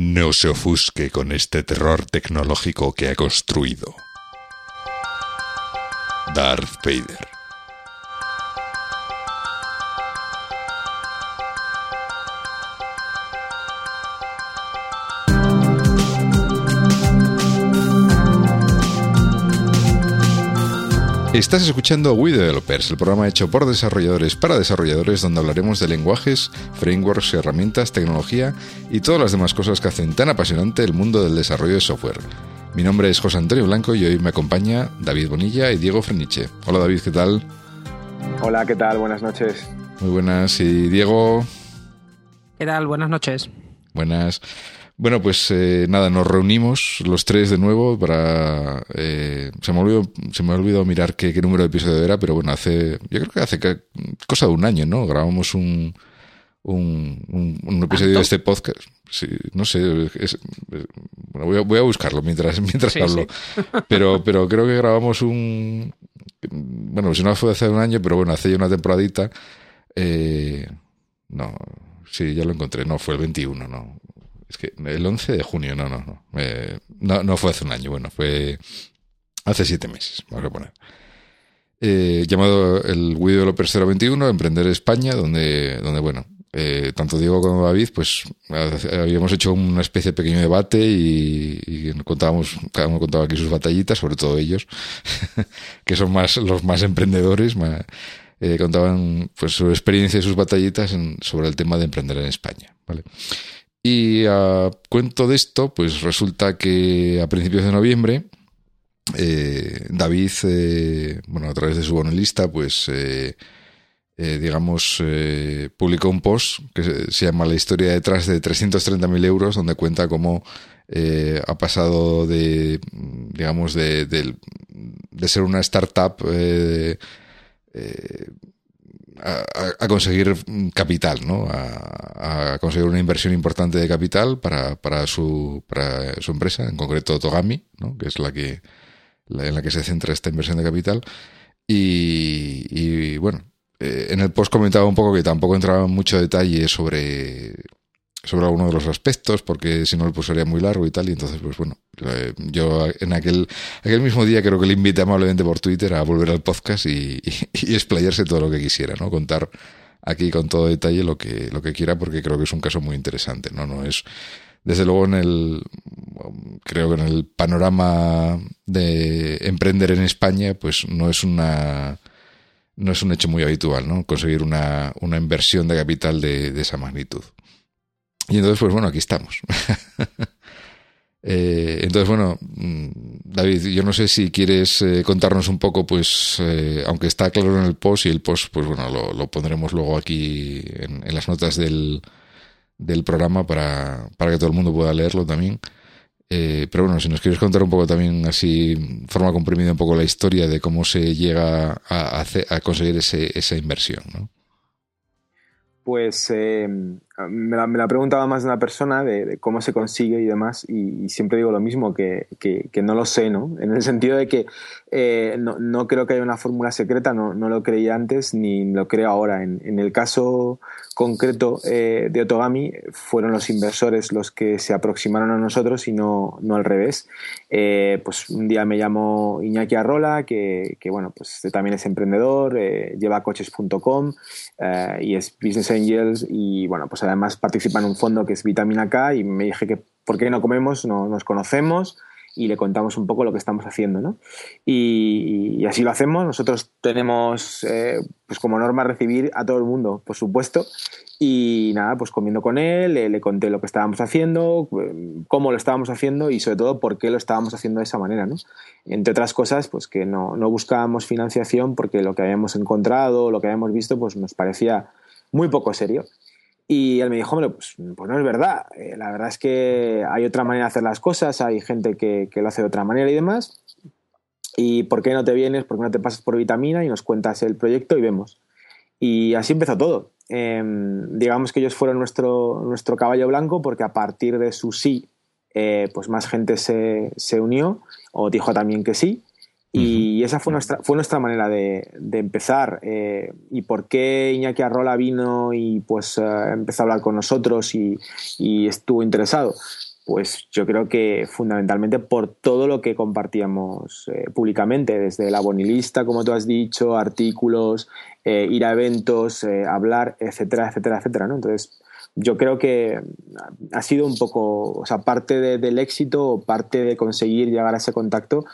No se ofusque con este terror tecnológico que ha construido. Darth Vader. Estás escuchando We Developers, el programa hecho por desarrolladores para desarrolladores donde hablaremos de lenguajes, frameworks, herramientas, tecnología y todas las demás cosas que hacen tan apasionante el mundo del desarrollo de software. Mi nombre es José Antonio Blanco y hoy me acompaña David Bonilla y Diego Freniche. Hola David, ¿qué tal? Hola, ¿qué tal? Buenas noches. Muy buenas. ¿Y Diego? ¿Qué tal? Buenas noches. Buenas. Bueno, pues eh, nada, nos reunimos los tres de nuevo para... Eh, se, me olvidó, se me olvidó mirar qué, número de episodio era, pero bueno, hace... Yo creo que hace cosa de un año, ¿no? Grabamos un, un, un, episodio de este podcast. Sí, no sé, bueno, voy, a, voy, a, buscarlo mientras, mientras hablo. Pero, pero creo que grabamos un... Bueno, si no fue hace un año, pero bueno, hace ya una temporadita. Eh, no, sí, ya lo encontré. No, fue el 21, no. Es que el 11 de junio, no, no, no. no, no fue hace un año, bueno, fue hace siete meses, vamos a poner. Eh, llamado el We Developer 021, Emprender España, donde, donde bueno, eh, tanto Diego como David, pues habíamos hecho una especie de pequeño debate y, contábamos, cada uno contaba aquí sus batallitas, sobre todo ellos, que son más los más emprendedores, eh, contaban pues su experiencia y sus batallitas sobre el tema de emprender en España, ¿vale? Y a cuento de esto, pues resulta que a principios de noviembre, eh, David, eh, bueno, a través de su bonelista, pues, eh, digamos, publicó un post que se, llama La historia detrás de 330.000 euros, donde cuenta cómo ha pasado de, digamos, de, de ser una startup a, conseguir capital, ¿no? A, conseguir una inversión importante de capital para, para, su, para su empresa, en concreto Togami, ¿no? que es la que en la que se centra esta inversión de capital. Y, bueno, eh, en el post comentaba un poco que tampoco entraba en mucho detalle sobre sobre alguno de los aspectos, porque si no el pues sería muy largo y tal, y entonces, pues bueno, eh, yo en aquel, aquel mismo día creo que le invité amablemente por Twitter a volver al podcast y, y, explayarse todo lo que quisiera, ¿no? Contar aquí con todo detalle lo que, lo que quiera, porque creo que es un caso muy interesante, ¿no? No es, desde luego en el, creo que en el panorama de emprender en España, pues no es una, no es un hecho muy habitual, ¿no? Conseguir una, una inversión de capital de, de esa magnitud. Y entonces, pues bueno, aquí estamos. eh, entonces, bueno, mm, David, yo no sé si quieres eh, contarnos un poco, pues, eh, aunque está claro en el post, y el post, pues bueno, lo, pondremos luego aquí en, las notas del, del programa para, para, que todo el mundo pueda leerlo también. Pero bueno, si nos quieres contar un poco también así, forma comprimida un poco la historia de cómo se llega a, a, conseguir ese, esa inversión, ¿no? Pues eh, me, la, me la preguntaba más de una persona de, cómo se consigue y demás, y, siempre digo lo mismo, que, que, que, no lo sé, ¿no? En el sentido de que eh, no, no, creo que haya una fórmula secreta, no, no, lo creía antes ni lo creo ahora. En, en el caso concreto eh, de Otogami, fueron los inversores los que se aproximaron a nosotros y no, no al revés. Eh, pues un día me llamó Iñaki Arrola, que, que bueno, pues también es emprendedor, eh, lleva coches.com eh, y es Business Angels y bueno, pues además participa en un fondo que es Vitamina K y me dije que por qué no comemos, no nos conocemos y le contamos un poco lo que estamos haciendo, ¿no? Y, así lo hacemos. Nosotros tenemos, eh, pues como norma, recibir a todo el mundo, por supuesto. Y nada, pues comiendo con él, le, conté lo que estábamos haciendo, cómo lo estábamos haciendo y sobre todo por qué lo estábamos haciendo de esa manera, ¿no? Entre otras cosas, pues que no, no buscábamos financiación porque lo que habíamos encontrado, lo que habíamos visto, pues nos parecía muy poco serio. Y él me dijo, hombre, pues, pues no es verdad. Eh, la verdad es que hay otra manera de hacer las cosas, hay gente que, que, lo hace de otra manera y demás. ¿Y por qué no te vienes? ¿Por qué no te pasas por vitamina y nos cuentas el proyecto y vemos? Y así empezó todo. Eh, digamos que ellos fueron nuestro, nuestro caballo blanco porque a partir de su sí, eh, pues más gente se, se unió o dijo también que sí. Y esa fue nuestra, fue nuestra manera de, de empezar. Eh, ¿Y por qué Iñaki Arrola vino y pues eh, empezó a hablar con nosotros y, y, estuvo interesado? pues yo creo que fundamentalmente por todo lo que compartíamos eh, públicamente, desde la bonilista, como tú has dicho, artículos, ir a eventos, hablar, etcétera, etcétera, etcétera. ¿no? Entonces, yo creo que ha sido un poco, o sea, parte del éxito o parte de conseguir llegar a ese contacto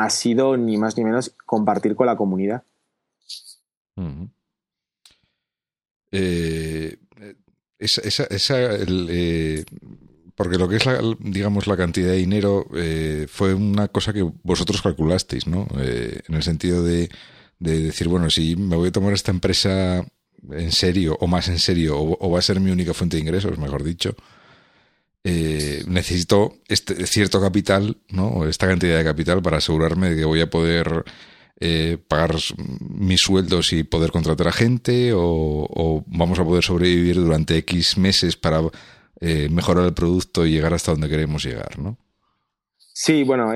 ha sido ni más ni menos compartir con la comunidad. esa, esa porque lo que es, la, digamos, la cantidad de dinero eh, fue una cosa que vosotros calculasteis, ¿no? Eh, en el sentido de, decir, bueno, si me voy a tomar esta empresa en serio, o más en serio, o, va a ser mi única fuente de ingresos, mejor dicho, eh, necesito este cierto capital, ¿no? Esta cantidad de capital para asegurarme de que voy a poder pagar mis sueldos y poder contratar a gente, o, vamos a poder sobrevivir durante X meses para eh, mejorar el producto y llegar hasta donde queremos llegar, ¿no? Sí, bueno,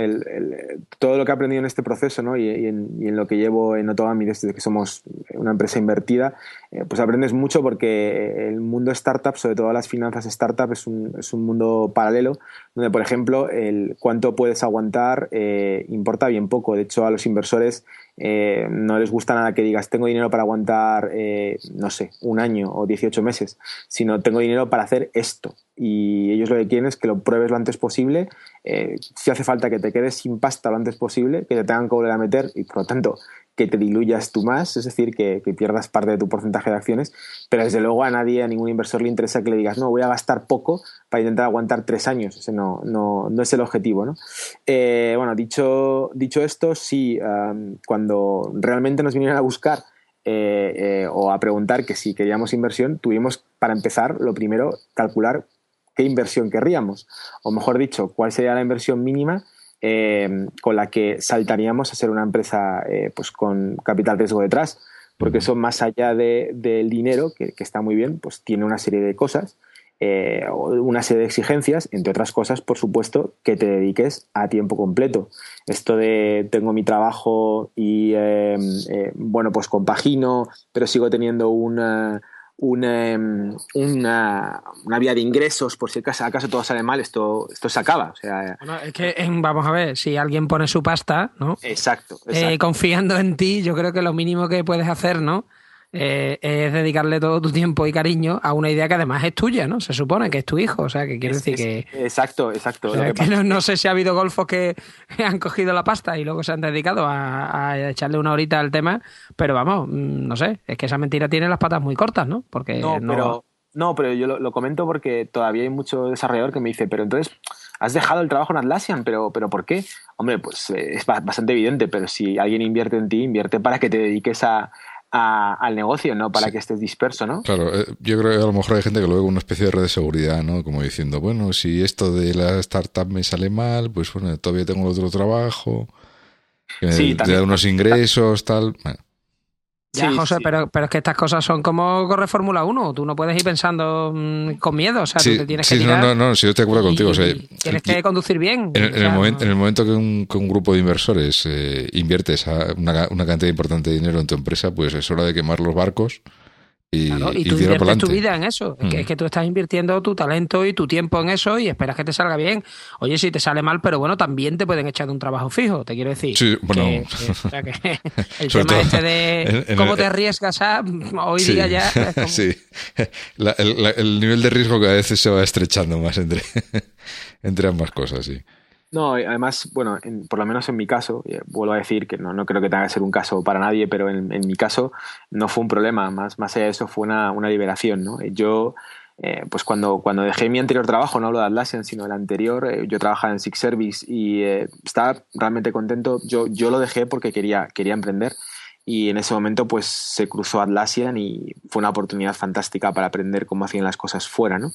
todo lo que he aprendido en este proceso ¿no? y, en, lo que llevo en Otogami desde que somos una empresa invertida, eh, pues aprendes mucho porque el mundo startup, sobre todo las finanzas startup, es un, es un mundo paralelo donde, por ejemplo, el cuánto puedes aguantar eh, importa bien poco. De hecho, a los inversores eh, no les gusta nada que digas tengo dinero para aguantar, no sé, un año o 18 meses, sino tengo dinero para hacer esto y ellos lo que quieren es que lo pruebes lo antes posible. Eh, si hace falta que te quedes sin pasta lo antes posible, que te tengan que volver a meter y por lo tanto que te diluyas tú más, es decir, que, pierdas parte de tu porcentaje de acciones, pero desde luego a nadie, a ningún inversor le interesa que le digas, no, voy a gastar poco para intentar aguantar tres años, ese no, no, no es el objetivo. ¿no? Eh, bueno, dicho, dicho esto, sí, cuando realmente nos vinieron a buscar eh, o a preguntar que si queríamos inversión, tuvimos para empezar, lo primero, calcular qué inversión querríamos. O mejor dicho, cuál sería la inversión mínima eh, con la que saltaríamos a ser una empresa eh, pues con capital riesgo detrás. Porque eso, más allá del dinero, que, está muy bien, pues tiene una serie de cosas, eh, una serie de exigencias, entre otras cosas, por supuesto, que te dediques a tiempo completo. Esto de tengo mi trabajo y, bueno, pues compagino, pero sigo teniendo una Em, una, una, vía de ingresos por si acaso, acaso, todo sale mal, esto, esto se acaba. O sea, es que, vamos a ver, si alguien pone su pasta, ¿no? Exacto. Eh, confiando en ti, yo creo que lo mínimo que puedes hacer, ¿no? Eh, es dedicarle todo tu tiempo y cariño a una idea que además es tuya, ¿no? Se supone que es tu hijo, o sea, que quiere decir que... Exacto, exacto. no, sé si ha habido golfos que han cogido la pasta y luego se han dedicado a, echarle una horita al tema, pero vamos, mm, no sé, es que esa mentira tiene las patas muy cortas, ¿no? Porque no... Pero... No, pero yo lo, comento porque todavía hay mucho desarrollador que me dice, pero entonces has dejado el trabajo en Atlassian, pero, pero ¿por qué? Hombre, pues eh, es bastante evidente, pero si alguien invierte en ti, invierte para que te dediques a, al negocio, ¿no? Para que estés disperso, ¿no? Claro, eh, yo creo que a lo mejor hay gente que lo ve como una especie de red de seguridad, ¿no? Como diciendo, bueno, si esto de la startup me sale mal, pues bueno, todavía tengo otro trabajo, que me da unos ingresos, tal. Bueno. Ya, José, Pero, pero es que estas cosas son como correr Fórmula 1. Tú no puedes ir pensando mm, con miedo. O sea, tú te tienes que tirar. No, no, no, si yo estoy de acuerdo contigo. tienes que conducir bien. En, el, momento, en el momento que un, que un grupo de inversores eh, inviertes una, una, cantidad importante de dinero en tu empresa, pues es hora de quemar los barcos y, y, tú inviertes tu vida en eso. Es, que, mm. tú estás invirtiendo tu talento y tu tiempo en eso y esperas que te salga bien. Oye, si te sale mal, pero bueno, también te pueden echar de un trabajo fijo, te quiero decir. Sí, bueno. el tema este de cómo te arriesgas a hoy día ya. Sí. el, nivel de riesgo que a veces se va estrechando más entre, entre ambas cosas, sí. No, además, bueno, por lo menos en mi caso, eh, vuelvo a decir que no, no, creo que tenga que ser un caso para nadie, pero en, mi caso no fue un problema, más, más allá de eso fue una, una liberación, ¿no? Yo, eh, pues cuando, cuando dejé mi anterior trabajo, no hablo de Atlassian, sino el anterior, eh, yo trabajaba en Six Service y estaba realmente contento, yo, yo lo dejé porque quería, quería emprender y en ese momento pues se cruzó Atlassian y fue una oportunidad fantástica para aprender cómo hacían las cosas fuera, ¿no?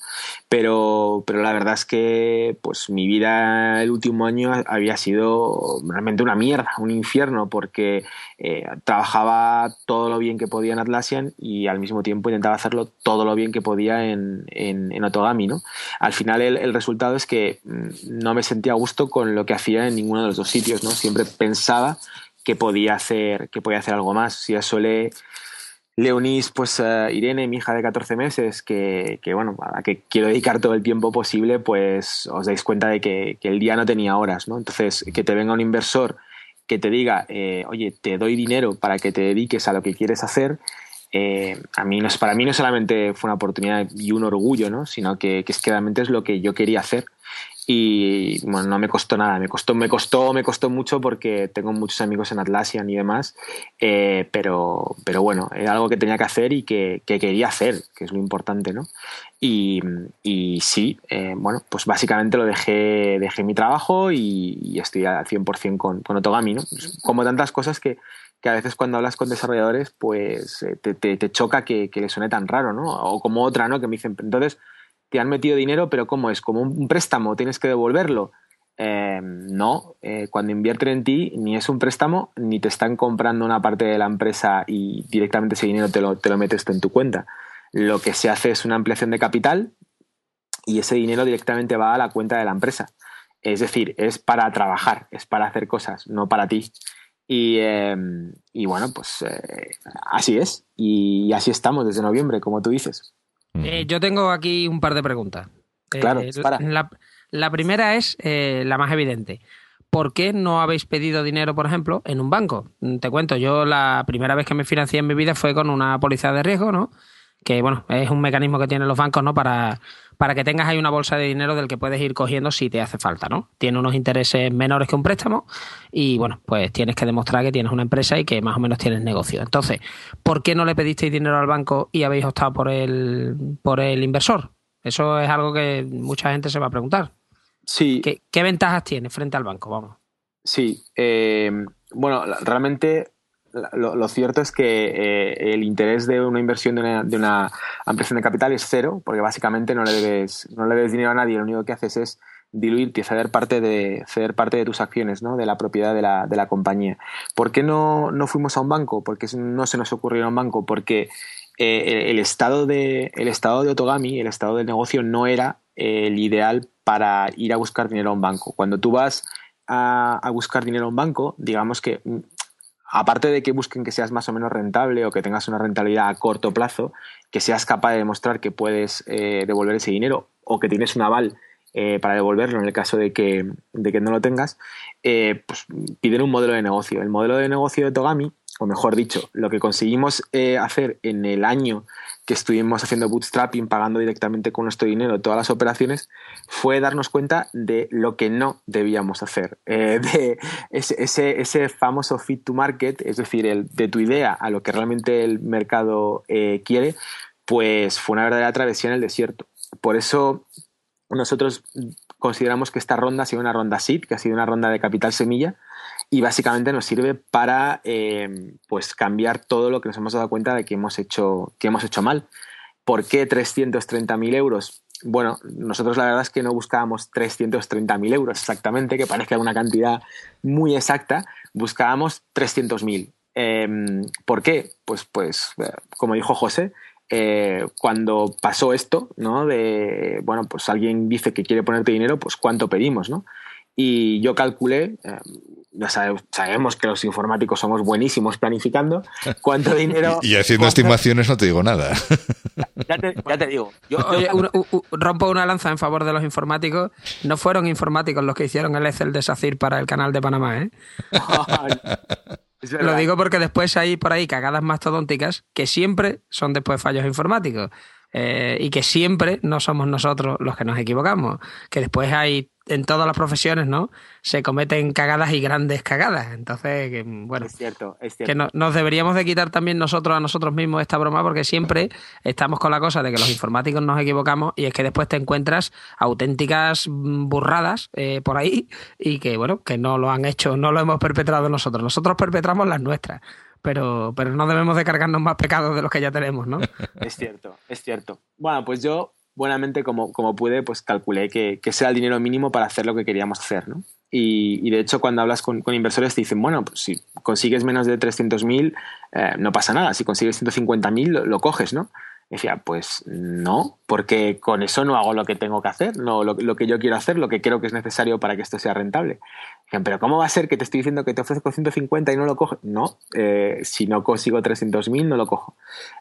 Pero, pero la verdad es que pues mi vida el último año había sido realmente una mierda, un infierno, porque eh, trabajaba todo lo bien que podía en Atlassian y al mismo tiempo intentaba hacerlo todo lo bien que podía en, en, Otogami, ¿no? Al final el, el resultado es que mm, no me sentía a gusto con lo que hacía en ninguno de los dos sitios, ¿no? Siempre pensaba que podía hacer, que podía hacer algo más. Si eso le, le unís pues Irene, mi hija de 14 meses, que, que, bueno, a la que quiero dedicar todo el tiempo posible, pues os dais cuenta de que, que, el día no tenía horas, ¿no? Entonces, que te venga un inversor que te diga, eh, oye, te doy dinero para que te dediques a lo que quieres hacer, eh, a mí no, para mí no solamente fue una oportunidad y un orgullo, ¿no? sino que, que es que realmente es lo que yo quería hacer y bueno, no me costó nada, me costó, me costó, me costó mucho porque tengo muchos amigos en Atlassian y demás, eh, pero, pero bueno, era algo que tenía que hacer y que, quería hacer, que es lo importante, ¿no? Y, y sí, eh, bueno, pues básicamente lo dejé, dejé mi trabajo y, estoy al 100% con, con Otogami, ¿no? Como tantas cosas que, que a veces cuando hablas con desarrolladores, pues eh, te, te, te choca que, que les suene tan raro, ¿no? O como otra, ¿no? Que me dicen, entonces te han metido dinero, pero ¿cómo es? ¿Como un préstamo? ¿Tienes que devolverlo? Eh, no, eh, cuando invierten en ti ni es un préstamo ni te están comprando una parte de la empresa y directamente ese dinero te lo, te lo metes en tu cuenta. Lo que se hace es una ampliación de capital y ese dinero directamente va a la cuenta de la empresa. Es decir, es para trabajar, es para hacer cosas, no para ti. Y, eh, y bueno, pues así es. Y así estamos desde noviembre, como tú dices. Eh, yo tengo aquí un par de preguntas. Eh, claro, La, primera es eh, la más evidente. ¿Por qué no habéis pedido dinero, por ejemplo, en un banco? Te cuento, yo la primera vez que me financié en mi vida fue con una póliza de riesgo, ¿no? Que, bueno, es un mecanismo que tienen los bancos, ¿no? Para, para que tengas ahí una bolsa de dinero del que puedes ir cogiendo si te hace falta, ¿no? Tiene unos intereses menores que un préstamo y bueno, pues tienes que demostrar que tienes una empresa y que más o menos tienes negocio. Entonces, ¿por qué no le pedisteis dinero al banco y habéis optado por el, por el inversor? Eso es algo que mucha gente se va a preguntar. Sí. ¿Qué, ventajas tiene frente al banco? Vamos. Sí. Eh, bueno, realmente lo, cierto es que eh, el interés de una inversión de una, ampliación de capital es cero, porque básicamente no le debes, no le debes dinero a nadie, lo único que haces es diluirte y ceder parte de, ceder parte de tus acciones, ¿no? de la propiedad de la, de la compañía. ¿Por qué no, no, fuimos a un banco? Porque no se nos ocurrió a un banco, porque eh, el, estado de, el estado de Otogami, el estado del negocio, no era el ideal para ir a buscar dinero a un banco. Cuando tú vas a, a buscar dinero a un banco, digamos que aparte de que busquen que seas más o menos rentable o que tengas una rentabilidad a corto plazo, que seas capaz de demostrar que puedes eh, devolver ese dinero o que tienes un aval eh, para devolverlo en el caso de que, de que no lo tengas, eh, pues piden un modelo de negocio. El modelo de negocio de Togami, o mejor dicho, lo que conseguimos hacer en el año que estuvimos haciendo bootstrapping, pagando directamente con nuestro dinero todas las operaciones, fue darnos cuenta de lo que no debíamos hacer. Eh, de ese, ese, famoso fit to market, es decir, el, de tu idea a lo que realmente el mercado eh, quiere, pues fue una verdadera travesía en el desierto. Por eso nosotros consideramos que esta ronda ha sido una ronda SID, que ha sido una ronda de capital semilla, y básicamente nos sirve para eh, pues cambiar todo lo que nos hemos dado cuenta de que hemos hecho, que hemos hecho mal. ¿Por qué 330.000 euros? Bueno, nosotros la verdad es que no buscábamos 330.000 euros exactamente, que parezca una cantidad muy exacta, buscábamos 300.000. Em, ¿Por qué? Pues, pues eh, como dijo José, eh, cuando pasó esto, ¿no? De, bueno, pues alguien dice que quiere ponerte dinero, pues cuánto pedimos, ¿no? Y yo calculé, ya sabemos que los informáticos somos buenísimos planificando, cuánto dinero... y haciendo estimaciones no te digo nada. Ya te, digo. Yo, rompo una lanza en favor de los informáticos. No fueron informáticos los que hicieron el Excel de SACIR para el canal de Panamá, ¿eh? Lo digo porque después hay por ahí cagadas mastodónticas que siempre son después fallos informáticos. Eh, y que siempre no somos nosotros los que nos equivocamos, que después hay en todas las profesiones, ¿no? Se cometen cagadas y grandes cagadas. Entonces, que, bueno, es cierto, es cierto. que nos deberíamos de quitar también nosotros a nosotros mismos esta broma porque siempre estamos con la cosa de que los informáticos nos equivocamos y es que después te encuentras auténticas burradas eh, por ahí y que, bueno, que no lo han hecho, no lo hemos perpetrado nosotros. Nosotros perpetramos las nuestras pero, pero no debemos de cargarnos más pecados de los que ya tenemos, ¿no? Es cierto, es cierto. Bueno, pues yo buenamente como, como pude, pues calculé que, que sea el dinero mínimo para hacer lo que queríamos hacer, ¿no? Y, de hecho cuando hablas con, con, inversores te dicen, bueno, pues si consigues menos de 300.000 eh, no pasa nada, si consigues 150.000 lo, lo coges, ¿no? decía, pues no, porque con eso no hago lo que tengo que hacer, no lo, que yo quiero hacer, lo que creo que es necesario para que esto sea rentable. Pero ¿cómo va a ser que te estoy diciendo que te ofrezco 150 y no lo cojo? No, eh, si no consigo 300.000 no lo cojo.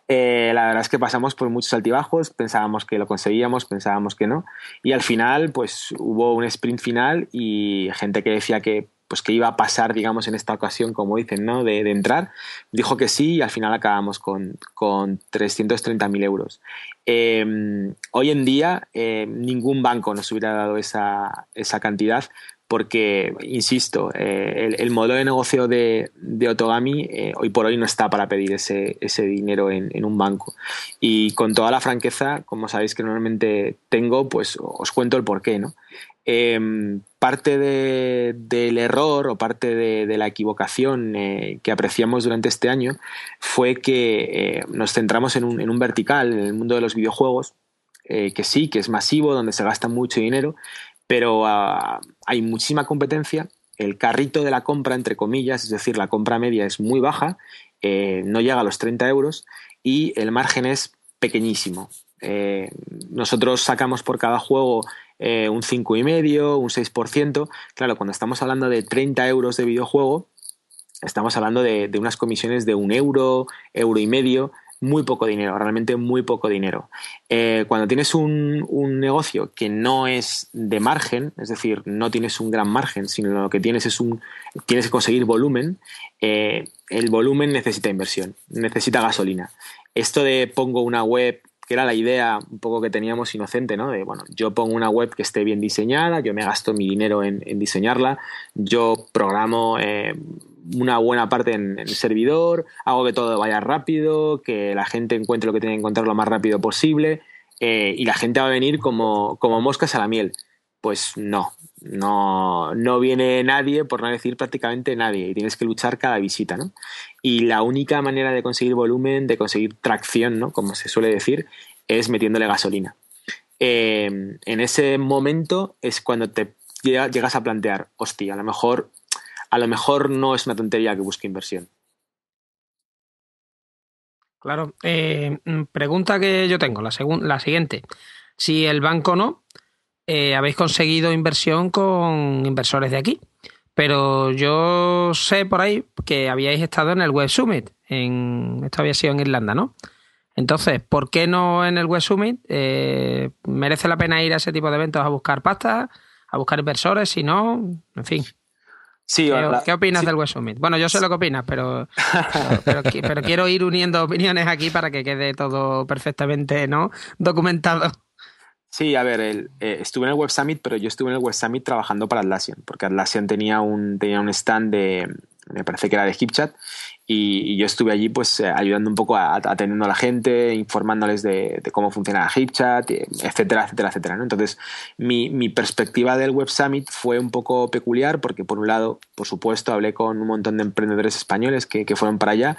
Eh, la verdad es que pasamos por muchos altibajos, pensábamos que lo conseguíamos, pensábamos que no, y al final pues hubo un sprint final y gente que decía que pues que iba a pasar, digamos, en esta ocasión, como dicen, ¿no? De, entrar. Dijo que sí y al final acabamos con, con 330.000 euros. Em, hoy en día eh, ningún banco nos hubiera dado esa, esa cantidad porque, insisto, eh, el, modelo de negocio de, de Otogami eh, hoy por hoy no está para pedir ese, ese dinero en, en, un banco. Y con toda la franqueza, como sabéis que normalmente tengo, pues os cuento el porqué, ¿no? Em, parte del error o parte de, la equivocación eh, que apreciamos durante este año fue que eh, nos centramos en un, vertical, en el mundo de los videojuegos, eh, que sí, que es masivo, donde se gasta mucho dinero, pero ah, hay muchísima competencia. El carrito de la compra, entre comillas, es decir, la compra media es muy baja, no llega a los 30 euros y el margen es pequeñísimo. nosotros sacamos por cada juego eh, un 5,5%, un 6%. Claro, cuando estamos hablando de 30 euros de videojuego, estamos hablando de, unas comisiones de un euro, euro y medio, muy poco dinero, realmente muy poco dinero. Eh, cuando tienes un, negocio que no es de margen, es decir, no tienes un gran margen, sino lo que tienes es un, tienes que conseguir volumen, eh, el volumen necesita inversión, necesita gasolina. Esto de pongo una web que era la idea un poco que teníamos inocente, ¿no? De, bueno, yo pongo una web que esté bien diseñada, yo me gasto mi dinero en, diseñarla, yo programo eh, una buena parte en, el servidor, hago que todo vaya rápido, que la gente encuentre lo que tiene que encontrar lo más rápido posible eh, y la gente va a venir como, como moscas a la miel. Pues no, no, no viene nadie, por no decir prácticamente nadie, y tienes que luchar cada visita, ¿no? Y la única manera de conseguir volumen, de conseguir tracción, ¿no? Como se suele decir, es metiéndole gasolina. Eh, en ese momento es cuando te llegas a plantear, hostia, a lo mejor, a lo mejor no es una tontería que busque inversión. Claro. Eh, mm, pregunta que yo tengo, la, la siguiente. Si el banco no, eh, habéis conseguido inversión con inversores de aquí. Pero yo sé por ahí que habíais estado en el Web Summit. En, esto había sido en Irlanda, ¿no? Entonces, ¿por qué no en el Web Summit? Eh, ¿Merece la pena ir a ese tipo de eventos a buscar pasta, a buscar inversores? Si no, en fin. Sí, ¿Qué, opinas del Web Summit? Bueno, yo sé lo que opinas, pero, pero, pero, quiero ir uniendo opiniones aquí para que quede todo perfectamente ¿no? documentado. Sí, a ver, el, eh, estuve en el Web Summit, pero yo estuve en el Web Summit trabajando para Atlassian, porque Atlassian tenía un, tenía un stand de, me parece que era de HipChat, y, yo estuve allí pues eh, ayudando un poco, a, atendiendo a la gente, informándoles de, cómo funciona HipChat, etcétera, etcétera, etcétera. ¿no? Entonces, mi, mi, perspectiva del Web Summit fue un poco peculiar, porque por un lado, por supuesto, hablé con un montón de emprendedores españoles que, que fueron para allá,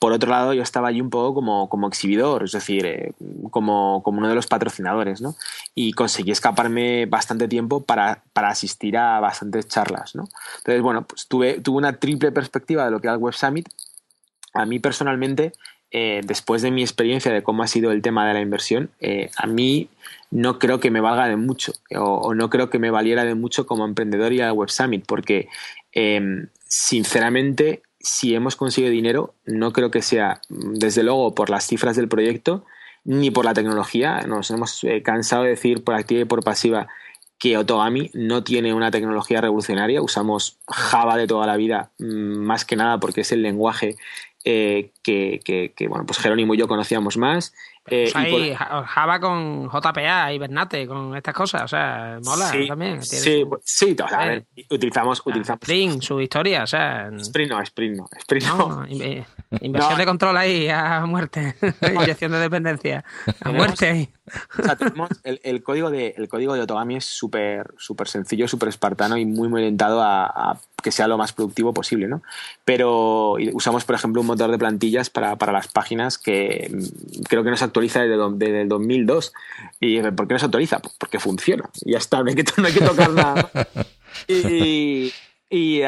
por otro lado, yo estaba allí un poco como, como exhibidor, es decir, eh, como, como, uno de los patrocinadores, ¿no? Y conseguí escaparme bastante tiempo para, para asistir a bastantes charlas, ¿no? Entonces, bueno, pues tuve, tuve una triple perspectiva de lo que era el Web Summit. A mí personalmente, eh, después de mi experiencia de cómo ha sido el tema de la inversión, eh, a mí no creo que me valga de mucho o, no creo que me valiera de mucho como emprendedor y al Web Summit, porque sinceramente si hemos conseguido dinero, no creo que sea, desde luego, por las cifras del proyecto, ni por la tecnología. Nos hemos eh, cansado de decir por activa y por pasiva que Otogami no tiene una tecnología revolucionaria. Usamos Java de toda la vida, mm, más que nada porque es el lenguaje eh, que, que, bueno, pues Jerónimo y yo conocíamos más eh, pues Java con JPA y Bernate, con estas cosas, o sea, mola también. Sí, sí, a ver, utilizamos, utilizamos. Spring, su historia, o sea. Spring no, Spring no. Spring no. inversión de control ahí a muerte. Inyección de dependencia a muerte. O sea, tenemos el, el, código de, el código de Otogami es súper súper sencillo, súper espartano y muy, muy orientado a, a, que sea lo más productivo posible, ¿no? Pero usamos, por ejemplo, un motor de plantillas para, para las páginas que mm, creo que nos actualiza desde, el 2002. ¿Y por qué no se actualiza? Pues porque funciona. Ya está, no hay que, tocar nada. y, y,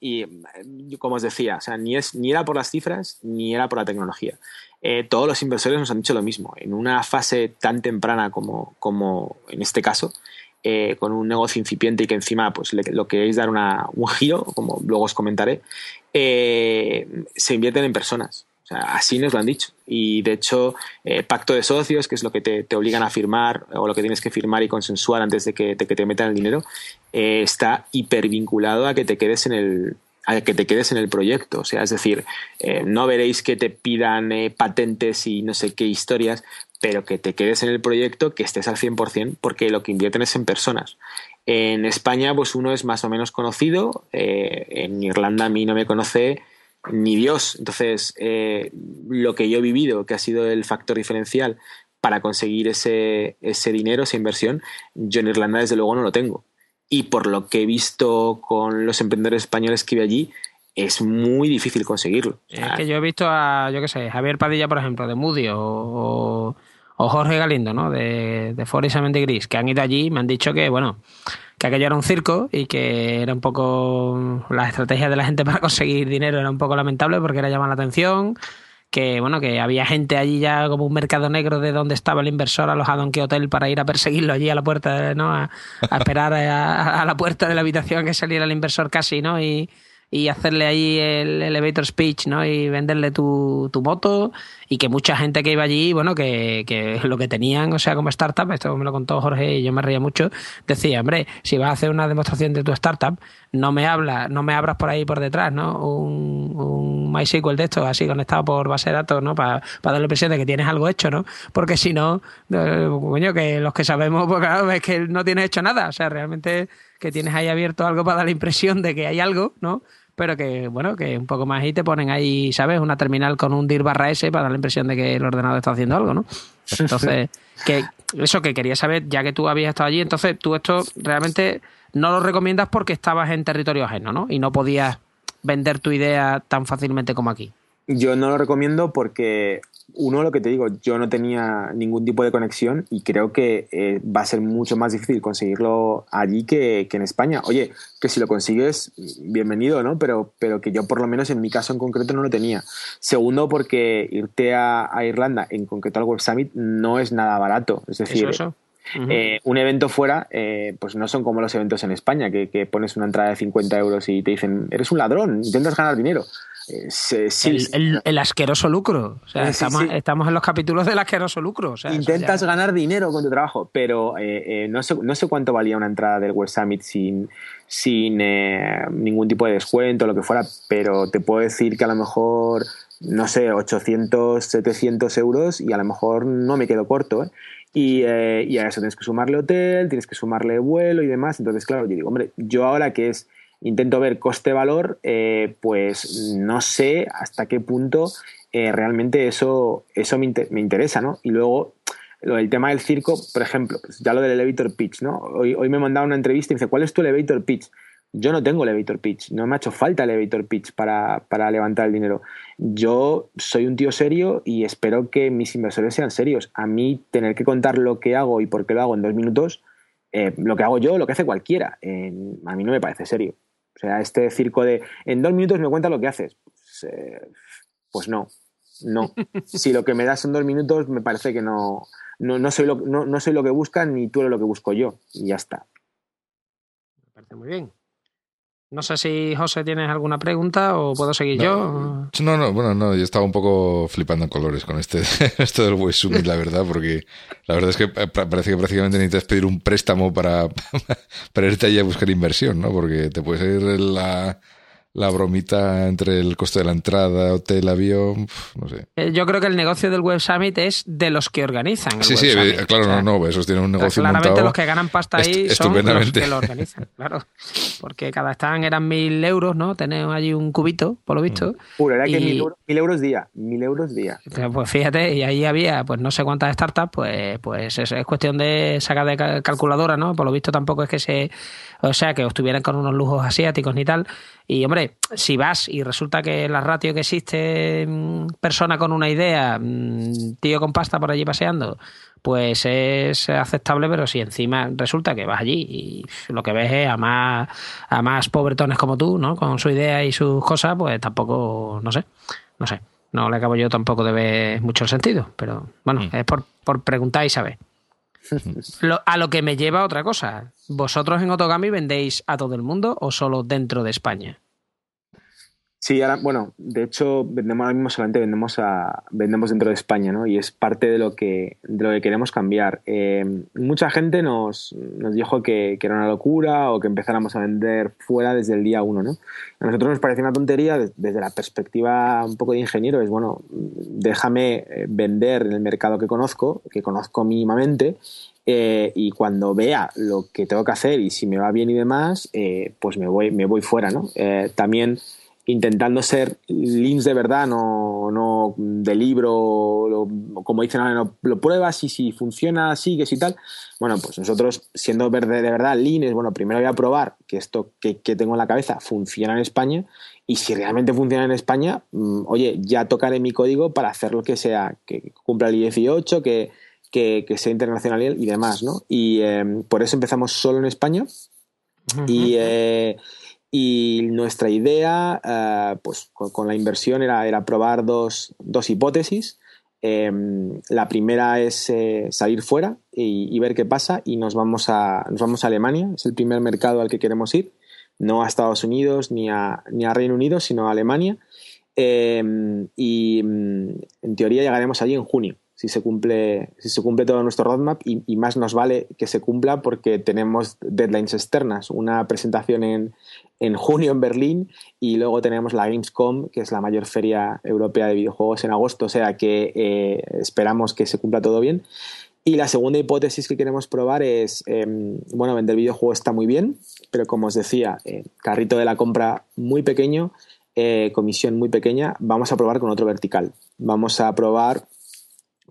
y, como os decía, o sea, ni, es, ni era por las cifras ni era por la tecnología. eh, todos los inversores nos han dicho lo mismo. En una fase tan temprana como, como en este caso, eh, con un negocio incipiente y que encima pues, lo queréis dar una, un giro, como luego os comentaré, eh, se invierten en personas. O sea, así nos lo han dicho. Y de hecho, pacto de socios, que es lo que te, obligan a firmar o lo que tienes que firmar y consensuar antes de que, de que te metan el dinero, está hipervinculado a que te quedes en el, a que te quedes en el proyecto. O sea, es decir, eh, no veréis que te pidan eh, patentes y no sé qué historias, pero que te quedes en el proyecto, que estés al 100%, porque lo que invierten es en personas. En España, pues uno es más o menos conocido. Eh, en Irlanda a mí no me conoce ni Dios. Entonces, lo que yo he vivido, que ha sido el factor diferencial para conseguir ese, ese dinero, esa inversión, yo en Irlanda desde luego no lo tengo y por lo que he visto con los emprendedores españoles que vi allí, es muy difícil conseguirlo. Es que yo he visto a, yo qué sé, Javier Padilla, por ejemplo, de Moody o, Jorge Galindo, ¿no? De, de Forest Gris, que han ido allí y me han dicho que, bueno, que aquello era un circo y que era un poco la estrategia de la gente para conseguir dinero era un poco lamentable porque era llamar la atención que bueno que había gente allí ya como un mercado negro de donde estaba el inversor alojado en qué hotel para ir a perseguirlo allí a la puerta no a, esperar a, a, la puerta de la habitación que saliera el inversor casi no y, y hacerle ahí el elevator speech, ¿no? Y venderle tu, tu moto y que mucha gente que iba allí, bueno, que, que, lo que tenían, o sea, como startup, esto me lo contó Jorge y yo me reía mucho, decía, hombre, si vas a hacer una demostración de tu startup, no me habla, no me abras por ahí por detrás, ¿no? Un, un MySQL de esto, así conectado por base de datos, ¿no? Para, para dar la impresión de que tienes algo hecho, ¿no? Porque si no, eh, coño, que los que sabemos, pues claro, es que no tienes hecho nada, o sea, realmente que tienes ahí abierto algo para dar la impresión de que hay algo, ¿no? Pero que, bueno, que un poco más ahí te ponen ahí, ¿sabes? Una terminal con un dir barra S para dar la impresión de que el ordenador está haciendo algo, ¿no? Entonces, que eso que quería saber, ya que tú habías estado allí, entonces tú esto realmente no lo recomiendas porque estabas en territorio ajeno, ¿no? Y no podías vender tu idea tan fácilmente como aquí. Yo no lo recomiendo porque uno, lo que te digo, yo no tenía ningún tipo de conexión y creo que eh, va a ser mucho más difícil conseguirlo allí que, en España. Oye, que si lo consigues, bienvenido, ¿no? Pero, pero que yo por lo menos en mi caso en concreto no lo tenía. Segundo, porque irte a, Irlanda, en concreto al Web Summit, no es nada barato. Es decir, eh, un evento fuera, eh, pues no son como los eventos en España, que, que pones una entrada de 50 euros y te dicen, eres un ladrón, intentas ganar dinero. Eh, el, asqueroso lucro. O sea, estamos, estamos, en los capítulos del asqueroso lucro. Intentas ganar dinero con tu trabajo, pero eh, eh, no, sé, no sé cuánto valía una entrada del Web Summit sin, sin ningún tipo de descuento, lo que fuera, pero te puedo decir que a lo mejor, no sé, 800, 700 euros y a lo mejor no me quedo corto. Y, y a eso tienes que sumarle hotel, tienes que sumarle vuelo y demás. Entonces, claro, yo digo, hombre, yo ahora que es intento ver coste-valor, eh, pues no sé hasta qué punto eh, realmente eso, eso me, interesa, ¿no? Y luego, lo del tema del circo, por ejemplo, pues ya lo del elevator pitch, ¿no? Hoy, hoy me mandado una entrevista y me dice, ¿cuál es tu elevator pitch? Yo no tengo elevator pitch, no me ha hecho falta elevator pitch para, para, levantar el dinero. Yo soy un tío serio y espero que mis inversores sean serios. A mí tener que contar lo que hago y por qué lo hago en dos minutos, eh, lo que hago yo, lo que hace cualquiera, a mí no me parece serio. O sea, este circo de en dos minutos me cuenta lo que haces. Pues, eh, pues, no, no. Si lo que me das en dos minutos me parece que no, no, no, soy lo, no, no soy lo que buscan ni tú eres lo que busco yo. Y ya está. Me parece muy bien. No sé si José tienes alguna pregunta o puedo seguir yo. No, no, bueno, no, yo estaba un poco flipando en colores con este esto del Web Summit, la verdad, porque la verdad es que parece que prácticamente necesitas pedir un préstamo para, para irte allí a buscar inversión, ¿no? Porque te puedes ir la, la bromita entre el coste de la entrada, hotel, avión, no sé. Eh, yo creo que el negocio del Web Summit es de los que organizan. sí, sí, claro, no, no, esos tienen un negocio Claramente los que ganan pasta ahí son los que lo organizan, claro. Porque cada stand eran mil euros, ¿no? Tenemos allí un cubito, por lo visto. Puro, era que mil euros, mil euros día, mil euros día. Pues fíjate, y ahí había pues no sé cuántas startups, pues, pues es, es cuestión de sacar de calculadora, ¿no? Por lo visto tampoco es que se o sea, que estuvieran con unos lujos asiáticos ni tal. Y hombre, si vas y resulta que la ratio que existe mm, persona con una idea, mm, tío con pasta por allí paseando, pues es aceptable, pero si encima resulta que vas allí y lo que ves es a más, a más pobretones como tú, ¿no? Con su idea y sus cosas, pues tampoco, no sé, no sé. No le acabo yo tampoco de ver mucho sentido, pero bueno, mm. es por, por preguntar y saber. a lo que me lleva otra cosa. ¿Vosotros en Otogami vendéis a todo el mundo o solo dentro de España? Sí, ahora, bueno, de hecho, vendemos ahora mismo solamente vendemos a, vendemos dentro de España, ¿no? Y es parte de lo que, de lo que queremos cambiar. Eh, mucha gente nos, nos dijo que, que, era una locura o que empezáramos a vender fuera desde el día uno, ¿no? A nosotros nos parece una tontería desde la perspectiva un poco de ingeniero, es bueno, déjame eh, vender en el mercado que conozco, que conozco mínimamente, eh, y cuando vea lo que tengo que hacer y si me va bien y demás, pues me voy, me voy fuera, ¿no? también intentando ser links de verdad, no, no de libro, como dicen ahora, lo pruebas y si funciona, sigues y tal. Bueno, pues nosotros, siendo de, verdad lean, bueno, primero voy a probar que esto que, tengo en la cabeza funciona en España y si realmente funciona en España, mm, oye, ya tocaré mi código para hacer lo que sea, que cumpla el 18, que, que, sea internacional y demás, ¿no? Y em, por eso empezamos solo en España. Y eh, y nuestra idea, eh, pues con, la inversión, era, era probar dos, dos hipótesis. Em, la primera es eh, salir fuera y, ver qué pasa y nos vamos, a, nos vamos a Alemania, es el primer mercado al que queremos ir, no a Estados Unidos ni a, ni a Reino Unido, sino a Alemania. Em, y mm, en teoría llegaremos allí en junio si se cumple, si se cumple todo nuestro roadmap y, más nos vale que se cumpla porque tenemos deadlines externas, una presentación en, en, junio en Berlín y luego tenemos la Gamescom, que es la mayor feria europea de videojuegos en agosto, o sea que eh, esperamos que se cumpla todo bien. Y la segunda hipótesis que queremos probar es, em, bueno, vender videojuegos está muy bien, pero como os decía, eh, carrito de la compra muy pequeño, eh, comisión muy pequeña, vamos a probar con otro vertical. Vamos a probar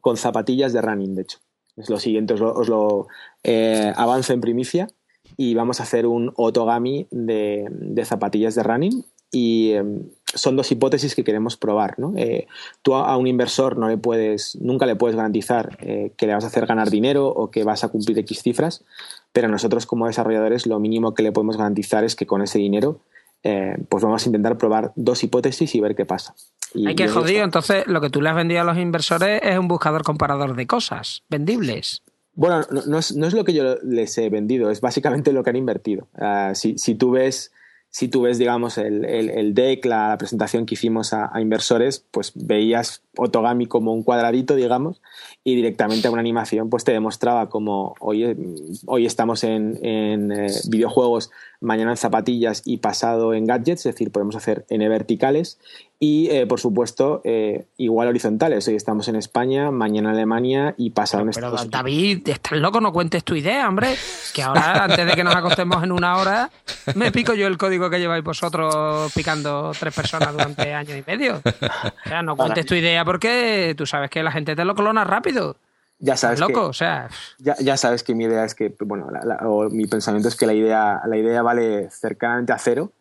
con zapatillas de running, de hecho. Es lo siguiente, os lo, eh, avanzo en primicia y vamos a hacer un otogami de, zapatillas de running y em, son dos hipótesis que queremos probar. ¿no? Eh, tú a, un inversor no le puedes, nunca le puedes garantizar eh, que le vas a hacer ganar dinero o que vas a cumplir X cifras, pero nosotros como desarrolladores lo mínimo que le podemos garantizar es que con ese dinero eh, pues vamos a intentar probar dos hipótesis y ver qué pasa. Hay que jodido, entonces lo que tú le has vendido a los inversores es un buscador comparador de cosas vendibles. Bueno, no, es, lo que yo les he vendido, es básicamente lo que han invertido. Ah, si, tú ves, si tú ves, digamos, el, el, deck, la, presentación que hicimos a, inversores, pues veías Otogami como un cuadradito, digamos, y directamente a una animación, pues te demostraba como hoy, hoy estamos en, en eh, videojuegos mañana en zapatillas y pasado en gadgets, es decir, podemos hacer N verticales y, eh, por supuesto, eh, igual horizontales. Hoy estamos en España, mañana en Alemania y pasado en Estados Unidos. David, estás loco, no cuentes tu idea, hombre. Que ahora, antes de que nos acostemos en una hora, me pico yo el código que lleváis vosotros picando tres personas durante año y medio. O sea, no cuentes tu idea porque tú sabes que la gente te lo clona rápido ya sabes loco, o sea. Ya, ya, sabes que mi idea es que, bueno, o mi pensamiento es que la idea, la idea vale cercanamente a cero.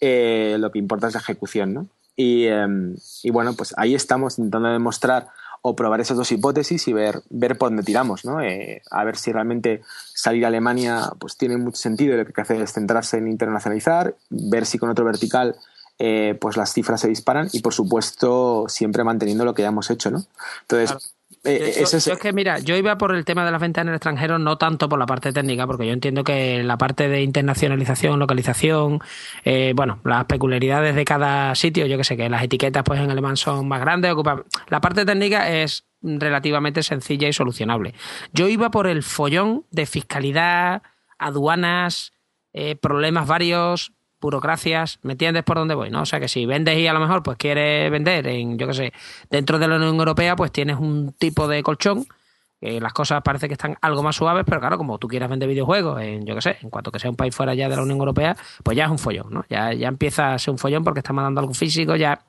Eh, lo que importa es la ejecución, ¿no? Y, em, y, bueno, pues ahí estamos intentando demostrar o probar esas dos hipótesis y ver, ver por dónde tiramos, ¿no? Eh, a ver si realmente salir a Alemania pues tiene mucho sentido y lo que hay que hacer es centrarse en internacionalizar, ver si con otro vertical eh, pues las cifras se disparan y por supuesto siempre manteniendo lo que ya hemos hecho, ¿no? Entonces, eh, es que, mira, yo iba por el tema de las ventas en el extranjero, no tanto por la parte técnica, porque yo entiendo que la parte de internacionalización, localización, eh, bueno, las peculiaridades de cada sitio, yo que sé, que las etiquetas pues en alemán son más grandes, ocupan... La parte técnica es relativamente sencilla y solucionable. Yo iba por el follón de fiscalidad, aduanas, eh, problemas varios, burocracias, ¿me entiendes por dónde voy? ¿no? O sea que si vendes y a lo mejor pues quieres vender en, yo qué sé, dentro de la Unión Europea, pues tienes un tipo de colchón, que las cosas parece que están algo más suaves, pero claro, como tú quieras vender videojuegos en, yo qué sé, en cuanto que sea un país fuera ya de la Unión Europea, pues ya es un follón, ¿no? Ya, ya empieza a ser un follón porque estás mandando algo físico, ya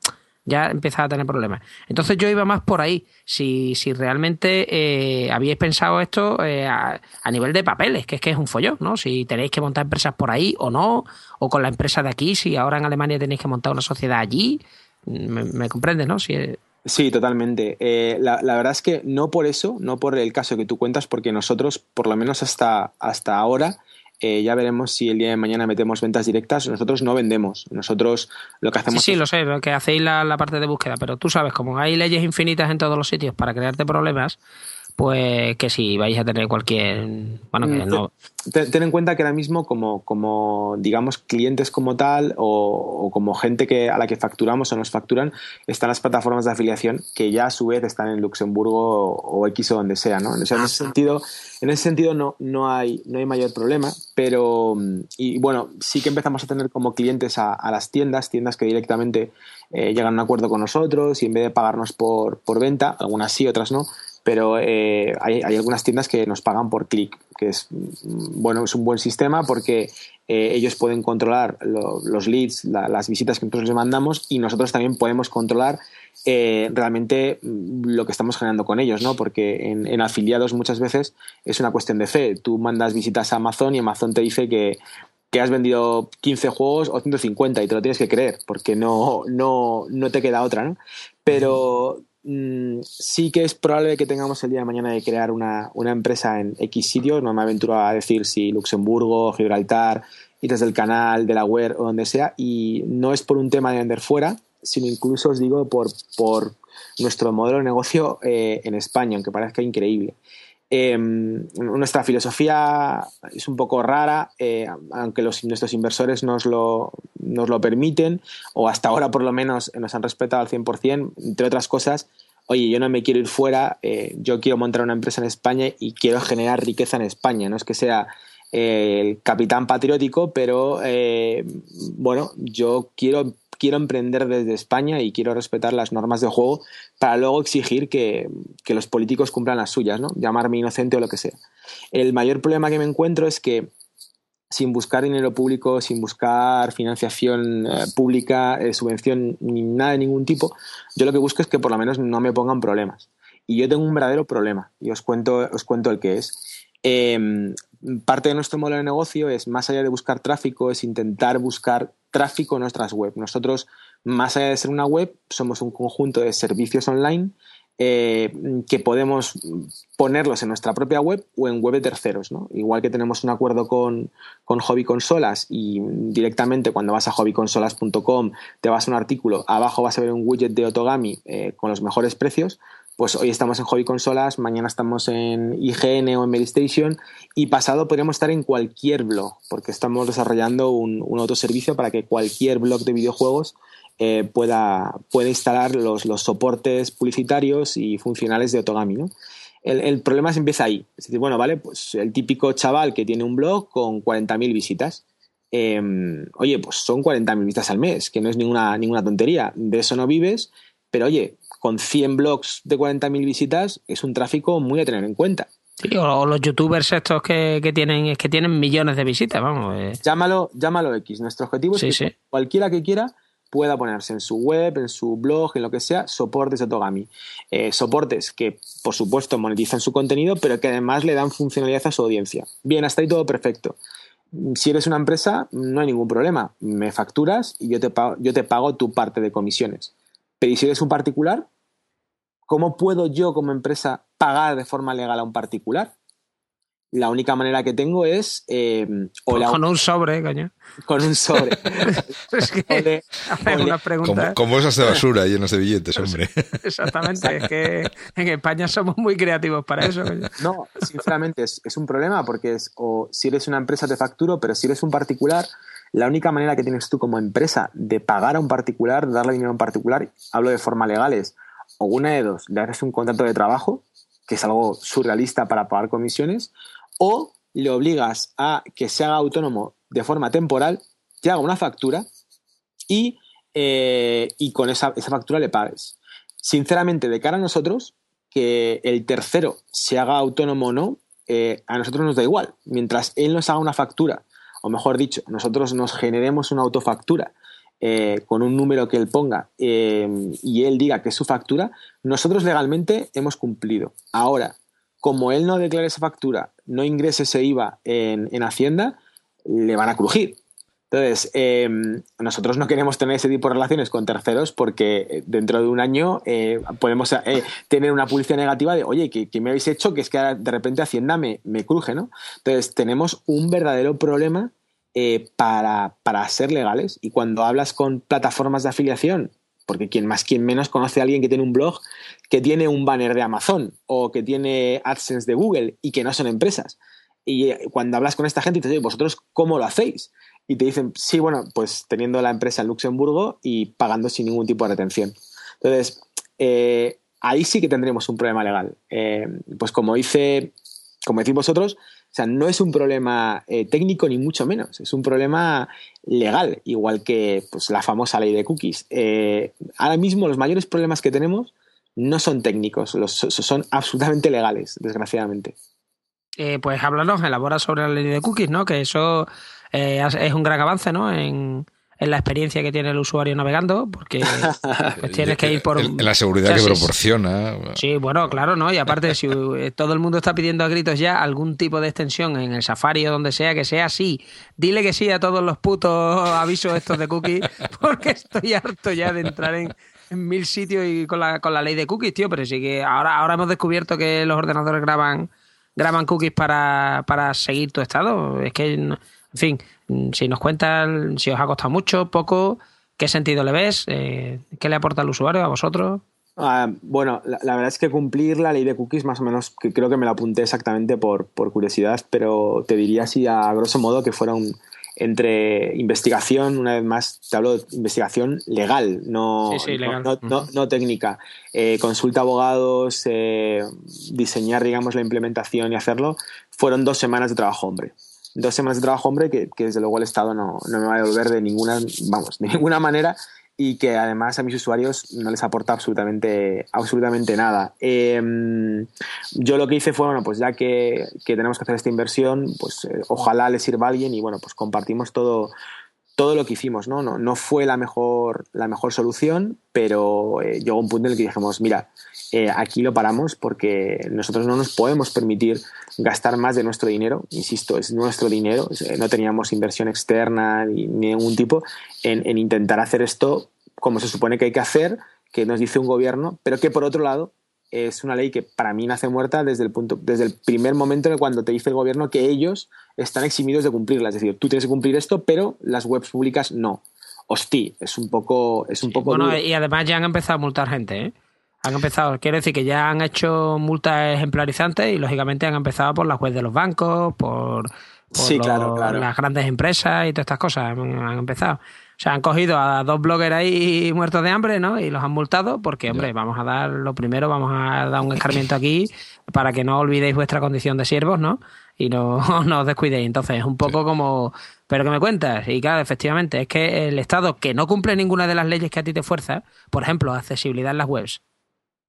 ya empezaba a tener problemas. Entonces yo iba más por ahí, si, si realmente eh, habíais pensado esto eh, a, nivel de papeles, que es que es un follón, ¿no? Si tenéis que montar empresas por ahí o no, o con la empresa de aquí, si ahora en Alemania tenéis que montar una sociedad allí, me, me comprendes, ¿no? Si, Sí, totalmente. Eh, la, la, verdad es que no por eso, no por el caso que tú cuentas, porque nosotros, por lo menos hasta, hasta ahora, eh, ya veremos si el día de mañana metemos ventas directas. Nosotros no vendemos. Nosotros lo que hacemos. Sí, sí, lo sé, lo que hacéis la, la parte de búsqueda, pero tú sabes, como hay leyes infinitas en todos los sitios para crearte problemas, pues que si vais a tener cualquier. Bueno, que Mm, no. Ten, ten en cuenta que ahora mismo, como, como digamos, clientes como tal, o, o como gente que, a la que facturamos o nos facturan, están las plataformas de afiliación que ya a su vez están en Luxemburgo o, o X o donde sea, ¿no? O sea, en ese sentido, en ese sentido no, no, hay, no hay mayor problema, pero y bueno, sí que empezamos a tener como clientes a, a las tiendas, tiendas que directamente eh, llegan a un acuerdo con nosotros y en vez de pagarnos por, por venta, algunas sí, otras no, pero eh, hay, algunas tiendas que nos pagan por clic, que es bueno, es un buen sistema porque eh, ellos pueden controlar lo, los leads, la, las visitas que nosotros les mandamos y nosotros también podemos controlar eh, realmente lo que estamos generando con ellos, ¿no? Porque en, en, afiliados muchas veces es una cuestión de fe. Tú mandas visitas a Amazon y Amazon te dice que, que has vendido 15 juegos o 150 y te lo tienes que creer porque no, no, no te queda otra, ¿no? Pero mm, sí que es probable que tengamos el día de mañana de crear una, una empresa en X sitios, no me aventuro a decir si Luxemburgo, Gibraltar, Islas del Canal, Delaware o donde sea, y no es por un tema de vender fuera, sino incluso os digo por, por nuestro modelo de negocio eh, en España, aunque parezca increíble. Eh, nuestra filosofía es un poco rara, eh, aunque nuestros inversores nos lo, nos lo permiten, o hasta ahora por lo menos nos han respetado al 100%, entre otras cosas, oye, yo no me quiero ir fuera, eh, yo quiero montar una empresa en España y quiero generar riqueza en España, no es que sea eh, el capitán patriótico, pero bueno, yo quiero quiero emprender desde España y quiero respetar las normas de juego para luego exigir que, que, los políticos cumplan las suyas, ¿no? Llamarme inocente o lo que sea. El mayor problema que me encuentro es que sin buscar dinero público, sin buscar financiación eh, pública, eh, subvención, ni nada de ningún tipo, yo lo que busco es que por lo menos no me pongan problemas. Y yo tengo un verdadero problema y os cuento, os cuento el que es. Eh, parte de nuestro modelo de negocio es, más allá de buscar tráfico, es intentar buscar tráfico en nuestras web. Nosotros, más allá de ser una web, somos un conjunto de servicios online eh, que podemos ponerlos en nuestra propia web o en web de terceros. ¿no? Igual que tenemos un acuerdo con, con Hobby Consolas y directamente cuando vas a hobbyconsolas.com te vas a un artículo, abajo vas a ver un widget de Otogami eh, con los mejores precios, pues hoy estamos en Hobby Consolas, mañana estamos en IGN o en Medistation y pasado podríamos estar en cualquier blog, porque estamos desarrollando un, un autoservicio para que cualquier blog de videojuegos eh, pueda, pueda instalar los, los, soportes publicitarios y funcionales de Otogami. El, el, problema se empieza ahí. Es decir, bueno, vale, pues el típico chaval que tiene un blog con 40.000 visitas. Eh, oye, pues son 40.000 visitas al mes, que no es ninguna, ninguna tontería. De eso no vives, pero oye, con 100 blogs de 40.000 visitas es un tráfico muy a tener en cuenta. Sí, o los youtubers estos que, que, tienen que tienen millones de visitas, vamos. Eh. Llámalo, llámalo X. Nuestro objetivo sí, es que sí. cualquiera que quiera pueda ponerse en su web, en su blog, en lo que sea, soportes de Togami. Eh, soportes que, por supuesto, monetizan su contenido, pero que además le dan funcionalidad a su audiencia. Bien, hasta ahí todo perfecto. Si eres una empresa, no hay ningún problema. Me facturas y yo te pago, yo te pago tu parte de comisiones. Pero si eres un particular, ¿cómo puedo yo como empresa pagar de forma legal a un particular? La única manera que tengo es. Eh, o la... Con un sobre, coño. Con un sobre. es que ole, hacer una pregunta. Con, con bolsas de basura llenas de billetes, hombre. Exactamente. es que en España somos muy creativos para eso. Coño. No, sinceramente es, es, un problema porque es. O si eres una empresa te facturo, pero si eres un particular, la única manera que tienes tú como empresa de pagar a un particular, de darle dinero a un particular, hablo de forma legal, es o una de dos, le haces un contrato de trabajo, que es algo surrealista para pagar comisiones, o le obligas a que se haga autónomo de forma temporal, te haga una factura y, eh, y con esa, esa, factura le pagues. Sinceramente, de cara a nosotros, que el tercero se haga autónomo o no, eh, a nosotros nos da igual. Mientras él nos haga una factura, o mejor dicho, nosotros nos generemos una autofactura eh, con un número que él ponga eh, y él diga que es su factura, nosotros legalmente hemos cumplido. Ahora, como él no declare esa factura, no ingrese ese IVA en, en Hacienda, le van a crujir. Entonces, em, nosotros no queremos tener ese tipo de relaciones con terceros porque dentro de un año eh, podemos eh, tener una publicidad negativa de, oye, ¿qué, me habéis hecho? Que es que de repente Hacienda me, me cruje, ¿no? Entonces, tenemos un verdadero problema eh, para, para ser legales. Y cuando hablas con plataformas de afiliación, porque quien más, quien menos conoce a alguien que tiene un blog, que tiene un banner de Amazon o que tiene AdSense de Google y que no son empresas. Y cuando hablas con esta gente te dices, ¿vosotros cómo lo hacéis? y te dicen, sí, bueno, pues teniendo la empresa en Luxemburgo y pagando sin ningún tipo de retención. Entonces, eh, ahí sí que tendremos un problema legal. Eh, pues como dice, como decís vosotros, o sea, no es un problema eh, técnico ni mucho menos, es un problema legal, igual que pues, la famosa ley de cookies. ahora mismo los mayores problemas que tenemos no son técnicos, son absolutamente legales, desgraciadamente. pues háblanos, elabora sobre la ley de cookies, ¿no? Que eso eh, es un gran avance, ¿no? La experiencia que tiene el usuario navegando, porque pues, tienes que ir por... En la seguridad que proporciona. Sí, bueno, claro, ¿no? Y aparte, si todo el mundo está pidiendo a gritos ya algún tipo de extensión en el Safari o donde sea, que sea así, dile que sí a todos los putos avisos estos de cookies, porque estoy harto ya de entrar en, mil sitios y con la, con la ley de cookies, tío, pero sí que ahora, ahora hemos descubierto que los ordenadores graban graban cookies para, para seguir tu estado. Es que en fin, si nos cuentan si os ha costado mucho, poco, qué sentido le ves, eh, qué le aporta al usuario, a vosotros. Ah, bueno, la, verdad es que cumplir la ley de cookies, más o menos, que creo que me la apunté exactamente por, por curiosidad, pero te diría así a grosso modo que fuera un, entre investigación, una vez más te hablo de investigación legal, no, no, técnica. Eh, consulta abogados, eh, diseñar, digamos, la implementación y hacerlo, fueron dos semanas de trabajo, hombre dos semanas de trabajo, hombre, que, desde luego el Estado no, no, me va a devolver de ninguna, vamos, de ninguna manera y que además a mis usuarios no les aporta absolutamente, absolutamente nada. Em, yo lo que hice fue, bueno, pues ya que, que tenemos que hacer esta inversión, pues eh, ojalá les sirva a alguien y bueno, pues compartimos todo, todo lo que hicimos, ¿no? No, no fue la mejor, la mejor solución, pero eh, llegó un punto en el que dijimos, mira, eh, aquí lo paramos porque nosotros no nos podemos permitir gastar más de nuestro dinero, insisto, es nuestro dinero, eh, no teníamos inversión externa ni, ningún tipo en, en intentar hacer esto como se supone que hay que hacer, que nos dice un gobierno, pero que por otro lado es una ley que para mí nace muerta desde el, punto, desde el primer momento en cuando te dice el gobierno que ellos están eximidos de cumplirla. Es decir, tú tienes que cumplir esto, pero las webs públicas no. Hostia, es un poco, es un poco bueno, y además ya han empezado a multar gente, ¿eh? Han empezado, quiero decir que ya han hecho multas ejemplarizantes y lógicamente han empezado por las webs de los bancos, por, las grandes empresas y todas estas cosas han empezado. O sea, han cogido a dos bloggers ahí muertos de hambre, ¿no? Y los han multado porque, hombre, vamos a dar, lo primero, vamos a dar un escarmiento aquí para que no olvidéis vuestra condición de siervos, ¿no? Y no, no os descuidéis. Entonces, es un poco como, pero que me cuentas, y claro, efectivamente, es que el Estado que no cumple ninguna de las leyes que a ti te fuerza, por ejemplo, accesibilidad en las webs,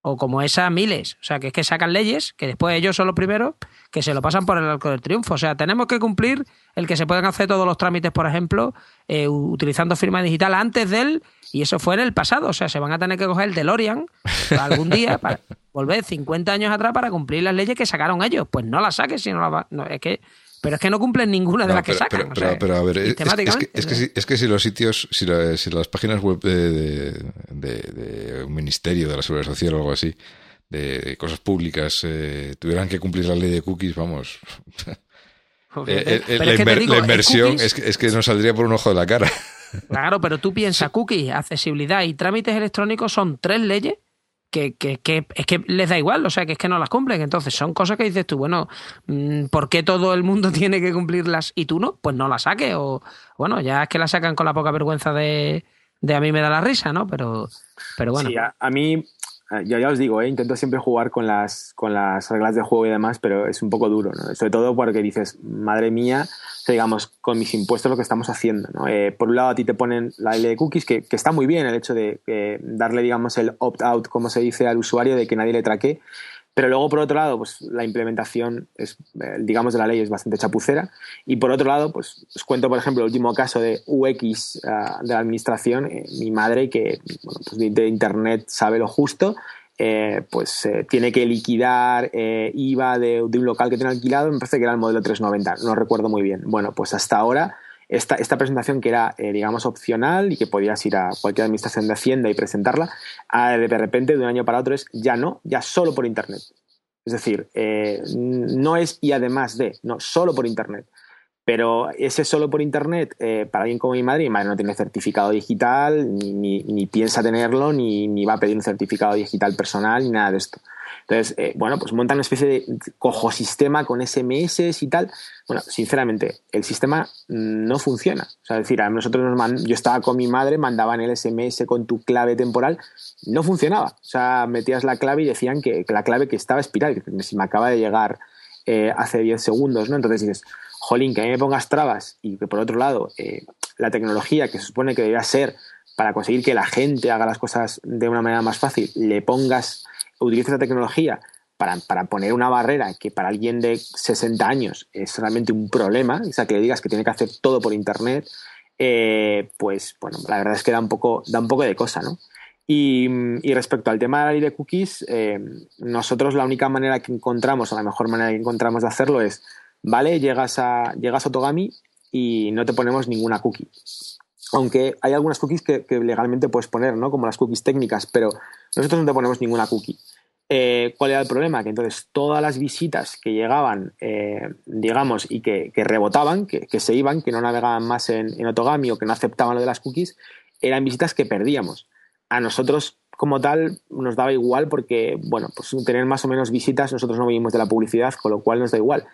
o como esa miles. O sea, que es que sacan leyes que después ellos son los primeros que se lo pasan por el arco del triunfo. O sea, tenemos que cumplir el que se puedan hacer todos los trámites, por ejemplo, eh, utilizando firma digital antes de él, y eso fue en el pasado. O sea, se van a tener que coger el DeLorean algún día para volver 50 años atrás para cumplir las leyes que sacaron ellos. Pues no las saques, si no las no, es que pero es que no cumplen ninguna de las que sacan. Pero, a ver, es, que, si, los sitios, si, las páginas web de, un ministerio de la seguridad social o algo así, de, cosas públicas, eh, tuvieran que cumplir la ley de cookies, vamos. Eh, eh, la, inversión es, que, es que nos saldría por un ojo de la cara. Claro, pero tú piensas, cookies, accesibilidad y trámites electrónicos son tres leyes que, es que les da igual, o sea, que es que no las cumplen. Entonces, son cosas que dices tú, bueno, mm, ¿por qué todo el mundo tiene que cumplirlas y tú no? Pues no las saques. O, bueno, ya es que las sacan con la poca vergüenza de, de a mí me da la risa, ¿no? Pero, pero bueno. Sí, a, mí, ya, ya os digo, ¿eh? intento siempre jugar con las, con las reglas de juego y demás, pero es un poco duro, ¿no? Sobre todo porque dices, madre mía, digamos, con mis impuestos lo que estamos haciendo. Eh, por un lado, a ti te ponen la ley de cookies, que, está muy bien el hecho de darle, digamos, el opt-out, como se dice, al usuario, de que nadie le traque. Pero luego, por otro lado, pues la implementación, es, eh, digamos, de la ley es bastante chapucera. Y por otro lado, pues os cuento, por ejemplo, el último caso de UX ah, de la administración. Eh, mi madre, que pues de Internet sabe lo justo, eh, pues tiene que liquidar IVA de, un local que tiene alquilado, me parece que era el modelo 390, no recuerdo muy bien. Bueno, pues hasta ahora esta, esta presentación que era, eh, digamos, opcional y que podías ir a cualquier administración de Hacienda y presentarla, de repente de un año para otro es ya no, ya solo por Internet. Es decir, eh, no es y además de, no, solo por Internet. Pero ese solo por Internet, eh, para alguien como mi madre, mi madre no tiene certificado digital, ni, ni, piensa tenerlo, ni, ni, va a pedir un certificado digital personal, ni nada de esto. Entonces, eh, bueno, pues montan una especie de cojo sistema con SMS y tal. Bueno, sinceramente, el sistema no funciona. O sea, decir, a nosotros nos yo estaba con mi madre, mandaban el SMS con tu clave temporal, no funcionaba. O sea, metías la clave y decían que, la clave que estaba espiral, que me acaba de llegar eh, hace 10 segundos, ¿no? Entonces dices, jolín, que a mí me pongas trabas y que por otro lado, eh, la tecnología que se supone que debería ser para conseguir que la gente haga las cosas de una manera más fácil, le pongas utiliza esa tecnología para, poner una barrera que para alguien de 60 años es realmente un problema, o sea, que le digas que tiene que hacer todo por Internet, eh, pues bueno, la verdad es que da un poco, da un poco de cosa, ¿no? Y, respecto al tema de la ley de cookies, eh, nosotros la única manera que encontramos, o la mejor manera que encontramos de hacerlo es, vale, llegas a, llegas a Otogami y no te ponemos ninguna cookie. Aunque hay algunas cookies que, legalmente puedes poner, ¿no? Como las cookies técnicas, pero nosotros no te ponemos ninguna cookie. Eh, ¿Cuál era el problema? Que entonces todas las visitas que llegaban, eh, digamos, y que, rebotaban, que, se iban, que no navegaban más en, en, Otogami o que no aceptaban lo de las cookies, eran visitas que perdíamos. A nosotros, como tal, nos daba igual porque, bueno, pues tener más o menos visitas, nosotros no vivimos de la publicidad, con lo cual nos da igual.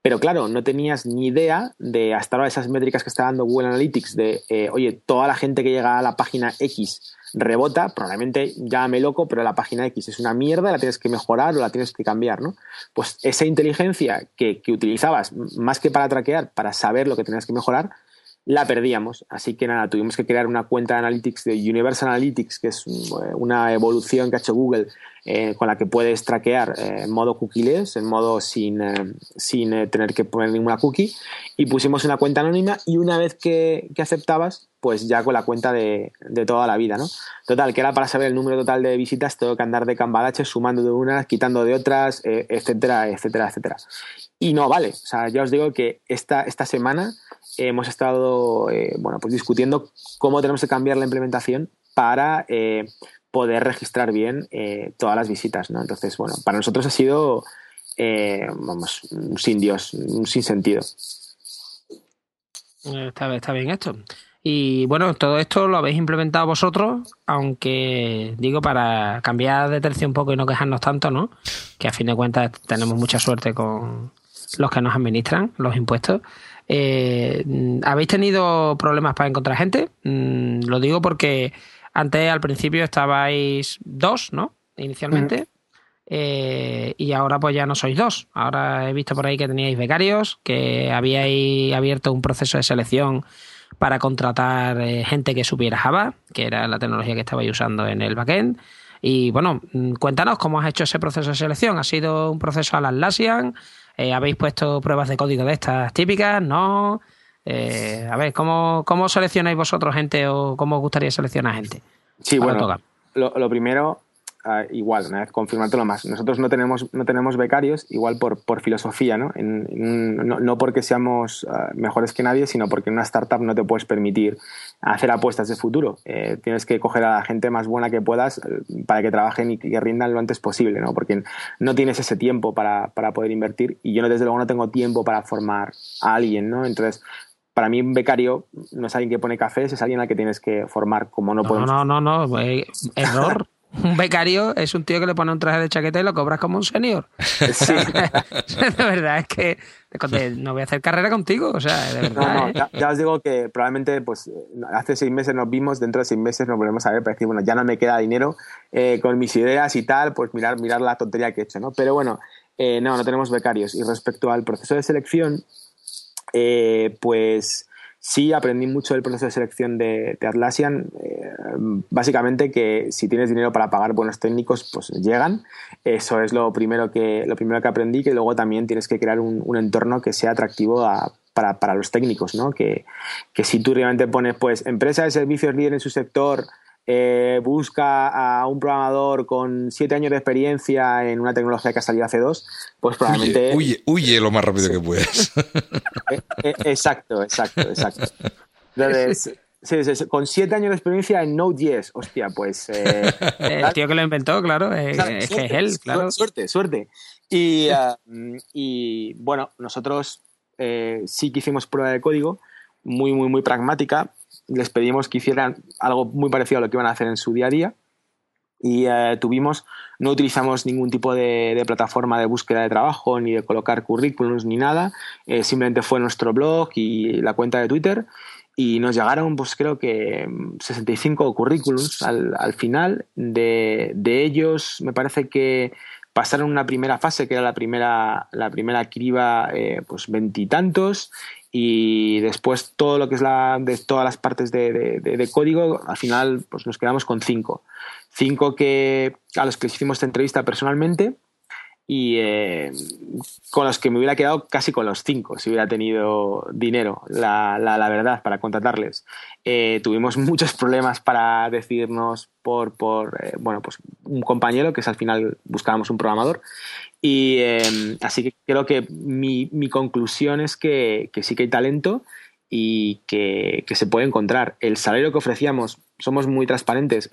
Pero claro, no tenías ni idea de hasta ahora esas métricas que está dando Google Analytics de, eh, oye, toda la gente que llega a la página X rebota, probablemente llámame loco, pero la página X es una mierda, la tienes que mejorar o la tienes que cambiar, ¿no? Pues esa inteligencia que, que utilizabas más que para traquear, para saber lo que tenías que mejorar, la perdíamos. Así que nada, tuvimos que crear una cuenta de Analytics de Universal Analytics, que es una evolución que ha hecho Google eh, con la que puedes traquear eh, en modo cookieless, en modo sin, eh, sin tener que poner ninguna cookie. Y pusimos una cuenta anónima y una vez que, aceptabas, pues ya con la cuenta de, toda la vida, ¿no? Total, que era para saber el número total de visitas, tengo que andar de cambalache, sumando de unas, quitando de otras, etcétera, etcétera, etcétera. Y no vale. O sea, ya os digo que esta, esta semana hemos estado eh, bueno, pues discutiendo cómo tenemos que cambiar la implementación para eh, poder registrar bien eh, todas las visitas. ¿no? Entonces, bueno, para nosotros ha sido vamos, un sin Dios, un sin sentido. Está, está bien esto. Y bueno, todo esto lo habéis implementado vosotros, aunque digo para cambiar de tercio un poco y no quejarnos tanto, ¿no? Que a fin de cuentas tenemos mucha suerte con los que nos administran los impuestos. Eh, ¿Habéis tenido problemas para encontrar gente? Mm, lo digo porque antes, al principio, estabais dos, ¿no? Inicialmente. Eh, y ahora pues ya no sois dos. Ahora he visto por ahí que teníais becarios, que habíais abierto un proceso de selección para contratar eh, gente que supiera Java, que era la tecnología que estabais usando en el backend. Y bueno, mm, cuéntanos cómo has hecho ese proceso de selección. ¿Ha sido un proceso a la Atlassian? Eh, ¿Habéis puesto pruebas de código de estas típicas? ¿No? Eh, a ver, ¿cómo, ¿cómo seleccionáis vosotros gente o cómo os gustaría seleccionar gente? Sí, bueno, lo, lo, primero, Ah, igual, una vez confirmártelo más. Nosotros no tenemos, no tenemos becarios, igual por, por filosofía, ¿no? ¿no? porque seamos ah, mejores que nadie, sino porque en una startup no te puedes permitir hacer apuestas de futuro. Eh, tienes que coger a la gente más buena que puedas eh, para que trabajen y que rindan lo antes posible, ¿no? Porque no tienes ese tiempo para, para poder invertir y yo desde luego no tengo tiempo para formar a alguien, ¿no? Entonces, para mí un becario no es alguien que pone cafés, es alguien al que tienes que formar, como no, podemos... No, no, no, eh, error. Un becario es un tío que le pone un traje de chaqueta y lo cobras como un senior. Sí. de verdad es que no voy a hacer carrera contigo, o sea, de verdad. ¿eh? ya, os digo que probablemente pues hace seis meses nos vimos, dentro de seis meses nos volvemos a ver para decir, bueno, ya no me queda dinero eh, con mis ideas y tal, pues mirar, mirar la tontería que he hecho, ¿no? Pero bueno, eh, no, no tenemos becarios. Y respecto al proceso de selección, pues Sí, aprendí mucho del proceso de selección de, Atlassian. Eh, básicamente que si tienes dinero para pagar buenos técnicos, pues llegan. Eso es lo primero que, lo primero que aprendí, que luego también tienes que crear un, entorno que sea atractivo para, para, los técnicos, ¿no? Que, que, si tú realmente pones, pues, empresa de servicios líder en su sector, eh, busca a un programador con siete años de experiencia en una tecnología que ha salido hace dos, pues probablemente... Huye, huye, lo más rápido que puedas. Eh, eh, exacto, exacto, exacto. Entonces, Sí, sí, con siete años de experiencia en Node.js. Hostia, pues. Eh, el tío que lo inventó, claro, es que es él, claro. Suerte, suerte. Y, y bueno, nosotros eh, sí que hicimos prueba de código, muy, muy, muy pragmática. Les pedimos que hicieran algo muy parecido a lo que iban a hacer en su día a día. Y eh, tuvimos, no utilizamos ningún tipo de, plataforma de búsqueda de trabajo, ni de colocar currículums, ni nada. simplemente fue nuestro blog y la cuenta de Twitter y nos llegaron, pues creo que 65 currículums al, al final. De, de, ellos, me parece que pasaron una primera fase, que era la primera, la primera criba, eh, pues veintitantos. Y, después todo lo que es la de todas las partes de, de, de, código, al final pues nos quedamos con cinco. Cinco que a los que hicimos esta entrevista personalmente y eh, con los que me hubiera quedado casi con los cinco si hubiera tenido dinero, la, la, verdad, para contratarles. Eh, tuvimos muchos problemas para decidirnos por, por eh, bueno, pues un compañero, que es al final buscábamos un programador. Y así que creo que mi, mi conclusión es que, que, sí que hay talento y que, que, se puede encontrar. El salario que ofrecíamos, somos muy transparentes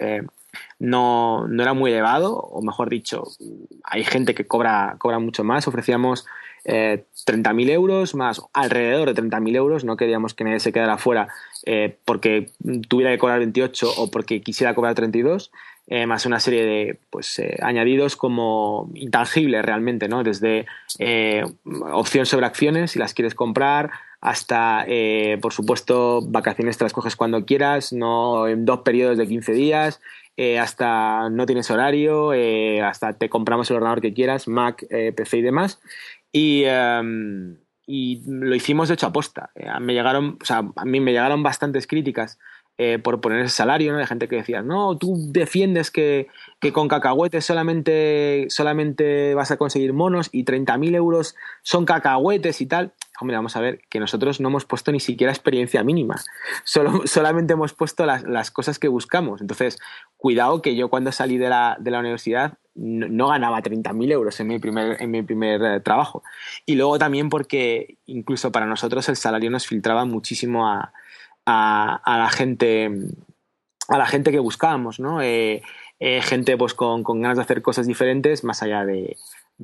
no, no era muy elevado, o mejor dicho, hay gente que cobra, cobra mucho más. Ofrecíamos eh, 30.000 euros más alrededor de 30.000 euros. No queríamos que nadie se quedara fuera eh, porque tuviera que cobrar 28 o porque quisiera cobrar 32. Eh, más una serie de pues, eh, añadidos como intangibles realmente, ¿no? Desde opción sobre acciones, si las quieres comprar, hasta, por supuesto, vacaciones te las coges cuando quieras, no en dos periodos de 15 días, eh, hasta no tienes horario, eh, hasta te compramos el ordenador que quieras, Mac, eh, PC y demás. Y, em, y, lo hicimos de hecho aposta. me llegaron, o sea, a mí me llegaron bastantes críticas por poner ese salario, ¿no? De gente que decía, no, tú defiendes que, que con cacahuetes solamente, solamente vas a conseguir monos y 30.000 euros son cacahuetes y tal hombre, vamos a ver, que nosotros no hemos puesto ni siquiera experiencia mínima, Solo, solamente hemos puesto las, cosas que buscamos. Entonces, cuidado que yo cuando salí de la, de la universidad no, ganaba 30.000 euros en mi primer, en mi primer eh, trabajo. Y luego también porque incluso para nosotros el salario nos filtraba muchísimo a, la gente a la gente que buscábamos, ¿no? Eh, eh, gente pues con, con, ganas de hacer cosas diferentes más allá de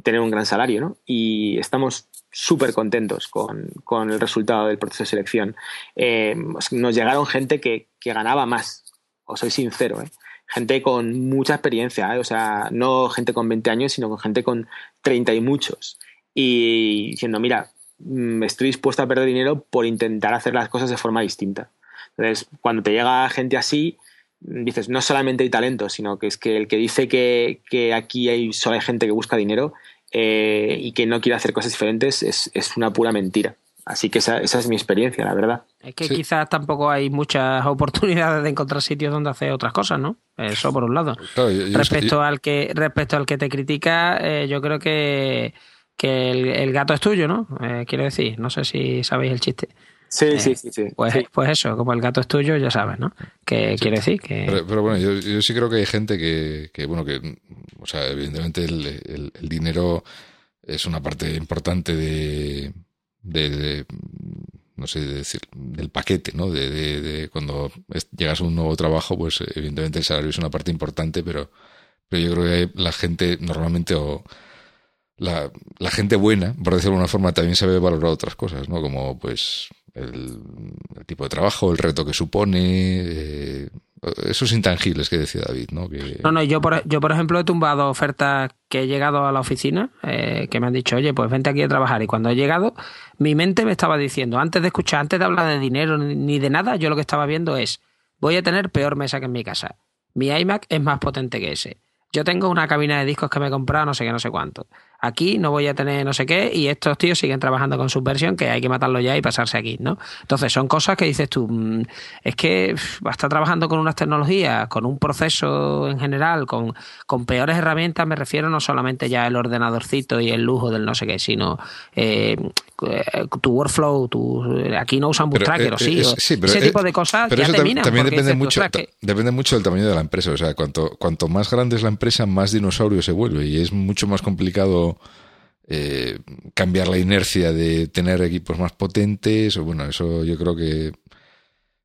tener un gran salario, ¿no? Y estamos súper contentos con, con, el resultado del proceso de selección. Eh, nos llegaron gente que, que, ganaba más, os soy sincero, gente con mucha experiencia, o sea, no gente con 20 años, sino con gente con 30 y muchos. Y diciendo, mira, estoy dispuesto a perder dinero por intentar hacer las cosas de forma distinta. Entonces, cuando te llega gente así, dices, no solamente hay talento, sino que es que el que dice que, que aquí hay solo hay gente que busca dinero eh, y que no quiere hacer cosas diferentes es, es una pura mentira. Así que esa, esa, es mi experiencia, la verdad. Es que quizás tampoco hay muchas oportunidades de encontrar sitios donde hacer otras cosas, ¿no? Eso por un lado. respecto, al que, respecto al que te critica, eh, yo creo que, que el, gato es tuyo, ¿no? Eh, quiero decir, no sé si sabéis el chiste. Sí, sí, sí, sí. Pues, pues eso, como el gato es tuyo, ya sabes, ¿no? Que quiere decir que... Pero, bueno, yo, yo, sí creo que hay gente que, que bueno, que, o sea, evidentemente el, el, dinero es una parte importante de, de, no sé decir, del paquete, ¿no? De, de, de, cuando llegas a un nuevo trabajo, pues evidentemente el salario es una parte importante, pero, pero yo creo que la gente normalmente o la, la gente buena, por decirlo de alguna forma, también sabe valorar otras cosas, ¿no? Como pues el, tipo de trabajo, el reto que supone, eh, esos intangibles que decía David, ¿no? Que... No, no, yo por, yo por ejemplo he tumbado ofertas que he llegado a la oficina, eh, que me han dicho, oye, pues vente aquí a trabajar. Y cuando he llegado, mi mente me estaba diciendo, antes de escuchar, antes de hablar de dinero ni de nada, yo lo que estaba viendo es, voy a tener peor mesa que en mi casa. Mi iMac es más potente que ese. Yo tengo una cabina de discos que me he comprado no sé qué, no sé cuánto. Aquí no voy a tener no sé qué y estos tíos siguen trabajando con subversión que hay que matarlo ya y pasarse aquí, ¿no? Entonces son cosas que dices tú, mm, es que va a estar trabajando con unas tecnologías, con un proceso en general, con, con peores herramientas, me refiero no solamente ya el ordenadorcito y el lujo del no sé qué, sino eh, tu workflow, tu, aquí no usan Bootstracker, o sí, ese tipo de cosas ya También depende mucho, depende mucho del tamaño de la empresa, o sea, cuanto, cuanto más grande es la empresa, más dinosaurio se vuelve y es mucho más complicado eh, cambiar la inercia de tener equipos más potentes. O bueno, eso yo creo que,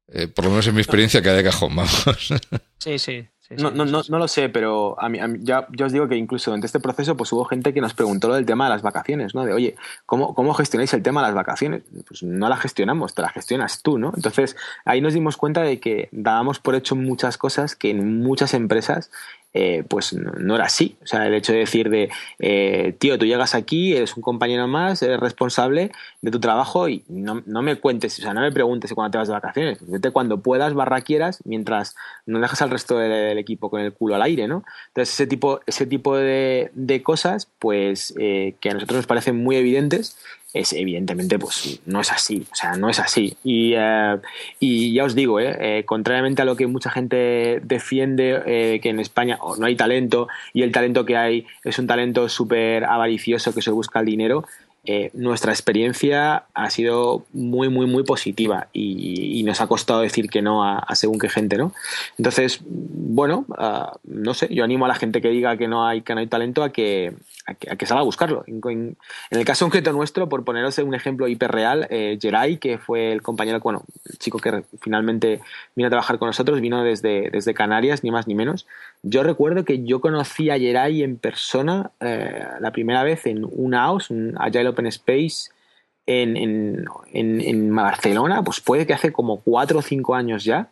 eh, por lo menos en mi experiencia, cada de cajón, vamos. Sí, sí. no, no, no, no, lo sé, pero a mí, ya, os digo que incluso durante este proceso pues hubo gente que nos preguntó lo del tema de las vacaciones, ¿no? De, oye, ¿cómo, ¿cómo gestionáis el tema de las vacaciones? Pues no la gestionamos, te la gestionas tú, ¿no? Entonces ahí nos dimos cuenta de que dábamos por hecho muchas cosas que en muchas empresas eh, pues no, era así. O sea, el hecho de decir de, eh, tío, tú llegas aquí, eres un compañero más, eres responsable de tu trabajo y no, me cuentes, o sea, no me preguntes cuando te vas de vacaciones. Vete cuando puedas, barra quieras, mientras no dejas al resto del, equipo con el culo al aire, ¿no? Entonces, ese tipo, ese tipo de, cosas, pues, eh, que a nosotros nos parecen muy evidentes es evidentemente pues no es así, o sea, no es así. Y, eh, y ya os digo, eh, eh, contrariamente a lo que mucha gente defiende, que en España no hay talento y el talento que hay es un talento súper avaricioso que se busca el dinero, eh, nuestra experiencia ha sido muy, muy, muy positiva y, nos ha costado decir que no a, según qué gente, ¿no? Entonces, bueno, ah, no sé, yo animo a la gente que diga que no hay, que no hay talento a que, a que, salga a buscarlo. En, el caso concreto nuestro, por poneros un ejemplo hiperreal, eh, Geray, que fue el compañero, bueno, el chico que finalmente vino a trabajar con nosotros, vino desde, desde Canarias, ni más ni menos. Yo recuerdo que yo conocí a Geray en persona eh, la primera vez en una house, un Agile Open Space en, en, Barcelona, pues puede que hace como cuatro o cinco años ya.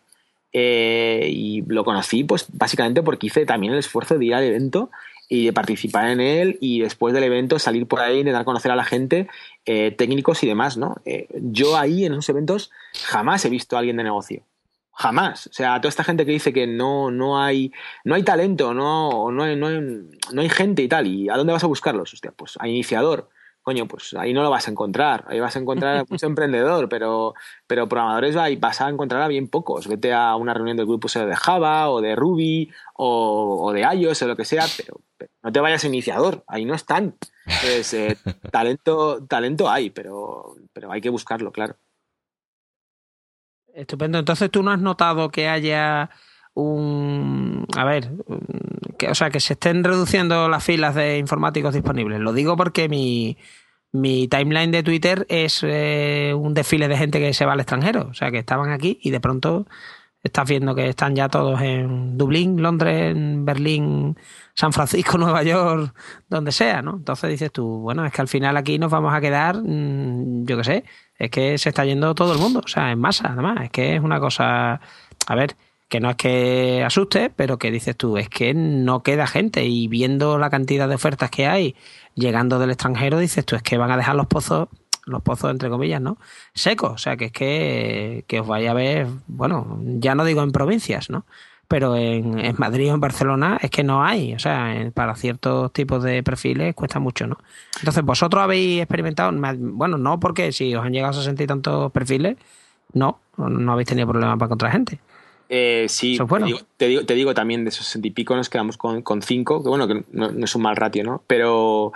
Eh, y lo conocí pues básicamente porque hice también el esfuerzo de ir al evento y participar en él y después del evento salir por ahí, dar a conocer a la gente, eh, técnicos y demás, ¿no? Eh, yo ahí en esos eventos jamás he visto a alguien de negocio. Jamás. O sea, toda esta gente que dice que no, no hay, no hay talento, no, no, hay, no, no hay gente y tal. ¿Y a dónde vas a buscarlos? Hostia, pues a iniciador coño, pues ahí no lo vas a encontrar. Ahí vas a encontrar a mucho emprendedor, pero, pero programadores ahí vas a encontrar a bien pocos. Vete a una reunión del grupo de Java o de Ruby o, de iOS o lo que sea, pero, no te vayas a iniciador, ahí no están. Entonces, eh, talento, talento hay, pero, pero hay que buscarlo, claro. Estupendo. Entonces, ¿tú no has notado que haya un... A ver, que, o sea, que se estén reduciendo las filas de informáticos disponibles. Lo digo porque mi, mi timeline de Twitter es eh, un desfile de gente que se va al extranjero. O sea, que estaban aquí y de pronto estás viendo que están ya todos en Dublín, Londres, Berlín, San Francisco, Nueva York, donde sea, ¿no? Entonces dices tú, bueno, es que al final aquí nos vamos a quedar, mm, yo qué sé, es que se está yendo todo el mundo, o sea, en masa, además, es que es una cosa, a ver, que no es que asuste, pero que dices tú, es que no queda gente y viendo la cantidad de ofertas que hay llegando del extranjero, dices tú, es que van a dejar los pozos, los pozos entre comillas, ¿no? Secos, o sea, que es que, que os vaya a ver, bueno, ya no digo en provincias, ¿no? Pero en, en Madrid o en Barcelona es que no hay, o sea, para ciertos tipos de perfiles cuesta mucho, ¿no? Entonces, vosotros habéis experimentado, bueno, no porque si os han llegado a 60 y tantos perfiles, no, no habéis tenido problemas para encontrar gente. Eh, sí, te, digo, te, digo, también de esos sesenta y pico nos quedamos con, con cinco, que bueno, que no, es un mal ratio, ¿no? Pero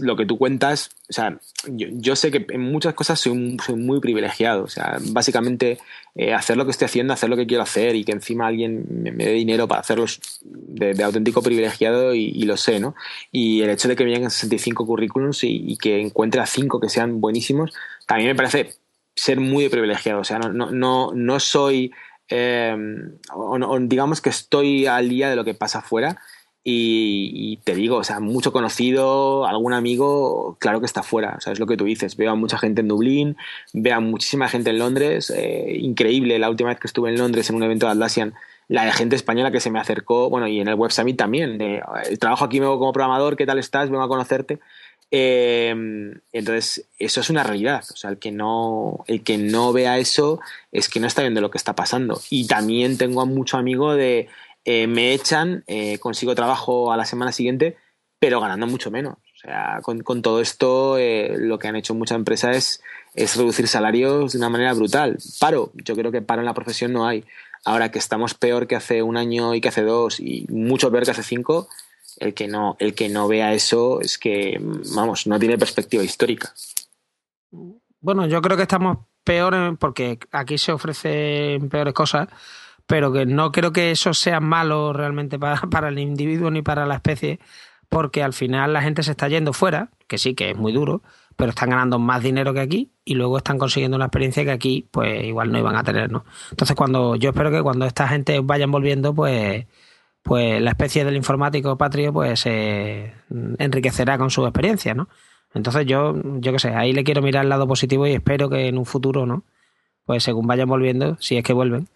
lo que tú cuentas, o sea, yo, sé que en muchas cosas soy, muy privilegiado, o sea, básicamente eh, hacer lo que estoy haciendo, hacer lo que quiero hacer y que encima alguien me, dé dinero para hacerlo de, auténtico privilegiado y, lo sé, ¿no? Y el hecho de que me lleguen 65 currículums y, y que encuentre a cinco que sean buenísimos, también me parece ser muy privilegiado, o sea, no, no, no, no soy O, digamos que estoy al día de lo que pasa afuera. Y, te digo, o sea, mucho conocido, algún amigo, claro que está fuera, o sea, es lo que tú dices. Veo a mucha gente en Dublín, veo a muchísima gente en Londres, eh, increíble, la última vez que estuve en Londres en un evento de Atlassian, la de gente española que se me acercó, bueno, y en el Web también, el trabajo aquí como programador, ¿qué tal estás? Vengo a conocerte. Em, entonces, eso es una realidad. O sea, el que, no, el que no vea eso es que no está viendo lo que está pasando. Y también tengo a mucho amigo de eh, me echan, eh, consigo trabajo a la semana siguiente, pero ganando mucho menos. O sea, con, todo esto eh, lo que han hecho muchas empresas es, es reducir salarios de una manera brutal. Paro, yo creo que paro en la profesión no hay. Ahora que estamos peor que hace un año y que hace dos y mucho peor que hace cinco, el que no, el que no vea eso es que, vamos, no tiene perspectiva histórica. Bueno, yo creo que estamos peor porque aquí se ofrecen peores cosas, pero que no creo que eso sea malo realmente para, para el individuo ni para la especie, porque al final la gente se está yendo fuera, que sí que es muy duro, pero están ganando más dinero que aquí y luego están consiguiendo una experiencia que aquí pues igual no iban a tener, ¿no? Entonces cuando yo espero que cuando esta gente vayan volviendo pues pues la especie del informático patrio pues se enriquecerá con su experiencia, ¿no? Entonces yo, yo qué sé, ahí le quiero mirar el lado positivo y espero que en un futuro, ¿no? Pues según vayan volviendo, si es que vuelven,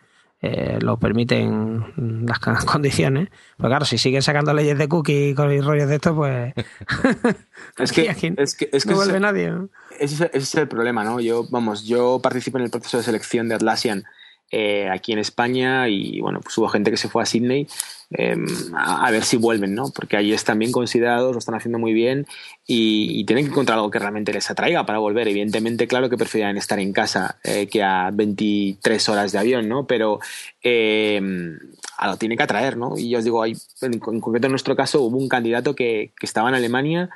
eh, lo permiten las condiciones. Pues claro, si siguen sacando leyes de cookie los rollos de esto, pues. es, que, es que, es no vuelve nadie. Ese, es el problema, ¿no? Yo, vamos, yo participo en el proceso de selección de Atlassian eh, aquí en España y bueno, pues hubo gente que se fue a Sydney em, a, ver si vuelven, ¿no? Porque allí están bien considerados, lo están haciendo muy bien y, tienen que encontrar algo que realmente les atraiga para volver. Evidentemente, claro que preferían estar en casa eh, que a 23 horas de avión, ¿no? Pero em, algo tiene que atraer, ¿no? Y yo os digo, hay, en, concreto en nuestro caso hubo un candidato que estaba en Alemania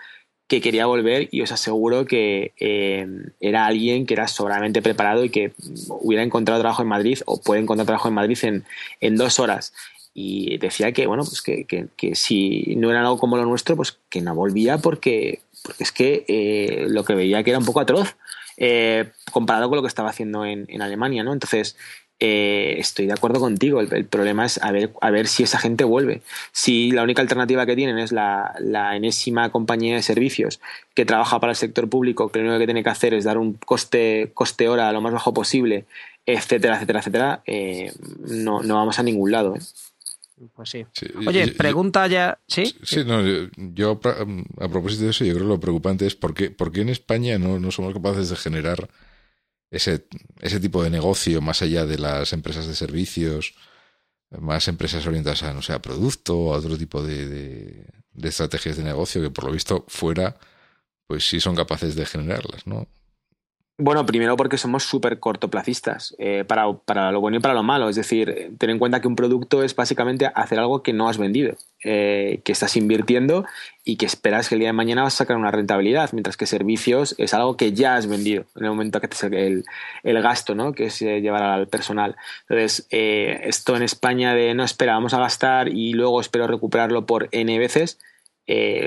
que quería volver y os aseguro que eh, era alguien que era sobradamente preparado y que hubiera encontrado trabajo en Madrid o puede encontrar trabajo en Madrid en, en dos horas. Y decía que, bueno, pues que, que, si no era algo como lo nuestro, pues que no volvía porque, porque es que eh, lo que veía que era un poco atroz eh, comparado con lo que estaba haciendo en, en Alemania, ¿no? Entonces, eh, estoy de acuerdo contigo. El, problema es a ver, a ver si esa gente vuelve. Si la única alternativa que tienen es la, enésima compañía de servicios que trabaja para el sector público, que lo único que tiene que hacer es dar un coste, coste hora lo más bajo posible, etcétera, etcétera, etcétera, eh, no, vamos a ningún lado. ¿eh? Pues sí. Oye, pregunta ya. ¿Sí? Sí, no, yo, a propósito de eso, yo creo que lo preocupante es por qué, por qué en España no, no somos capaces de generar ese, ese tipo de negocio más allá de las empresas de servicios, más empresas orientadas a, no sé, a producto a otro tipo de, de, estrategias de negocio que por lo visto fuera, pues sí son capaces de generarlas, ¿no? Bueno, primero porque somos súper cortoplacistas, eh, para, para, lo bueno y para lo malo. Es decir, ten en cuenta que un producto es básicamente hacer algo que no has vendido, eh, que estás invirtiendo y que esperas que el día de mañana vas a sacar una rentabilidad, mientras que servicios es algo que ya has vendido en el momento que te el, el gasto, ¿no? que es eh, llevar al personal. Entonces, esto en España de no espera, vamos a gastar y luego espero recuperarlo por N veces,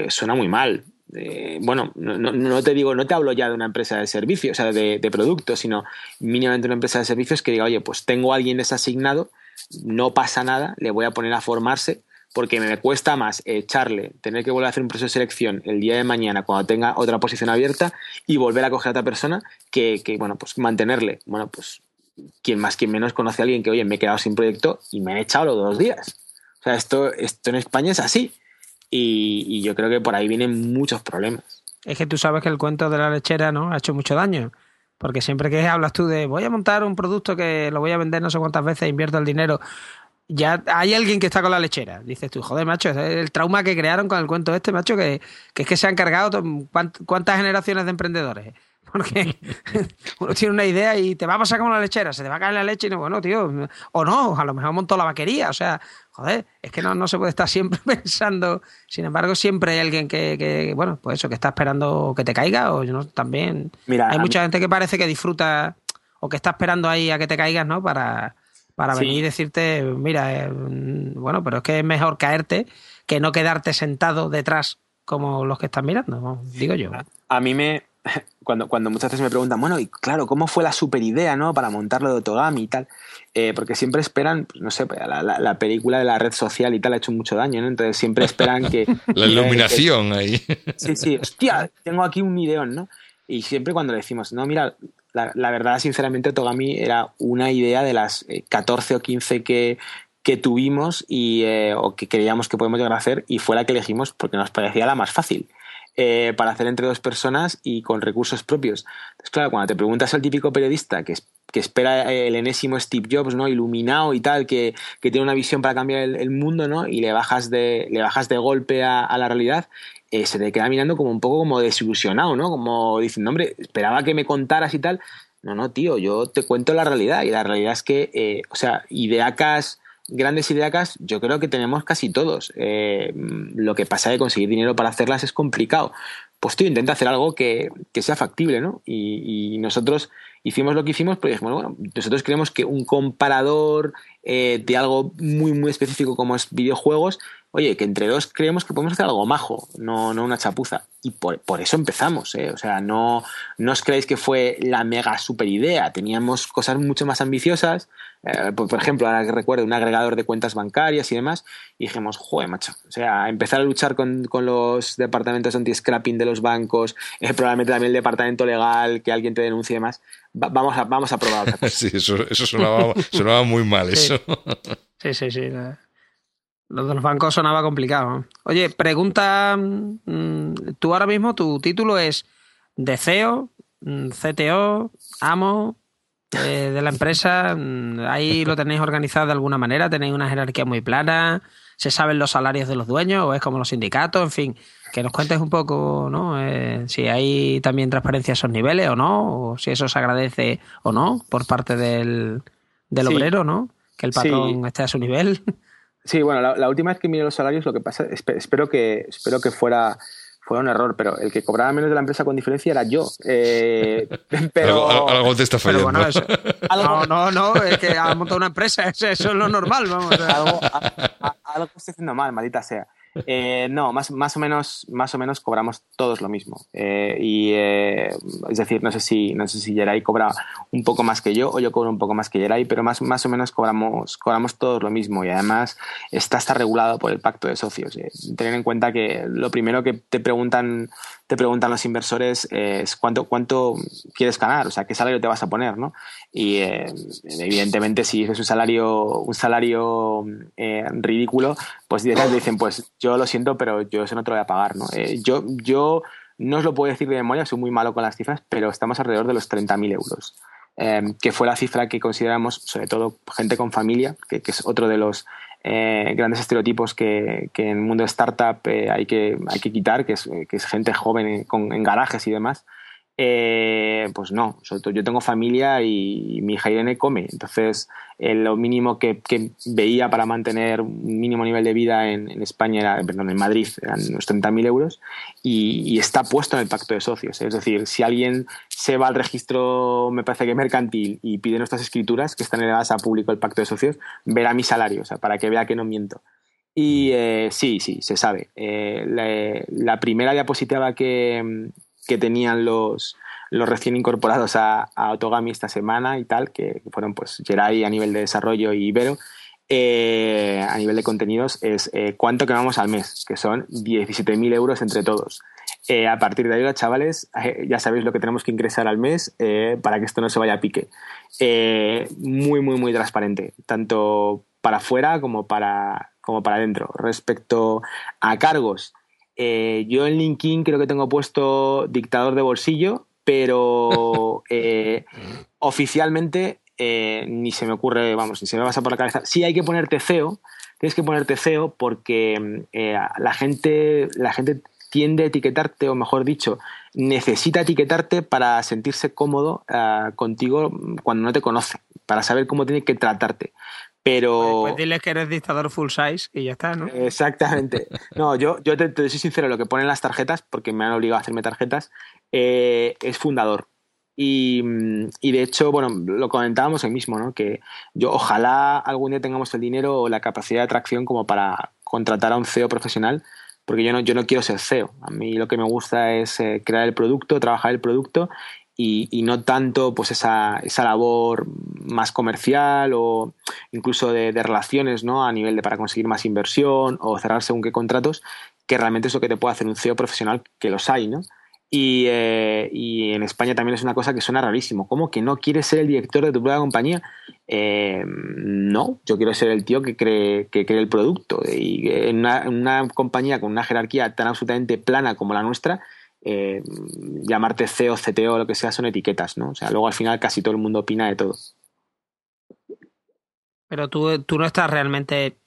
suena muy mal. Bueno, no, te digo, no te hablo ya de una empresa de servicios, o sea, de, productos, sino mínimamente una empresa de servicios que diga, oye, pues tengo a alguien desasignado, no pasa nada, le voy a poner a formarse, porque me cuesta más echarle, tener que volver a hacer un proceso de selección el día de mañana cuando tenga otra posición abierta y volver a coger a otra persona que, bueno, pues mantenerle. Bueno, pues quien más, quien menos conoce a alguien que, oye, me he quedado sin proyecto y me han echado los dos días. O sea, esto, esto en España es así. Y, yo creo que por ahí vienen muchos problemas. Es que tú sabes que el cuento de la lechera no ha hecho mucho daño. Porque siempre que hablas tú de voy a montar un producto que lo voy a vender no sé cuántas veces, invierto el dinero, ya hay alguien que está con la lechera. Dices tú, joder, macho, el trauma que crearon con el cuento este, macho, que, que es que se han cargado cuántas generaciones de emprendedores. Porque uno tiene una idea y te va a pasar como la lechera, se te va a caer la leche y no, bueno, tío, o no, a lo mejor montó la vaquería, o sea, joder, es que no, no se puede estar siempre pensando. Sin embargo, siempre hay alguien que, que bueno, pues eso, que está esperando que te caiga, o yo no, también. Mira, hay mucha gente que parece que disfruta o que está esperando ahí a que te caigas, ¿no? Para, para venir y decirte, mira, eh, bueno, pero es que es mejor caerte que no quedarte sentado detrás como los que están mirando, digo yo. A mí me, cuando, cuando muchas veces me preguntan, bueno, y claro, ¿cómo fue la super idea, ¿no? Para montarlo de Otogami y tal. Eh, porque siempre esperan, pues, no sé, pues, la, la, película de la red social y tal ha hecho mucho daño, ¿no? Entonces siempre esperan que. la iluminación ahí. Sí, sí, hostia, tengo aquí un ideón, ¿no? Y siempre cuando le decimos, no, mira, la, la verdad, sinceramente, Otogami era una idea de las 14 eh, o 15 que, que tuvimos y, eh, o que creíamos que podemos llegar a hacer y fue la que elegimos porque nos parecía la más fácil. Eh, para hacer entre dos personas y con recursos propios. Entonces, claro, cuando te preguntas al típico periodista que, espera el enésimo Steve Jobs, ¿no? Iluminado y tal, que, tiene una visión para cambiar el, mundo, ¿no? Y le bajas de, le bajas de golpe a, la realidad, eh, se te queda mirando como un poco como desilusionado, ¿no? Como diciendo, hombre, esperaba que me contaras y tal. No, no, tío, yo te cuento la realidad y la realidad es que, eh, o sea, ideacas grandes ideas yo creo que tenemos casi todos. Eh, lo que pasa es que conseguir dinero para hacerlas es complicado. Pues tío, intenta hacer algo que, sea factible, ¿no? Y, nosotros hicimos lo que hicimos, pero dijimos, bueno, nosotros creemos que un comparador eh, de algo muy, muy específico como es videojuegos, oye, que entre dos creemos que podemos hacer algo majo, no, no una chapuza. Y por, eso empezamos, ¿eh? O sea, no, no os creéis que fue la mega super idea. Teníamos cosas mucho más ambiciosas, eh, por, ejemplo, ahora que recuerdo, un agregador de cuentas bancarias y demás, y dijimos, joder, macho, o sea, empezar a luchar con, los departamentos anti-scrapping de los bancos, eh, probablemente también el departamento legal, que alguien te denuncie y demás, vamos, a, vamos a probar. sí, eso, eso sonaba, muy mal, eso. sí, sí, sí. Lo de los bancos sonaba complicado. Oye, pregunta, mm, tú ahora mismo, tu título es de CEO, mm, CTO, AMO, de, la empresa, mm, ahí lo tenéis organizado de alguna manera, tenéis una jerarquía muy plana, se saben los salarios de los dueños o es como los sindicatos, en fin, que nos cuentes un poco, ¿no? Eh, si hay también transparencia a esos niveles o no, o si eso se agradece o no por parte del, del obrero, ¿no? Que el patrón esté a su nivel. Sí, bueno, la, la, última vez que miré los salarios, lo que pasa, espero que, espero que fuera fue un error, pero el que cobraba menos de la empresa con diferencia era yo. Eh, pero, algo, te está fallando. no, no, no, es que ha montado una empresa, eso, es lo normal, vamos. algo, algo estoy haciendo mal, maldita sea. Eh, no, más, más, o menos, más o menos cobramos todos lo mismo. Eh, y, eh, es decir, no sé si, no sé si Geray cobra un poco más que yo o yo cobro un poco más que Geray, pero más, más o menos cobramos, cobramos todos lo mismo. Y además está, está regulado por el pacto de socios. tener en cuenta que lo primero que te preguntan te preguntan los inversores es cuánto, cuánto quieres ganar, o sea, qué salario te vas a poner, ¿no? Y eh, evidentemente si es un salario, un salario eh, ridículo, pues directamente dicen, pues yo lo siento, pero yo eso no te lo voy a pagar, ¿no? Eh, yo, yo no os lo puedo decir de memoria, soy muy malo con las cifras, pero estamos alrededor de los 30.000 euros. que fue la cifra que consideramos, sobre todo gente con familia, que, que es otro de los eh, grandes estereotipos que, en el mundo de startup eh, hay, que, hay que quitar, que es, que es gente joven con, en garajes y demás. Eh, pues no, yo tengo familia y, mi hija Irene come, entonces eh, lo mínimo que, veía para mantener un mínimo nivel de vida en, España, era, perdón, en Madrid, eran unos 30.000 euros y, está puesto en el pacto de socios. Es decir, si alguien se va al registro, me parece que mercantil, y pide nuestras escrituras, que están elevadas a público el pacto de socios, verá mi salario, o sea, para que vea que no miento. Y eh, sí, sí, se sabe. la, primera diapositiva que, que tenían los, los recién incorporados a, a, Otogami esta semana y tal, que fueron pues Geray a nivel de desarrollo y Ibero, eh, a nivel de contenidos, es eh, cuánto quemamos al mes, que son 17.000 euros entre todos. Eh, a partir de ahí, chavales, ya sabéis lo que tenemos que ingresar al mes para que esto no se vaya a pique. muy, muy, muy transparente, tanto para afuera como para, como para adentro. Respecto a cargos, eh, yo en LinkedIn creo que tengo puesto dictador de bolsillo, pero eh, oficialmente eh, ni se me ocurre, vamos, ni se me pasa por la cabeza. Sí hay que ponerte CEO, tienes que ponerte CEO porque la, gente, la gente tiende a etiquetarte, o mejor dicho, necesita etiquetarte para sentirse cómodo contigo cuando no te conoce, para saber cómo tiene que tratarte. Pero. Pues, diles que eres dictador full size y ya está, ¿no? Exactamente. No, yo, yo te, soy sincero, lo que ponen las tarjetas, porque me han obligado a hacerme tarjetas, eh, es fundador. Y, y, de hecho, bueno, lo comentábamos hoy mismo, ¿no? Que yo ojalá algún día tengamos el dinero o la capacidad de atracción como para contratar a un CEO profesional, porque yo no, yo no quiero ser CEO. A mí lo que me gusta es eh, crear el producto, trabajar el producto y, no tanto pues esa, esa, labor más comercial o incluso de, relaciones ¿no? a nivel de para conseguir más inversión o cerrar según qué contratos, que realmente es lo que te puede hacer un CEO profesional, que los hay, ¿no? Y, eh, y, en España también es una cosa que suena rarísimo. ¿Cómo que no quieres ser el director de tu propia compañía? Eh, no, yo quiero ser el tío que cree, que cree el producto. Y en una, una, compañía con una jerarquía tan absolutamente plana como la nuestra, eh, llamarte CEO, CTO, lo que sea, son etiquetas, ¿no? O sea, luego al final casi todo el mundo opina de todo. Pero tú, tú no estás realmente,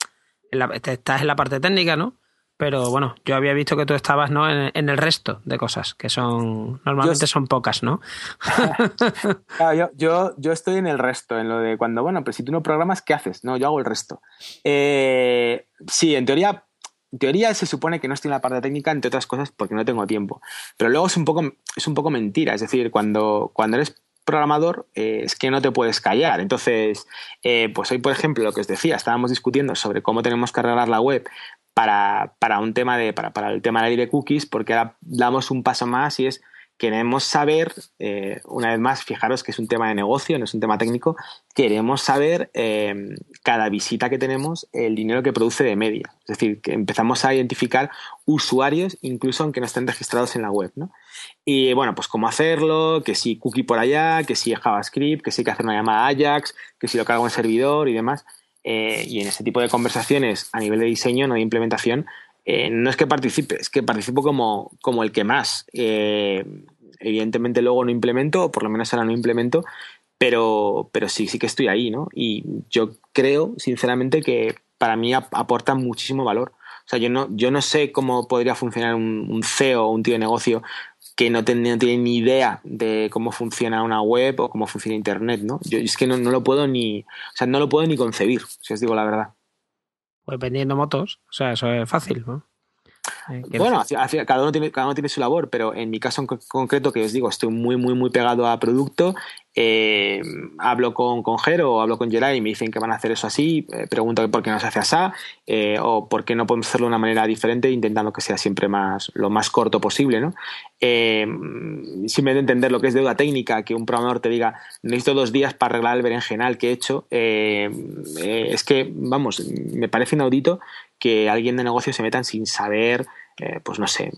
estás en la parte técnica, ¿no? Pero bueno, yo había visto que tú estabas ¿no? en, el resto de cosas, que son normalmente son pocas, ¿no? claro, yo, yo, estoy en el resto, en lo de cuando, bueno, pues si tú no programas, ¿qué haces? No, yo hago el resto. Eh, sí, en teoría, en teoría se supone que no estoy en la parte técnica, entre otras cosas, porque no tengo tiempo. Pero luego es un poco, es un poco mentira, es decir, cuando, cuando eres programador eh, es que no te puedes callar. Entonces, eh, pues hoy, por ejemplo, lo que os decía, estábamos discutiendo sobre cómo tenemos que arreglar la web para, un tema de, para, para el tema de de cookies, porque ahora damos un paso más y es queremos saber, eh, una vez más, fijaros que es un tema de negocio, no es un tema técnico, queremos saber eh, cada visita que tenemos el dinero que produce de media. Es decir, que empezamos a identificar usuarios, incluso aunque no estén registrados en la web. ¿no? Y bueno, pues cómo hacerlo, que si cookie por allá, que si JavaScript, que si hay que hacer una llamada Ajax, que si lo cargo en servidor y demás. Eh, y en ese tipo de conversaciones a nivel de diseño, no de implementación, eh, no es que participe, es que participo como, como el que más. Eh, evidentemente luego no implemento, o por lo menos ahora no implemento, pero, pero sí, sí que estoy ahí, ¿no? Y yo creo, sinceramente, que para mí aporta muchísimo valor. O sea, yo no, yo no sé cómo podría funcionar un, CEO o un tío de negocio que no, tiene ni idea de cómo funciona una web o cómo funciona Internet, ¿no? Yo es que no, no, lo puedo ni, o sea, no lo puedo ni concebir, si os digo la verdad. Pues vendiendo motos, o sea, eso es fácil, ¿no? Eh, bueno, cada, uno tiene, cada uno tiene su labor, pero en mi caso en concreto, que os digo, estoy muy, muy, muy pegado a producto. Eh, hablo con, con Jero o hablo con Geray y me dicen que van a hacer eso así. Eh, pregunto por qué no se hace así o por qué no podemos hacerlo de una manera diferente, intentando que sea siempre más, lo más corto posible. ¿no? simplemente entender lo que es deuda técnica, que un programador te diga, necesito dos días para arreglar el berenjenal que he hecho. es que, vamos, me parece inaudito que alguien de negocio se metan sin saber, eh, pues no sé,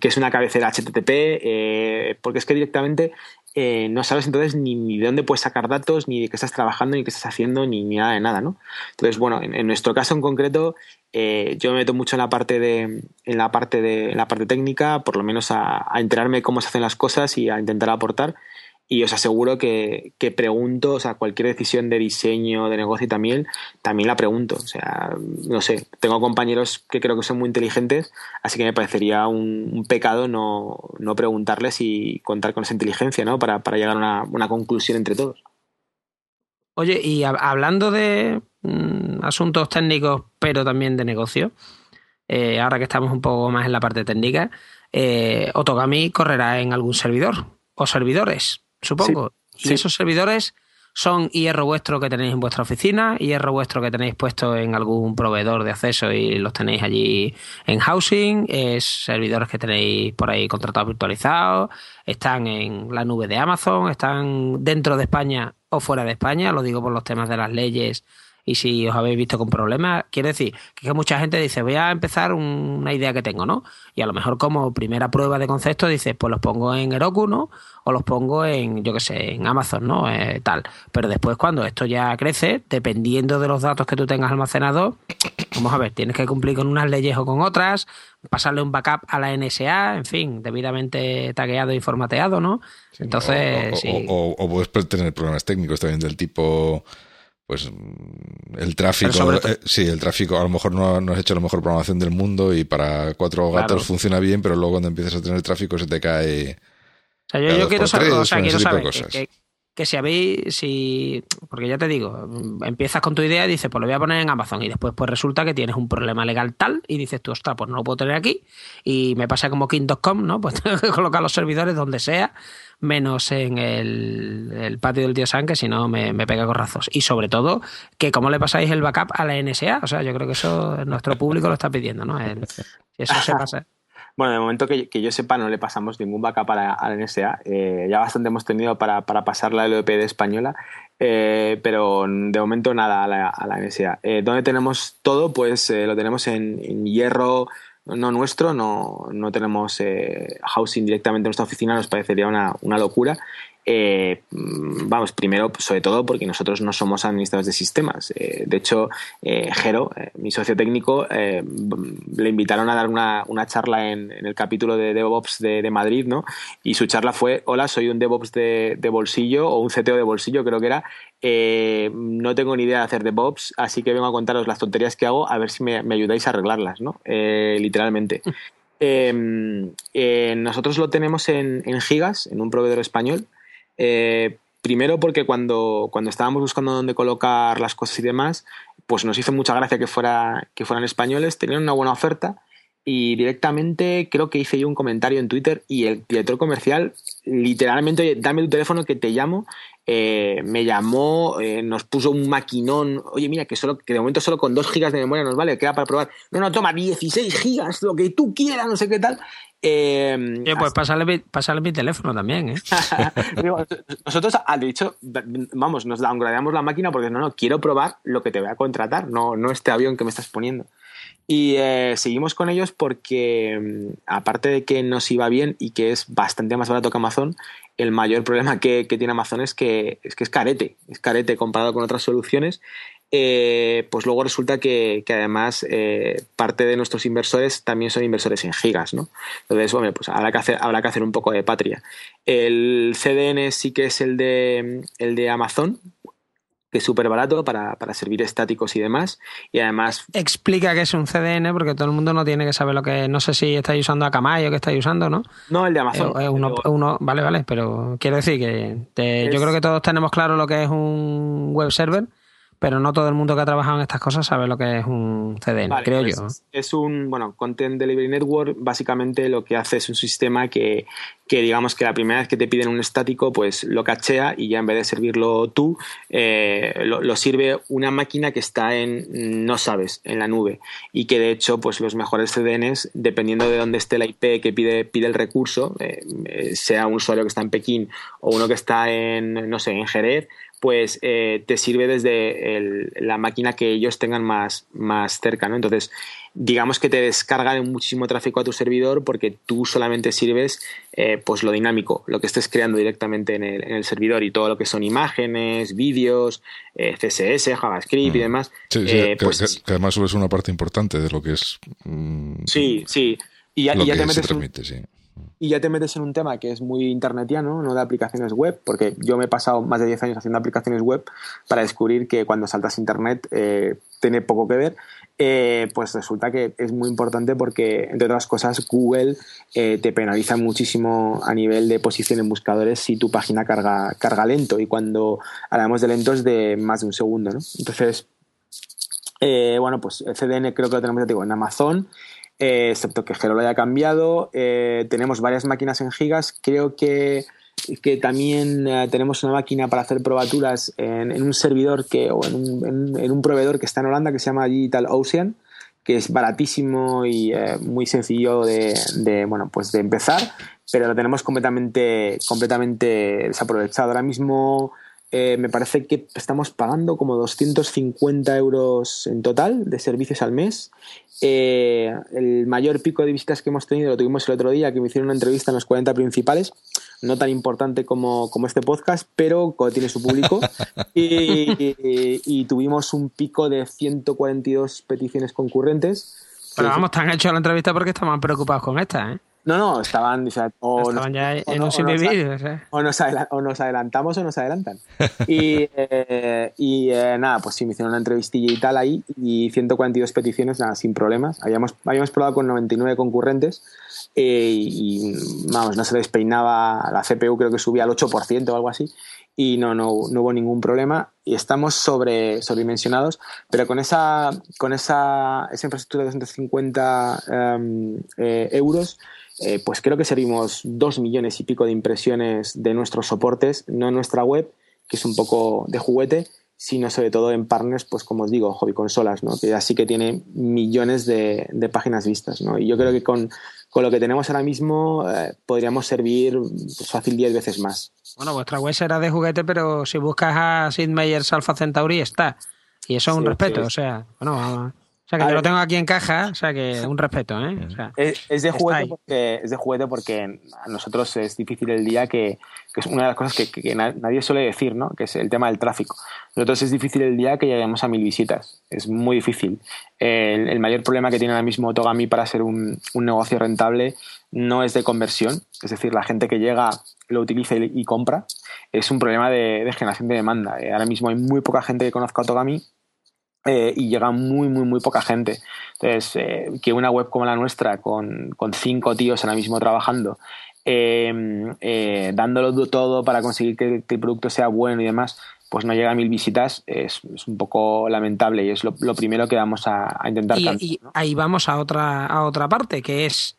qué es una cabecera HTTP, eh, porque es que directamente eh, no sabes entonces ni, de dónde puedes sacar datos, ni de qué estás trabajando, ni qué estás haciendo, ni, nada de nada, ¿no? Entonces, bueno, en, nuestro caso en concreto, yo me meto mucho en la parte de, en la parte de, en la parte técnica, por lo menos a, a enterarme cómo se hacen las cosas y a intentar aportar y os aseguro que, que, pregunto, o sea, cualquier decisión de diseño, de negocio también, también la pregunto. O sea, no sé, tengo compañeros que creo que son muy inteligentes, así que me parecería un, pecado no, no, preguntarles y contar con esa inteligencia, ¿no? Para, para llegar a una, conclusión entre todos. Oye, y hablando de mm, asuntos técnicos, pero también de negocio, eh, ahora que estamos un poco más en la parte técnica, eh, Otogami correrá en algún servidor o servidores supongo. y esos servidores son hierro vuestro que tenéis en vuestra oficina, hierro vuestro que tenéis puesto en algún proveedor de acceso y los tenéis allí en housing, es servidores que tenéis por ahí contratados virtualizados, están en la nube de Amazon, están dentro de España o fuera de España, lo digo por los temas de las leyes y si os habéis visto con problemas, quiere decir que, mucha gente dice, voy a empezar una idea que tengo, ¿no? Y a lo mejor como primera prueba de concepto dices, pues los pongo en Heroku, ¿no? O los pongo en, yo qué sé, en Amazon, ¿no? Eh, tal. Pero después cuando esto ya crece, dependiendo de los datos que tú tengas almacenados, vamos a ver, tienes que cumplir con unas leyes o con otras, pasarle un backup a la NSA, en fin, debidamente tagueado y formateado, ¿no? Entonces, o, sí. o, puedes tener problemas técnicos también del tipo pues el tráfico, eh, sí, el tráfico a lo mejor no, no, has hecho la mejor programación del mundo y para cuatro gatos funciona bien, pero luego cuando empiezas a tener tráfico se te cae. O sea, yo, quiero saber, o sea, quiero saber que, que, si habéis, si, porque ya te digo, empiezas con tu idea y dices, pues lo voy a poner en Amazon y después pues resulta que tienes un problema legal tal y dices tú, ostras, pues no lo puedo tener aquí y me pasa como King.com, ¿no? Pues tengo que colocar los servidores donde sea menos en el, patio del tío San, que si no me, me, pega corrazos. Y sobre todo, que cómo le pasáis el backup a la NSA. O sea, yo creo que eso nuestro público lo está pidiendo, ¿no? Bueno, de momento que, yo sepa, no le pasamos ningún backup a la, NSA. Eh, ya bastante hemos tenido para, pasar la LOPD española, eh, pero de momento nada a la, NSA. Eh, ¿Dónde tenemos todo? Pues lo tenemos en, en hierro, no nuestro, no, no tenemos eh, housing directamente en nuestra oficina, nos parecería una, una locura. Eh, mm, vamos, primero, sobre todo porque nosotros no somos administradores de sistemas. Eh, de hecho, eh, Jero, mi socio técnico, le invitaron a dar una, charla en, el capítulo de DevOps de, Madrid, ¿no? Y su charla fue, hola, soy un DevOps de, bolsillo o un CTO de bolsillo, creo que era. no tengo ni idea de hacer DevOps, así que vengo a contaros las tonterías que hago a ver si me, ayudáis a arreglarlas, ¿no? literalmente. Em, nosotros lo tenemos en, gigas, en un proveedor español. Eh, primero porque cuando, cuando estábamos buscando dónde colocar las cosas y demás, pues nos hizo mucha gracia que, fuera, que fueran españoles, tenían una buena oferta y directamente creo que hice yo un comentario en Twitter y el director comercial literalmente, dame tu teléfono que te llamo, eh, me llamó, eh, nos puso un maquinón, oye mira que solo que de momento solo con 2 gigas de memoria nos vale, queda para probar, no, no, toma 16 gigas, lo que tú quieras, no sé qué tal. Eh, pues pasarle, pasarle, mi teléfono también, ¿eh? Nosotros, al dicho, vamos, nos downgradeamos la máquina porque no, no, quiero probar lo que te voy a contratar, no, no este avión que me estás poniendo. Y eh, seguimos con ellos porque, mm, aparte de que nos iba bien y que es bastante más barato que Amazon, el mayor problema que, tiene Amazon es que, es que es carete, es carete comparado con otras soluciones. Eh, pues luego resulta que, además eh, parte de nuestros inversores también son inversores en gigas, ¿no? Entonces, bueno, pues habrá que hacer, habrá que hacer un poco de patria. El CDN sí que es el de, el de Amazon, es súper barato para, servir estáticos y demás. Y además. Explica que es un CDN, porque todo el mundo no tiene que saber lo que No sé si estáis usando Akamai o que estáis usando, ¿no? No, el de Amazon. uno, vale, vale, pero quiero decir que yo creo que todos tenemos claro lo que es un web server pero no todo el mundo que ha trabajado en estas cosas sabe lo que es un CDN, creo pues yo. Es un, bueno, Content Delivery Network básicamente lo que hace es un sistema que, digamos que la primera vez que te piden un estático, pues lo cachea y ya en vez de servirlo tú, eh, lo, sirve una máquina que está en, no sabes, en la nube. Y que de hecho, pues los mejores CDNs, dependiendo de dónde esté la IP que pide, pide el recurso, eh, eh, sea un usuario que está en Pekín o uno que está en, no sé, en Jerez, pues eh, te sirve desde la máquina que ellos tengan más, más cerca, ¿no? Entonces, digamos que te descargan muchísimo tráfico a tu servidor porque tú solamente sirves eh, pues lo dinámico, lo que estés creando directamente en el, servidor y todo lo que son imágenes, vídeos, eh, CSS, JavaScript y demás. Sí, que, pues, además es una parte importante de lo que es. Mm, sí, sí. Y ya, te metes. sí y ya te metes en un tema que es muy internetiano, no de aplicaciones web, porque yo me he pasado más de 10 años haciendo aplicaciones web para descubrir que cuando saltas internet eh, tiene poco que ver, eh, pues resulta que es muy importante porque, entre otras cosas, Google eh, te penaliza muchísimo a nivel de posición en buscadores si tu página carga, carga lento, y cuando hablamos de lento es de más de un segundo, ¿no? Entonces, bueno, pues el CDN creo que lo tenemos digo, en Amazon eh, excepto que Gero lo haya cambiado. Eh, tenemos varias máquinas en gigas. Creo que, que también eh, tenemos una máquina para hacer probaturas en, un servidor que, o en un, en, un, proveedor que está en Holanda que se llama Digital Ocean, que es baratísimo y muy sencillo de, bueno, pues de empezar, pero lo tenemos completamente, completamente desaprovechado. Ahora mismo me parece que estamos pagando como 250 euros en total de servicios al mes. Eh, el mayor pico de visitas que hemos tenido lo tuvimos el otro día, que me hicieron una entrevista en los 40 principales, no tan importante como, este podcast, pero tiene su público. y, tuvimos un pico de 142 peticiones concurrentes. Pero vamos, te han hecho la entrevista porque estaban preocupados con esta, ¿eh? No, no, estaban, o, estaban ya en un sin o, nos adelantamos o nos adelantan. y, eh, y eh, nada, pues sí, me hicieron una entrevistilla y tal ahí y 142 peticiones, nada, sin problemas. Habíamos, habíamos probado con 99 concurrentes eh, y, vamos, no se despeinaba, la CPU creo que subía al 8% o algo así y no, no, no, hubo ningún problema y estamos sobre, sobredimensionados, pero con esa, con esa, esa infraestructura de 250 em, euros eh, pues creo que servimos dos millones y pico de impresiones de nuestros soportes, no en nuestra web, que es un poco de juguete, sino sobre todo en partners, pues como os digo, hobby consolas, ¿no? que así que tiene millones de, páginas vistas. ¿no? Y yo creo que con, lo que tenemos ahora mismo eh, podríamos servir pues, fácil 10 veces más. Bueno, vuestra web será de juguete, pero si buscas a Sid Meier's Alpha Centauri está. Y eso es un respeto, o sea, bueno, O sea, que yo lo tengo aquí en caja, o sea, que un respeto, ¿eh? es, de juguete porque, es de juguete porque a nosotros es difícil el día que, que es una de las cosas que, nadie suele decir, ¿no? Que es el tema del tráfico. Nosotros es difícil el día que lleguemos a mil visitas. Es muy difícil. El, mayor problema que tiene ahora mismo Togami para ser un, un, negocio rentable no es de conversión, es decir, la gente que llega lo utiliza y, compra. Es un problema de, de generación de demanda. Eh, ahora mismo hay muy poca gente que conozca a Togami eh, y llega muy, muy, muy poca gente. Entonces, eh, que una web como la nuestra, con, con cinco tíos ahora mismo trabajando, eh, dándolo todo para conseguir que, el producto sea bueno y demás, pues no llega a mil visitas, es, un poco lamentable y es lo, primero que vamos a, intentar. Y, ahí vamos a otra, a otra parte, que es...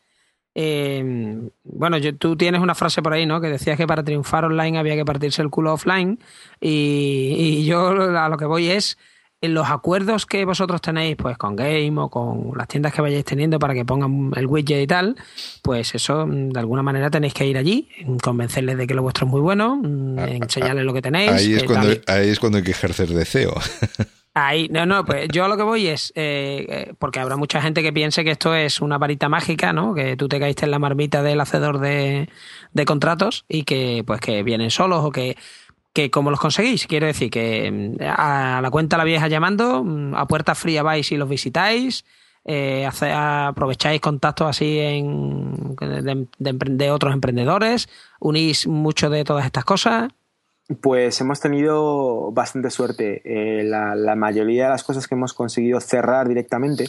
bueno, tú tienes una frase por ahí, ¿no? Que decías que para triunfar online había que partirse el culo offline. Y, y yo a lo que voy es en los acuerdos que vosotros tenéis pues con Game o con las tiendas que vayáis teniendo para que pongan el widget y tal, pues eso mm, de alguna manera tenéis que ir allí, convencerles de que lo vuestro es muy bueno, mm, ah, ah, enseñarles lo que tenéis. Ahí es, cuando, ahí es cuando hay que ejercer deseo. Ahí, no, no, pues yo a lo que voy es, eh, eh, porque habrá mucha gente que piense que esto es una varita mágica, ¿no? Que tú te caíste en la marmita del hacedor de, de contratos y que pues que vienen solos o que que cómo los conseguís. Quiero decir que mm, a la cuenta la vieja llamando, mm, a puerta fría vais y los visitáis, eh, aprovecháis contactos así en, de, otros emprendedores, unís mucho de todas estas cosas. Pues hemos tenido bastante suerte. Eh, la, mayoría de las cosas que hemos conseguido cerrar directamente,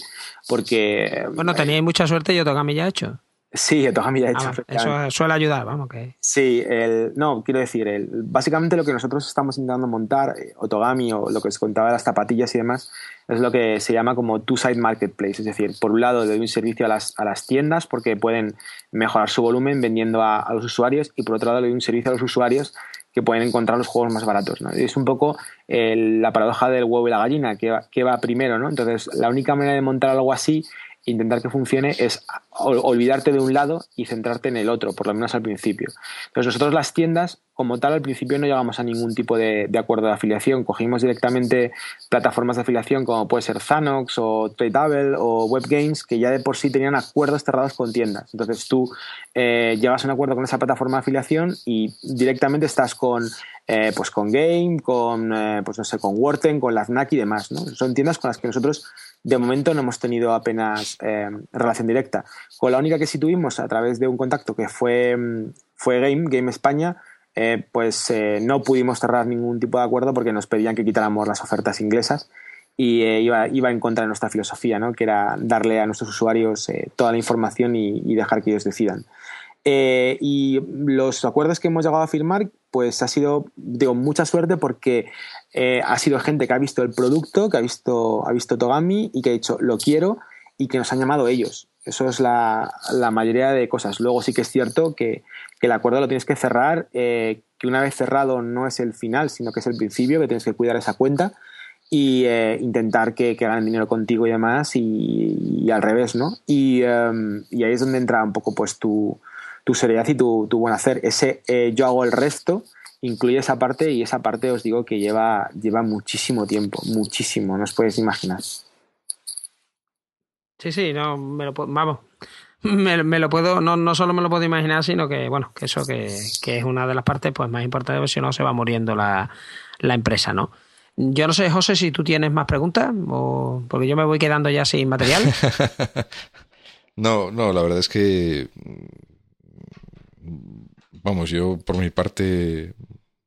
porque... Bueno, teníais mucha suerte y yo toca ya hecho. Sí, el Togami ya hecho. eso suele ayudar, vamos. que Sí, el, no, quiero decir, el, básicamente lo que nosotros estamos intentando montar, eh, Otogami o lo que os contaba de las zapatillas y demás, es lo que se llama como two-side marketplace. Es decir, por un lado le doy un servicio a las, a las tiendas porque pueden mejorar su volumen vendiendo a, los usuarios y por otro lado le doy un servicio a los usuarios que pueden encontrar los juegos más baratos. ¿no? Es un poco la paradoja del huevo y la gallina, que va, que va primero. ¿no? Entonces, la única manera de montar algo así intentar que funcione es olvidarte de un lado y centrarte en el otro, por lo menos al principio. Entonces nosotros las tiendas, como tal, al principio no llegamos a ningún tipo de, acuerdo de afiliación. Cogimos directamente plataformas de afiliación como puede ser Zanox o Tradeable o WebGames, que ya de por sí tenían acuerdos cerrados con tiendas. Entonces tú eh, llevas un acuerdo con esa plataforma de afiliación y directamente estás con eh, pues con Game, con eh, pues no sé, con Worten, con y demás, ¿no? Son tiendas con las que nosotros de momento no hemos tenido apenas eh, relación directa. Con la única que sí tuvimos a través de un contacto que fue, mm, fue Game, Game España, pues no pudimos cerrar ningún tipo de acuerdo porque nos pedían que quitáramos las ofertas inglesas y iba, iba, en contra de nuestra filosofía, ¿no? que era darle a nuestros usuarios toda la información y, dejar que ellos decidan. y los acuerdos que hemos llegado a firmar pues ha sido, digo, mucha suerte porque eh, ha sido gente que ha visto el producto, que ha visto, ha visto Togami y que ha dicho, lo quiero y que nos han llamado ellos. Eso es la, mayoría de cosas. Luego sí que es cierto que, el acuerdo lo tienes que cerrar, eh, que una vez cerrado no es el final, sino que es el principio, que tienes que cuidar esa cuenta y eh, intentar que, ganen dinero contigo y demás y, al revés, ¿no? Y, y, ahí es donde entra un poco pues tu, tu seriedad y tu, tu buen hacer. Ese eh, yo hago el resto incluye esa parte y esa parte os digo que lleva, lleva muchísimo tiempo, muchísimo, no os podéis imaginar. Sí, sí, no, me lo vamos, me, lo puedo, no, no solo me lo puedo imaginar, sino que, bueno, que eso que, es una de las partes pues más importantes, si no se va muriendo la, la empresa, ¿no? Yo no sé, José, si tú tienes más preguntas, o porque yo me voy quedando ya sin material. no, no, la verdad es que vamos, yo por mi parte,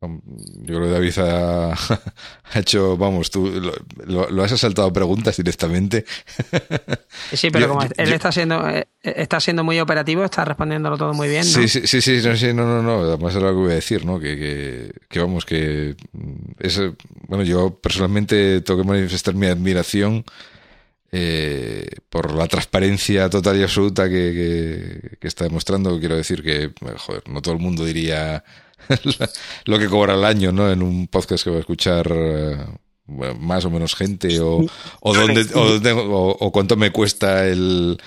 yo creo que David ha, hecho, vamos, tú lo, has asaltado preguntas directamente. Sí, pero como él está siendo eh, está siendo muy operativo, está respondiéndolo todo muy bien. ¿no? Sí, sí, sí, sí, no, no, no, además es lo que voy a decir, ¿no? Que, que, vamos, que es, bueno, yo personalmente tengo que manifestar mi admiración eh, por la transparencia total y absoluta que, está demostrando. Quiero decir que, joder, no todo el mundo diría lo que cobra al año, ¿no? En un podcast que va a escuchar eh, más o menos gente o, o, dónde, o, cuánto me cuesta el,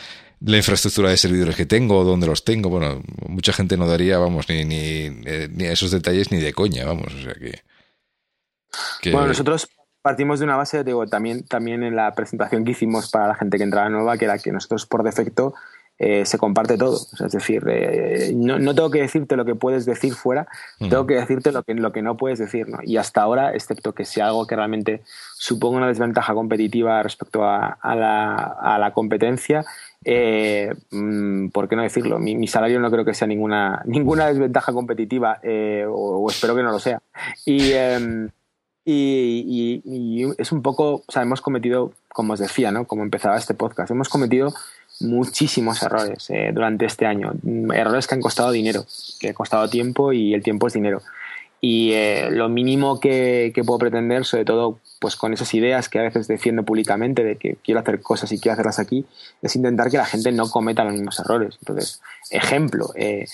la infraestructura de servidores que tengo o dónde los tengo. Bueno, mucha gente no daría, vamos, ni, ni, eh, ni a esos detalles ni de coña, vamos. O sea que. Bueno, nosotros partimos de una base, digo, también, también en la presentación que hicimos para la gente que entraba nueva, que era que nosotros por defecto eh, se comparte todo. es decir, eh, no, no, tengo que decirte lo que puedes decir fuera, tengo que decirte lo que, lo que no puedes decir. ¿no? Y hasta ahora, excepto que sea algo que realmente suponga una desventaja competitiva respecto a, a, la, a la, competencia, eh, mm, ¿por qué no decirlo? Mi, mi, salario no creo que sea ninguna, ninguna desventaja competitiva, eh, o, o, espero que no lo sea. Y, eh, y, y, y, es un poco, o sea, hemos cometido, como os decía, ¿no? Como empezaba este podcast, hemos cometido muchísimos errores eh, durante este año. Errores que han costado dinero, que ha costado tiempo y el tiempo es dinero. Y eh, lo mínimo que, que, puedo pretender, sobre todo pues con esas ideas que a veces defiendo públicamente de que quiero hacer cosas y quiero hacerlas aquí, es intentar que la gente no cometa los mismos errores. Entonces, ejemplo, eh,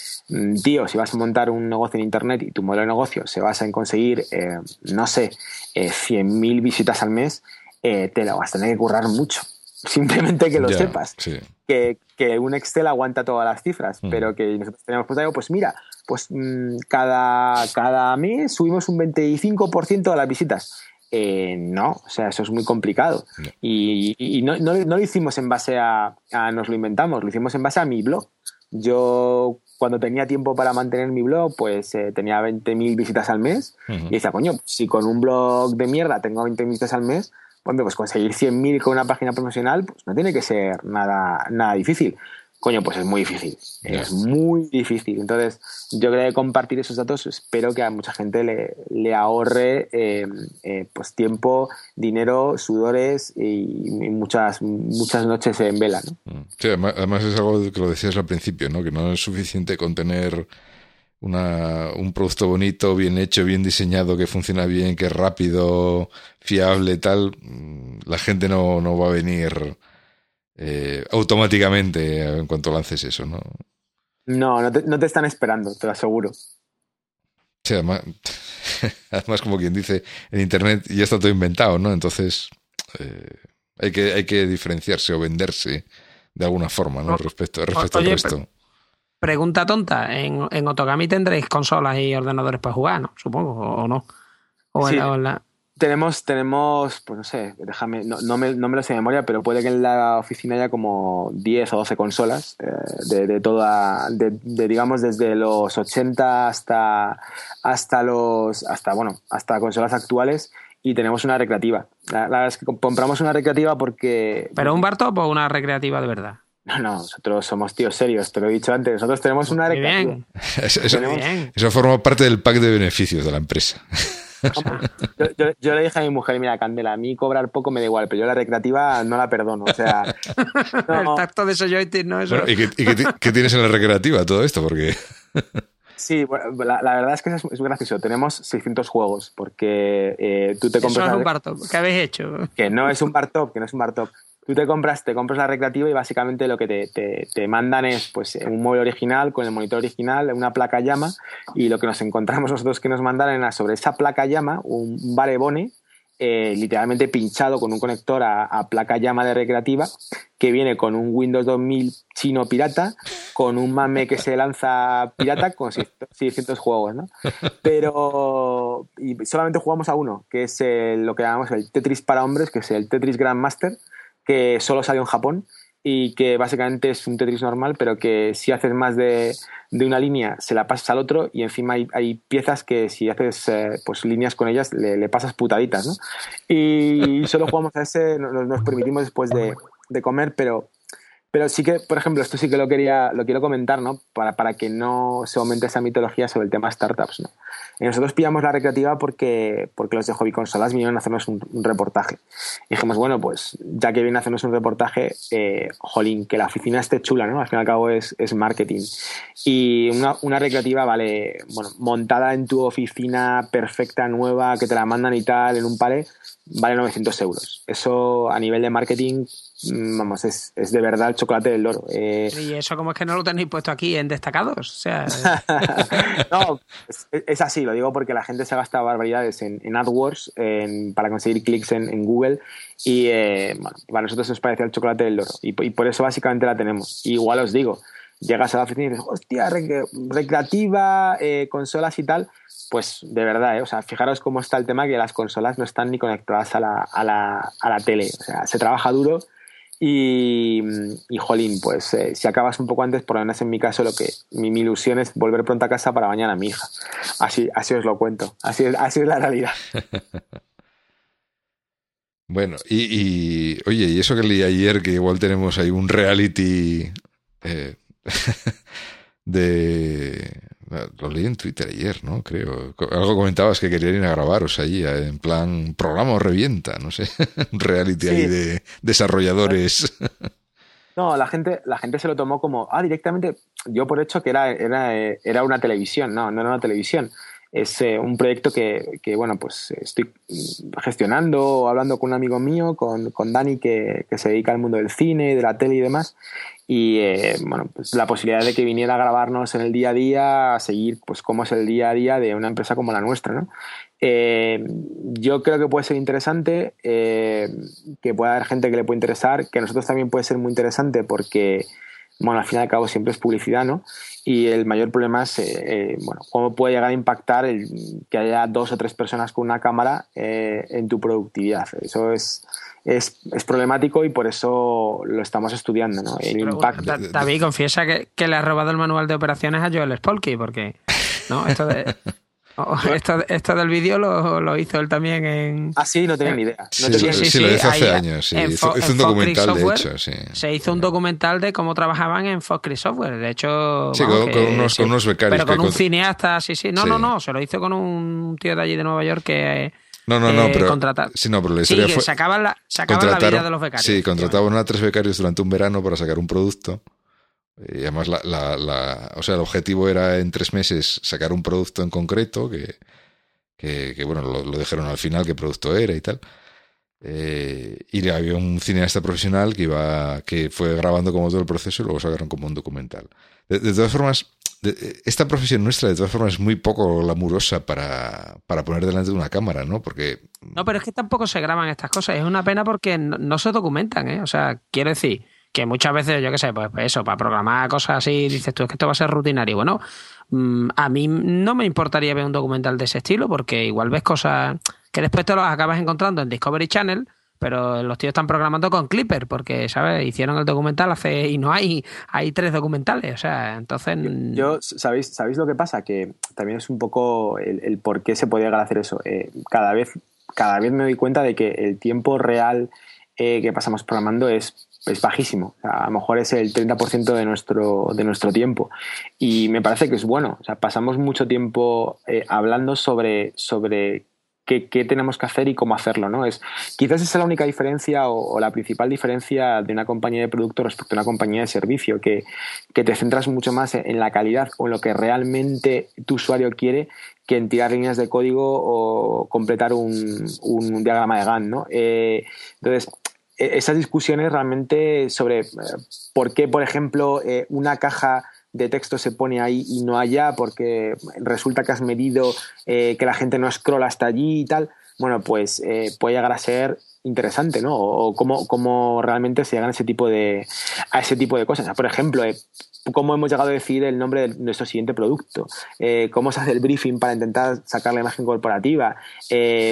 tío, si vas a montar un negocio en Internet y tu modelo de negocio se basa en conseguir, eh, no sé, eh, 100.000 visitas al mes, eh, te lo vas a tener que currar mucho simplemente que lo sepas. sí. Que, que un Excel aguanta todas las cifras, Mm. pero que nosotros tenemos pues pues mira, pues mm, cada, cada mes subimos un 25% de las visitas. Eh, no, o sea, eso es muy complicado. No. Y, no, no- no lo hicimos en base a, a nos lo inventamos, lo hicimos en base a mi blog. Yo, cuando tenía tiempo para mantener mi blog, pues eh, tenía 20.000 visitas al mes y decía, coño, si con un blog de mierda tengo 20 visitas al mes, pues conseguir 100.000 con una página profesional, pues no tiene que ser nada, nada difícil. Coño, pues es muy difícil. Es muy difícil. Entonces, yo creo que compartir esos datos, espero que a mucha gente le, le ahorre eh, eh, pues tiempo, dinero, sudores y, y muchas, muchas noches en vela. ¿no? Mm. Sí, además, además es algo que lo decías al principio, ¿no? Que no es suficiente con tener una, un producto bonito, bien hecho, bien diseñado, que funciona bien, que es rápido, fiable, tal. Mm, La gente no, no va a venir eh, automáticamente en cuanto lances eso, ¿no? No, no te, no te están esperando, te lo aseguro. Sí, además, además, como quien dice, en Internet ya está todo inventado, ¿no? Entonces, eh, hay, que, hay que diferenciarse o venderse de alguna forma, ¿no? O- Respecto, respecto al oye, resto. Pregunta tonta. En, en Otogami tendréis consolas y ordenadores para jugar, ¿no? Supongo, o, o no. O en la- o en la- Tenemos, tenemos, pues no sé, déjame, no, no me, no me lo sé de memoria, pero puede que en la oficina haya como 10 o 12 consolas eh, de, de toda, de, de, digamos desde los 80 hasta, hasta los, hasta bueno, hasta consolas actuales y tenemos una recreativa. La, la verdad es que compramos una recreativa porque ¿Pero un bar top o una recreativa de verdad? no, no, nosotros somos tíos serios, te lo he dicho antes, nosotros tenemos una recreativa. bien. Eso, eso- tenemos- Bien. eso forma parte del pack de beneficios de la empresa. Yo, yo- yo le dije a mi mujer, mira, Candela, a mí cobrar poco me da igual, pero yo la recreativa no la perdono. O sea, no, El tacto de joysticks, ¿no? Eso. Bueno, ¿Y, qué, y qué ti- qué tienes en la recreativa todo esto? Porque sí, bueno, la, la verdad es que es, es gracioso. Tenemos 600 juegos porque eh, tú te Eso compras... es la- un bar top. ¿Qué habéis hecho? que no es un bar top, que no es un bar top. Tú te compras, te compras la recreativa y básicamente lo que te, te- mandan es pues un móvil original con el monitor original, una placa llama y lo que nos encontramos nosotros que nos mandaron era sobre esa placa llama un barebone eh, literalmente pinchado con un conector a, placa llama de recreativa que viene con un Windows 2000 chino pirata, con un mame que se lanza pirata con 600 juegos, ¿no? Pero y solamente jugamos a uno, que es el- lo que llamamos el Tetris para hombres, que es el Tetris Grandmaster, que solo salió en Japón y que básicamente es un Tetris normal, pero que si haces más de, de una línea se la pasas al otro y encima hay, hay piezas que si haces eh, pues líneas con ellas le, le pasas putaditas, ¿no? Y solo jugamos a ese, nos, nos permitimos después de, de comer, pero pero sí que, por ejemplo, esto sí que lo quería, lo quiero comentar, ¿no? Para, para que no se aumente esa mitología sobre el tema startups, ¿no? Y nosotros pillamos la recreativa porque, porque los de Hobby Consolas vinieron a hacernos un, reportaje. Y dijimos, bueno, pues ya que vienen a hacernos un reportaje, eh, jolín, que la oficina esté chula, ¿no? Al fin y al cabo es, es marketing. Y una, una recreativa, vale, bueno, montada en tu oficina perfecta, nueva, que te la mandan y tal, en un palé, vale 900 euros. Eso a nivel de marketing, mm, vamos, es, es de verdad el chocolate del loro. Eh, ¿Y eso cómo es que no lo tenéis puesto aquí en destacados? O sea, no, es, es así, lo digo porque la gente se gasta barbaridades en, en AdWords en- para conseguir clics en, en Google y eh, bueno, para nosotros nos parece el chocolate del loro y, y por eso básicamente la tenemos. Y igual os digo, llegas a la oficina y dices, hostia, rec- recreativa, eh, consolas y tal, pues de verdad, ¿eh? o sea, fijaros cómo está el tema que las consolas no están ni conectadas a la, a la, a la tele. O sea, se trabaja duro y, y jolín, pues eh, si acabas un poco antes, por lo menos en mi caso, lo que mi, ilusión es volver pronto a casa para bañar a mi hija. Así, así os lo cuento. Así, así es la realidad. bueno, y, oye, y eso que leí ayer, que igual tenemos ahí un reality eh, de lo leí en Twitter ayer, ¿no? Creo. Algo comentabas que querían ir a grabaros allí, en plan programa o revienta, no sé. Un reality ahí de desarrolladores. No, la gente, la gente se lo tomó como, ah, directamente, yo por hecho que era, era, era una televisión. No, no era una televisión. Es eh, un proyecto que, que, bueno, pues estoy gestionando, hablando con un amigo mío, con, con Dani, que, que, se dedica al mundo del cine, de la tele y demás y eh, bueno, pues la posibilidad de que viniera a grabarnos en el día a día, a seguir pues cómo es el día a día de una empresa como la nuestra, ¿no? Eh, yo creo que puede ser interesante, eh, que pueda haber gente que le puede interesar, que a nosotros también puede ser muy interesante porque, bueno, al fin y al cabo siempre es publicidad, ¿no? Y el mayor problema es, bueno, cómo puede llegar a impactar el, que haya dos o tres personas con una cámara en tu productividad. Eso es es, es, problemático y por eso lo estamos estudiando, ¿no? El impacto. David confiesa que, que, le ha robado el manual de operaciones a Joel Spolky, porque ¿no? esto, de, esto, esto, del vídeo lo, lo, hizo él también en... Ah, sí, no tenía ni idea. No sí, tenía sí, sí, lo hizo hace años, sí. Hizo, hizo un documental, de hecho, sí. Se hizo un documental de cómo trabajaban en Fox Software, de hecho... Sí, vamos, con, con, unos, con, unos, becarios. Pero con un cineasta, sí, sí. No, no, no, se lo hizo con un tío de allí de Nueva York que no, no, no, eh, pero. Contratar. Sí, no, pero la historia sí, fue. Se acaba la, se acaba la vida de los becarios. Sí, contrataban a tres becarios durante un verano para sacar un producto. Y además, la, la, la, o sea, el objetivo era en tres meses sacar un producto en concreto, que, que, que bueno, lo, lo, dijeron al final qué producto era y tal. Eh, y había un cineasta profesional que iba, que fue grabando como todo el proceso y luego sacaron como un documental. De, de todas formas, esta profesión nuestra, de todas formas, es muy poco glamurosa para, para, poner delante de una cámara, ¿no? Porque. No, pero es que tampoco se graban estas cosas. Es una pena porque no, se documentan, ¿eh? O sea, quiero decir que muchas veces, yo qué sé, pues, eso, para programar cosas así, dices tú, es que esto va a ser rutinario. Bueno, mmm, a mí no me importaría ver un documental de ese estilo porque igual ves cosas que después te las acabas encontrando en Discovery Channel pero los tíos están programando con Clipper porque, ¿sabes? Hicieron el documental hace y no hay hay tres documentales, o sea, entonces... Yo, ¿sabéis, ¿sabéis lo que pasa? Que también es un poco el, el por qué se podía llegar a hacer eso. Eh, cada, vez, cada vez me doy cuenta de que el tiempo real eh, que pasamos programando es es bajísimo. O sea, a lo mejor es el 30% de nuestro, de nuestro tiempo. Y me parece que es bueno. O sea, pasamos mucho tiempo eh, hablando sobre, sobre qué, tenemos que hacer y cómo hacerlo. ¿no? Es, quizás esa es la única diferencia o, la principal diferencia de una compañía de producto respecto a una compañía de servicio, que, que te centras mucho más en, la calidad o en lo que realmente tu usuario quiere que en tirar líneas de código o completar un, un diagrama de Gantt. ¿no? Eh, entonces, e, esas discusiones realmente sobre eh, por qué, por ejemplo, eh, una caja de texto se pone ahí y no allá porque resulta que has medido eh, que la gente no scrolla hasta allí y tal, bueno, pues eh, puede llegar a ser interesante, ¿no? O cómo, cómo, realmente se llegan a ese tipo de, a ese tipo de cosas. Por ejemplo, eh, cómo hemos llegado a decidir el nombre de nuestro siguiente producto, eh, cómo se hace el briefing para intentar sacar la imagen corporativa,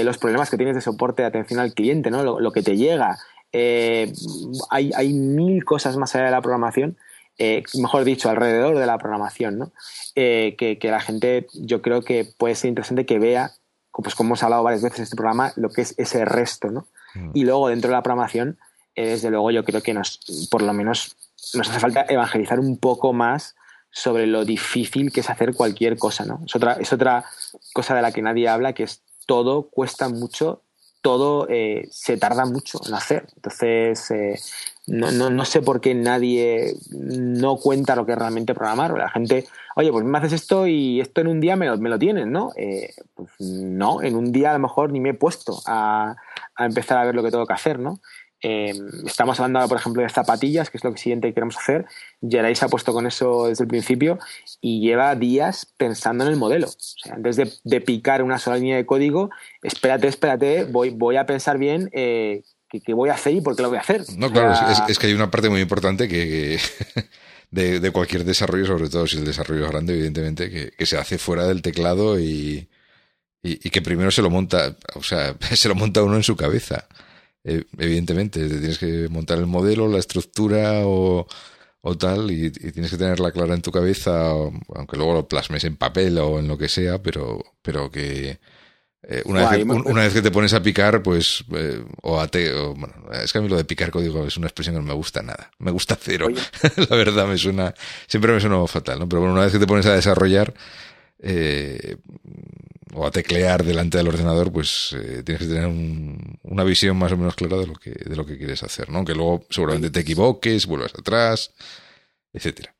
los problemas que tienes de soporte de atención al cliente, ¿no? Lo que te llega. hay, hay mil cosas más allá de la programación eh, mejor dicho, alrededor de la programación, ¿no? Eh, que, que, la gente, yo creo que puede ser interesante que vea, pues como hemos hablado varias veces en este programa, lo que es ese resto, ¿no? Mm. Y luego dentro de la programación, eh, desde luego yo creo que nos, por lo menos, nos hace falta evangelizar un poco más sobre lo difícil que es hacer cualquier cosa, ¿no? Es otra, es otra cosa de la que nadie habla, que es todo cuesta mucho, todo eh, se tarda mucho en hacer. Entonces, eh, no, no, no, sé por qué nadie no cuenta lo que es realmente programar. La gente, oye, pues me haces esto y esto en un día me lo, me lo tienes, ¿no? Eh, pues no, en un día a lo mejor ni me he puesto a, a empezar a ver lo que tengo que hacer, ¿no? Eh, estamos hablando, por ejemplo, de zapatillas, que es lo siguiente que queremos hacer. Geray se ha puesto con eso desde el principio y lleva días pensando en el modelo. O sea, antes de, de picar una sola línea de código, espérate, espérate, voy, voy a pensar bien eh, qué, voy a hacer y por qué lo voy a hacer. No, claro, o sea, es, es, que hay una parte muy importante que, que de, de, cualquier desarrollo, sobre todo si el desarrollo es grande, evidentemente, que, que, se hace fuera del teclado y, y, que primero se lo monta, o sea, se lo monta uno en su cabeza. Eh, evidentemente, tienes que montar el modelo, la estructura o, tal, y, tienes que tenerla clara en tu cabeza, aunque luego lo plasmes en papel o en lo que sea, pero, pero que eh, una, vez que, una, vez que, te pones a picar, pues, eh, o a te, bueno, es que a mí lo de picar código es una expresión que no me gusta nada. Me gusta cero. la verdad me suena, siempre me suena fatal, ¿no? Pero bueno, una vez que te pones a desarrollar, eh, o a teclear delante del ordenador, pues eh, tienes que tener una visión más o menos clara de lo que, de lo que quieres hacer, ¿no? Que luego seguramente te equivoques, vuelvas atrás, etcétera.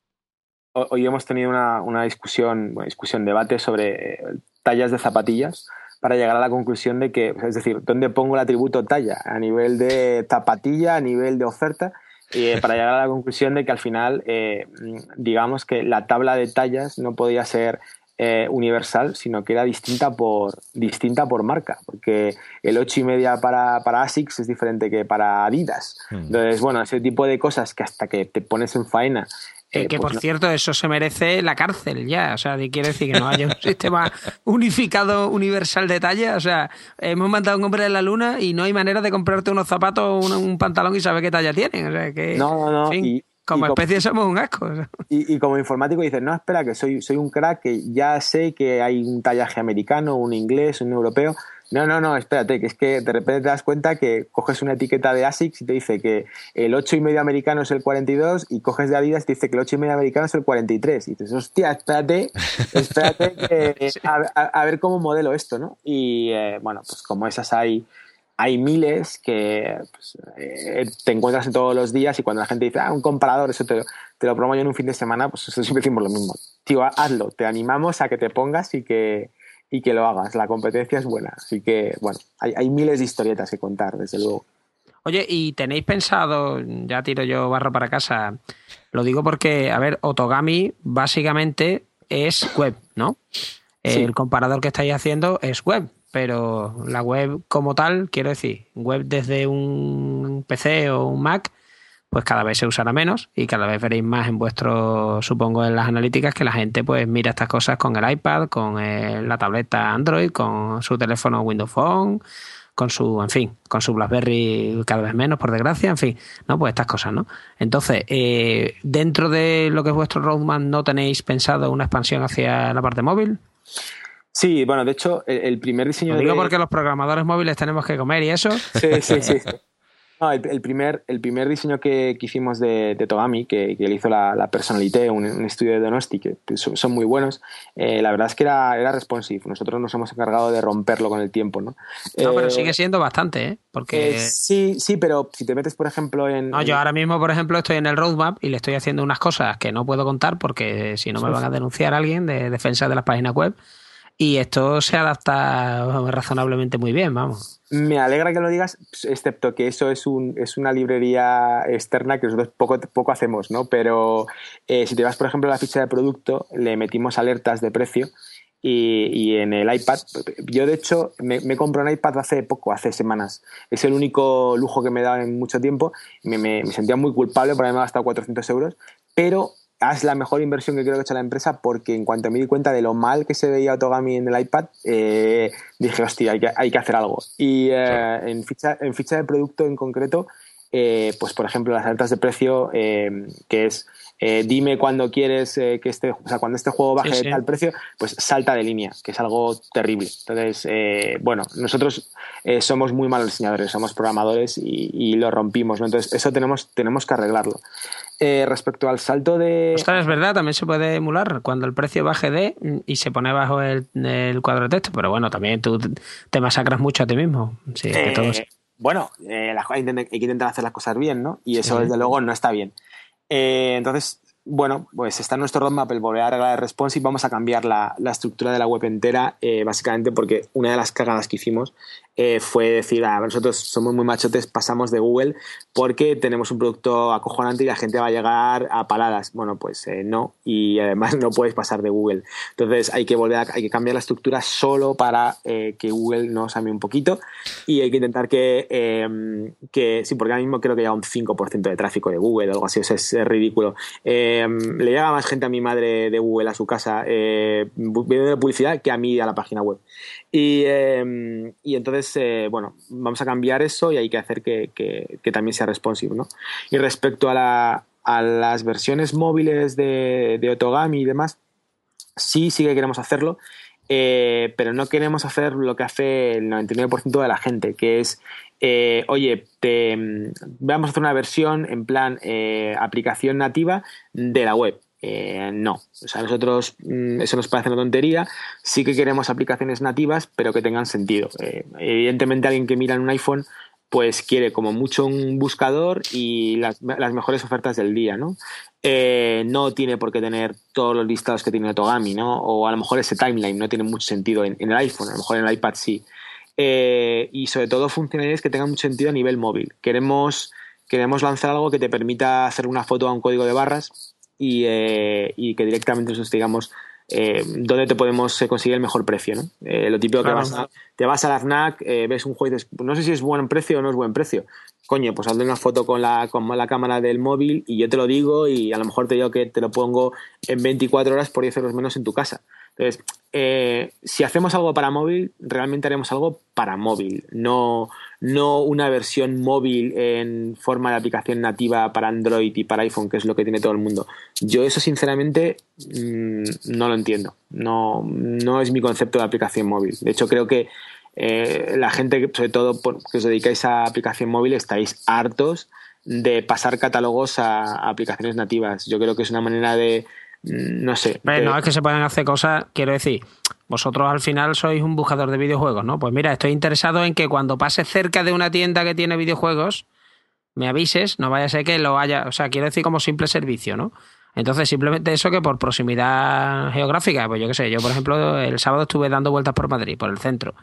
Hoy hemos tenido una, una discusión, una discusión, debate sobre tallas de zapatillas para llegar a la conclusión de que, es decir, ¿dónde pongo el atributo talla? A nivel de zapatilla, a nivel de oferta, y para llegar a la conclusión de que al final, digamos que la tabla de tallas no podía ser eh, universal, sino que era distinta por, distinta por marca, porque el 8 y media para, para ASICS es diferente que para Adidas. Hmm. Entonces, bueno, ese tipo de cosas que hasta que te pones en faena eh, que pues por cierto, eso se merece la cárcel ya. O sea, quiere decir que no haya un sistema unificado, universal de talla. O sea, hemos mandado un hombre en la luna y no hay manera de comprarte unos zapatos, un, un pantalón y saber qué talla tienen. O sea, que, no, no, no. Como especie somos un asco. Y, como informático dices, no, espera, que soy, soy un crack, que ya sé que hay un tallaje americano, un inglés, un europeo. No, no, no, espérate, que es que de repente te das cuenta que coges una etiqueta de ASICS y te dice que el 8 y medio americano es el 42 y coges de Adidas y te dice que el 8 y medio americano es el 43. Y dices, hostia, espérate, espérate a, ver cómo modelo esto, ¿no? Y eh, bueno, pues como esas hay hay miles que pues, eh, te encuentras en todos los días y cuando la gente dice, ah, un comparador, eso te, lo promo yo en un fin de semana, pues eso siempre decimos lo mismo. Tío, hazlo, te animamos a que te pongas y que, y que lo hagas. La competencia es buena. Así que, bueno, hay, hay miles de historietas que contar, desde luego. Oye, ¿y tenéis pensado, ya tiro yo barro para casa, lo digo porque, a ver, Otogami básicamente es web, ¿no? El comparador que estáis haciendo es web pero la web como tal, quiero decir, web desde un PC o un Mac, pues cada vez se usará menos y cada vez veréis más en vuestro, supongo, en las analíticas que la gente pues mira estas cosas con el iPad, con la tableta Android, con su teléfono Windows Phone, con su, en fin, con su BlackBerry cada vez menos, por desgracia, en fin, ¿no? Pues estas cosas, ¿no? Entonces, eh, dentro de lo que es vuestro roadmap, ¿no tenéis pensado una expansión hacia la parte móvil? Sí, bueno, de hecho, el, primer diseño Lo digo porque los programadores móviles tenemos que comer y eso. Sí, sí, sí. No, el, primer, el primer diseño que, hicimos de, de Togami, que, le hizo la, la Personalité, un, estudio de Donosti, que son, muy buenos, eh, la verdad es que era, era responsive. Nosotros nos hemos encargado de romperlo con el tiempo, ¿no? No, pero eh, sigue siendo bastante, ¿eh? Porque... Eh, sí, sí, pero si te metes, por ejemplo, en... No, yo ahora mismo, por ejemplo, estoy en el roadmap y le estoy haciendo unas cosas que no puedo contar porque si no me van a denunciar a alguien de defensa de las páginas web y esto se adapta razonablemente muy bien, vamos. Me alegra que lo digas, excepto que eso es, un, es una librería externa que nosotros poco, poco hacemos, ¿no? Pero eh, si te vas, por ejemplo, a la ficha de producto, le metimos alertas de precio y, en el iPad, yo de hecho me, me compré un iPad hace poco, hace semanas. Es el único lujo que me he dado en mucho tiempo. Me, me, me sentía muy culpable por haberme gastado 400 euros, pero haz la mejor inversión que creo que ha hecho la empresa porque en cuanto me di cuenta de lo mal que se veía Otogami en el iPad, eh, dije, hostia, hay que, hay que hacer algo. Y eh, en, ficha, en ficha de producto en concreto, eh, pues por ejemplo las alertas de precio, que es dime cuando quieres que este, o sea, cuando este juego baje de tal precio, pues salta de línea, que es algo terrible. Entonces, bueno, nosotros somos muy malos diseñadores, somos programadores y, y, lo rompimos, ¿no? Entonces, eso tenemos, tenemos que arreglarlo. Eh, respecto al salto de. Ostras, es verdad, también se puede emular cuando el precio baje de y se pone bajo el, cuadro de texto, pero bueno, también tú te masacras mucho a ti mismo. Eh, bueno, eh, hay, que intentar hacer las cosas bien, ¿no? Y eso, desde luego, no está bien. entonces, bueno, pues está en nuestro roadmap el volver a arreglar el responsive. Vamos a cambiar la, estructura de la web entera, básicamente porque una de las cagadas que hicimos eh, fue decir, ah, nosotros somos muy machotes, pasamos de Google porque tenemos un producto acojonante y la gente va a llegar a paladas. Bueno, pues eh, no, y además no puedes pasar de Google. Entonces hay que volver a, hay que cambiar la estructura solo para eh, que Google nos ame un poquito y hay que intentar que, em, que sí, porque ahora mismo creo que ya un 5% de tráfico de Google o algo así, o sea, es, ridículo. le llega más gente a mi madre de Google a su casa eh, viendo publicidad que a mí a la página web. Y, em, y entonces, eh, bueno, vamos a cambiar eso y hay que hacer que, que, también sea responsive, ¿no? Y respecto a, la, las versiones móviles de, de Otogami y demás, sí, sí que queremos hacerlo. Eh, pero no queremos hacer lo que hace el 99% de la gente, que es, eh, oye, te, mm, vamos a hacer una versión en plan aplicación nativa de la web. No, o sea, nosotros mm, eso nos parece una tontería. Sí que queremos aplicaciones nativas, pero que tengan sentido. evidentemente, alguien que mira en un iPhone pues quiere como mucho un buscador y las, mejores ofertas del día, ¿no? Eh, no tiene por qué tener todos los listados que tiene Otogami, ¿no? O a lo mejor ese timeline no tiene mucho sentido en, el iPhone, a lo mejor en el iPad sí. Eh, y sobre todo funcionalidades que tengan mucho sentido a nivel móvil. Queremos, queremos lanzar algo que te permita hacer una foto a un código de barras y, eh, y que directamente nosotros digamos eh, dónde te podemos eh, conseguir el mejor precio. ¿no? Eh, lo típico que vas te vas a la FNAC, ves un juego y dices, no sé si es buen precio o no es buen precio. Coño, pues hazle una foto con la, con la cámara del móvil y yo te lo digo y a lo mejor te digo que te lo pongo en 24 horas por 10 euros menos en tu casa. Entonces, si hacemos algo para móvil, realmente haremos algo para móvil, no, no una versión móvil en forma de aplicación nativa para Android y para iPhone, que es lo que tiene todo el mundo. Yo eso sinceramente mm, no lo entiendo. No, no es mi concepto de aplicación móvil. De hecho, creo que eh, la gente, sobre todo que os dedicáis a aplicación móvil, estáis hartos de pasar catálogos a aplicaciones nativas. Yo creo que es una manera de, no sé. No es que se puedan hacer cosas, quiero decir, vosotros al final sois un buscador de videojuegos, ¿no? Pues mira, estoy interesado en que cuando pases cerca de una tienda que tiene videojuegos, me avises, no vaya a ser que lo haya, o sea, quiero decir como simple servicio, ¿no? Entonces, simplemente eso que por proximidad geográfica, pues yo qué sé, yo por ejemplo el sábado estuve dando vueltas por Madrid, por el centro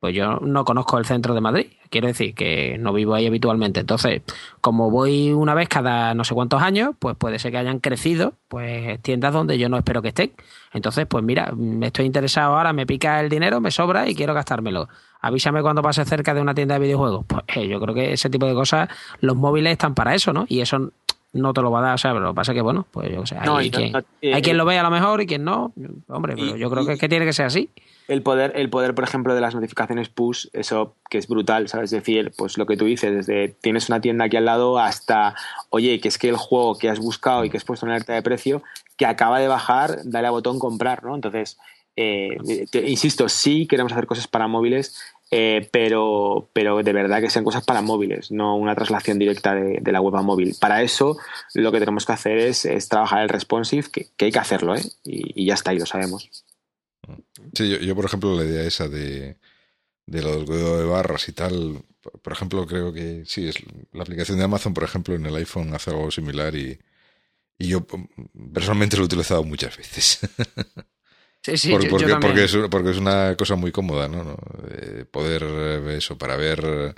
pues yo no conozco el centro de Madrid. Quiero decir que no vivo ahí habitualmente. Entonces, como voy una vez cada no sé cuántos años, pues puede ser que hayan crecido pues tiendas donde yo no espero que estén. Entonces, pues mira, me estoy interesado ahora, me pica el dinero, me sobra y quiero gastármelo. Avísame cuando pase cerca de una tienda de videojuegos. Pues eh, yo creo que ese tipo de cosas, los móviles están para eso, ¿no? Y eso no te lo va a dar, o sea, pero lo que pasa es que, bueno, pues yo sé, hay, quien, hay quien lo ve a lo mejor y quien no. Hombre, pero yo creo que, que tiene que ser así el poder, el poder, por ejemplo, de las notificaciones push, eso que es brutal, ¿sabes? Es decir, pues lo que tú dices, desde tienes una tienda aquí al lado hasta, oye, que es que el juego que has buscado y que has puesto en alerta de precio, que acaba de bajar, dale a botón comprar, ¿no? Entonces, eh, insisto, sí queremos hacer cosas para móviles, eh, pero, pero de verdad que sean cosas para móviles, no una traslación directa de, la web a móvil. Para eso lo que tenemos que hacer es, trabajar el responsive, que, hay que hacerlo, ¿eh? Y, y ya está, y lo sabemos. Sí, yo, por ejemplo, la idea esa de, de lo del código de barras y tal, por ejemplo, creo que sí, es la aplicación de Amazon, por ejemplo, en el iPhone hace algo similar y, y yo personalmente lo he utilizado muchas veces. Sí, sí, porque, porque, es, porque es una cosa muy cómoda, ¿no? poder ver eso para ver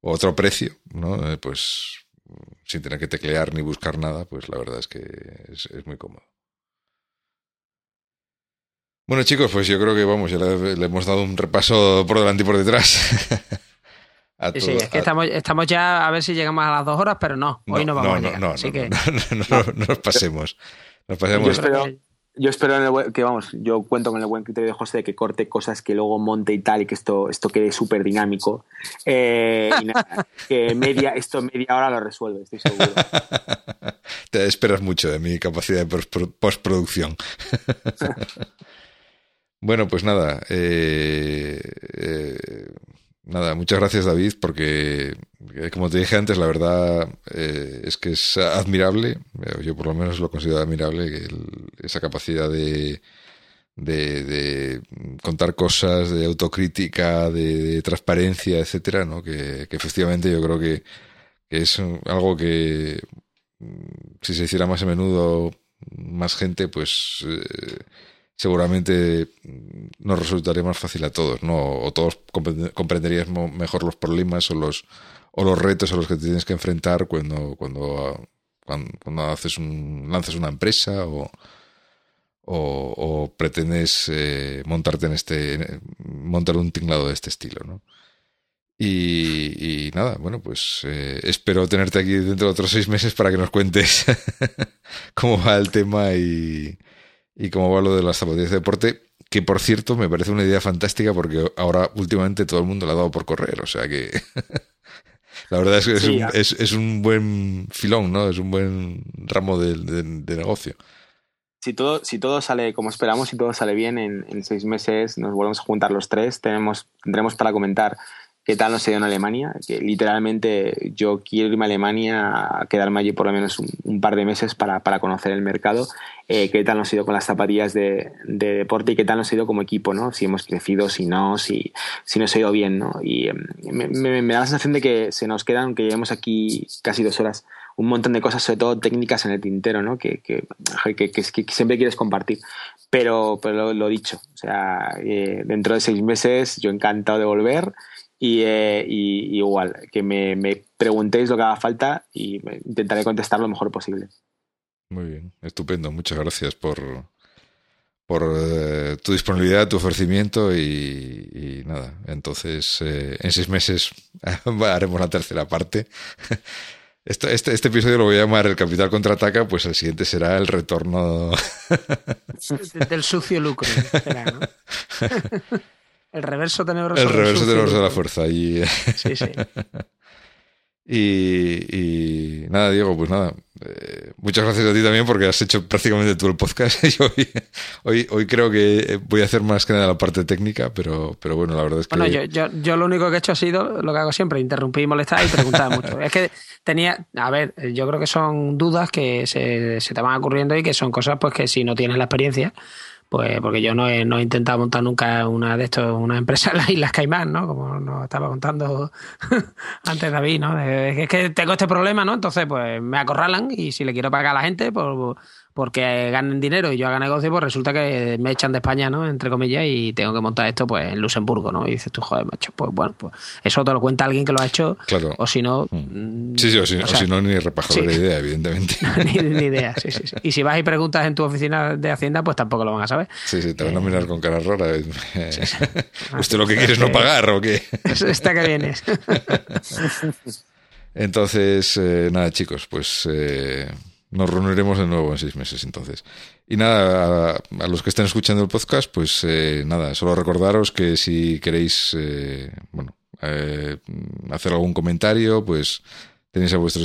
otro precio, ¿no? Eh, pues sin tener que teclear ni buscar nada, pues la verdad es que es muy cómodo. Bueno, chicos, pues yo creo que vamos, ya le, hemos dado un repaso por delante y por detrás. sí, es que estamos, estamos ya a ver si llegamos a las dos horas, pero no, hoy no, vamos a llegar. No, así que... no, nos pasemos. Nos pasemos. Yo espero, yo espero que, vamos, yo cuento con el buen criterio de José de que corte cosas que luego monte y tal y que esto, esto quede súper dinámico. Eh, y nada, que media, esto media hora lo resuelve, estoy seguro. Te esperas mucho de mi capacidad de postproducción. Bueno, pues nada. Eh, eh, nada, muchas gracias David, porque eh, como te dije antes, la verdad es que es admirable. Yo por lo menos lo considero admirable, esa capacidad de, de, contar cosas, de autocrítica, de, transparencia, etcétera, ¿no? Que, efectivamente yo creo que, es algo que mm, si se hiciera más a menudo más gente, pues seguramente nos resultaría más fácil a todos, ¿no? O todos comprenderíamos mejor los problemas o los, o los retos a los que te tienes que enfrentar cuando, cuando, cuando, haces un, lanzas una empresa o, o, pretendes eh, montarte en este, montar un tinglado de este estilo, ¿no? Y, nada, bueno, pues eh, espero tenerte aquí dentro de otros seis meses para que nos cuentes cómo va el tema y, y cómo va lo de las zapatillas de deporte, que por cierto me parece una idea fantástica porque ahora últimamente todo el mundo la ha dado por correr, o sea que la verdad es que es, un, es, un, buen filón, ¿no? Es un buen ramo de, de, negocio. Si todo, si todo sale como esperamos, si todo sale bien, en, en seis meses nos volvemos a juntar los tres, tenemos, tendremos para comentar qué tal nos ha ido en Alemania, que literalmente yo quiero irme a Alemania a quedarme allí por lo menos un, par de meses para, para conocer el mercado, eh, qué tal nos ha ido con las zapatillas de, de, deporte y qué tal nos ha ido como equipo, ¿no? Si hemos crecido, si no, si, si nos ha ido bien, ¿no? Y em, me, me, da la sensación de que se nos quedan, aunque llevemos aquí casi dos horas, un montón de cosas, sobre todo técnicas en el tintero, ¿no? Que, que, que, que siempre quieres compartir. Pero, pero lo, dicho, o sea, eh, dentro de seis meses yo encantado de volver eh, y, igual, que me, preguntéis lo que haga falta y intentaré contestar lo mejor posible. Muy bien, estupendo. Muchas gracias por, por eh, tu disponibilidad, tu ofrecimiento y, nada. Entonces, eh, en seis meses haremos la tercera parte. Este, este, este, episodio lo voy a llamar El Capital Contraataca, pues el siguiente será el retorno del sucio lucro. El reverso tenebroso. El reverso tenebroso de la fuerza. Y... Sí, sí. y, nada, Diego, pues nada. Eh, muchas gracias a ti también porque has hecho prácticamente todo el podcast. hoy, hoy, hoy, creo que voy a hacer más que nada la parte técnica, pero, pero bueno, la verdad es que. Bueno, yo, yo, yo lo único que he hecho ha sido lo que hago siempre: interrumpir, molestar y preguntar mucho. es que tenía. A ver, yo creo que son dudas que se, se te van ocurriendo y que son cosas pues que si no tienes la experiencia pues porque yo no he, no he intentado montar nunca una de estos, una empresa en las Islas Caimán, ¿no? Como nos estaba contando antes David, ¿no? Es que tengo este problema, ¿no? Entonces, pues me acorralan y si le quiero pagar a la gente, pues porque ganen dinero y yo haga negocio, pues resulta que me echan de España, ¿no? Entre comillas, y tengo que montar esto pues en Luxemburgo, ¿no? Y dices tú, joder, macho, pues bueno, pues eso te lo cuenta alguien que lo ha hecho. Claro. O si no. Mm. Mm, sí, sí, o si, no, ni repajado la idea, evidentemente. ni, idea, sí, sí, sí. Y si vas y preguntas en tu oficina de Hacienda, pues tampoco lo van a saber. Sí, sí, te van a mirar eh, con cara rara. ¿Usted lo que quiere es no pagar o qué? Está que vienes. Entonces, eh, nada, chicos, pues. Eh, nos reuniremos de nuevo en seis meses entonces. Y nada, a, los que estén escuchando el podcast, pues eh, nada, solo recordaros que si queréis, eh, bueno, eh, hacer algún comentario, pues tenéis a vuestra,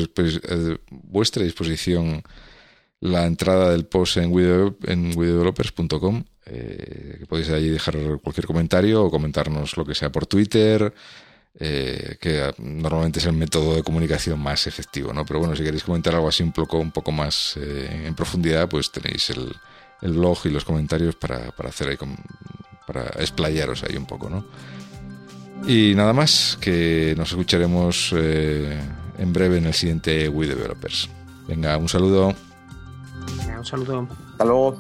vuestra disposición la entrada del post en videodevelopers.com, que podéis allí dejar cualquier comentario o comentarnos lo que sea por Twitter, eh, que normalmente es el método de comunicación más efectivo, ¿no? Pero bueno, si queréis comentar algo así un poco, un poco más eh, en profundidad, pues tenéis el, el, blog y los comentarios para, para hacer ahí, para explayaros ahí un poco, ¿no? Y nada más, que nos escucharemos eh, en breve en el siguiente We Developers. Venga, un saludo. un saludo. Hasta luego.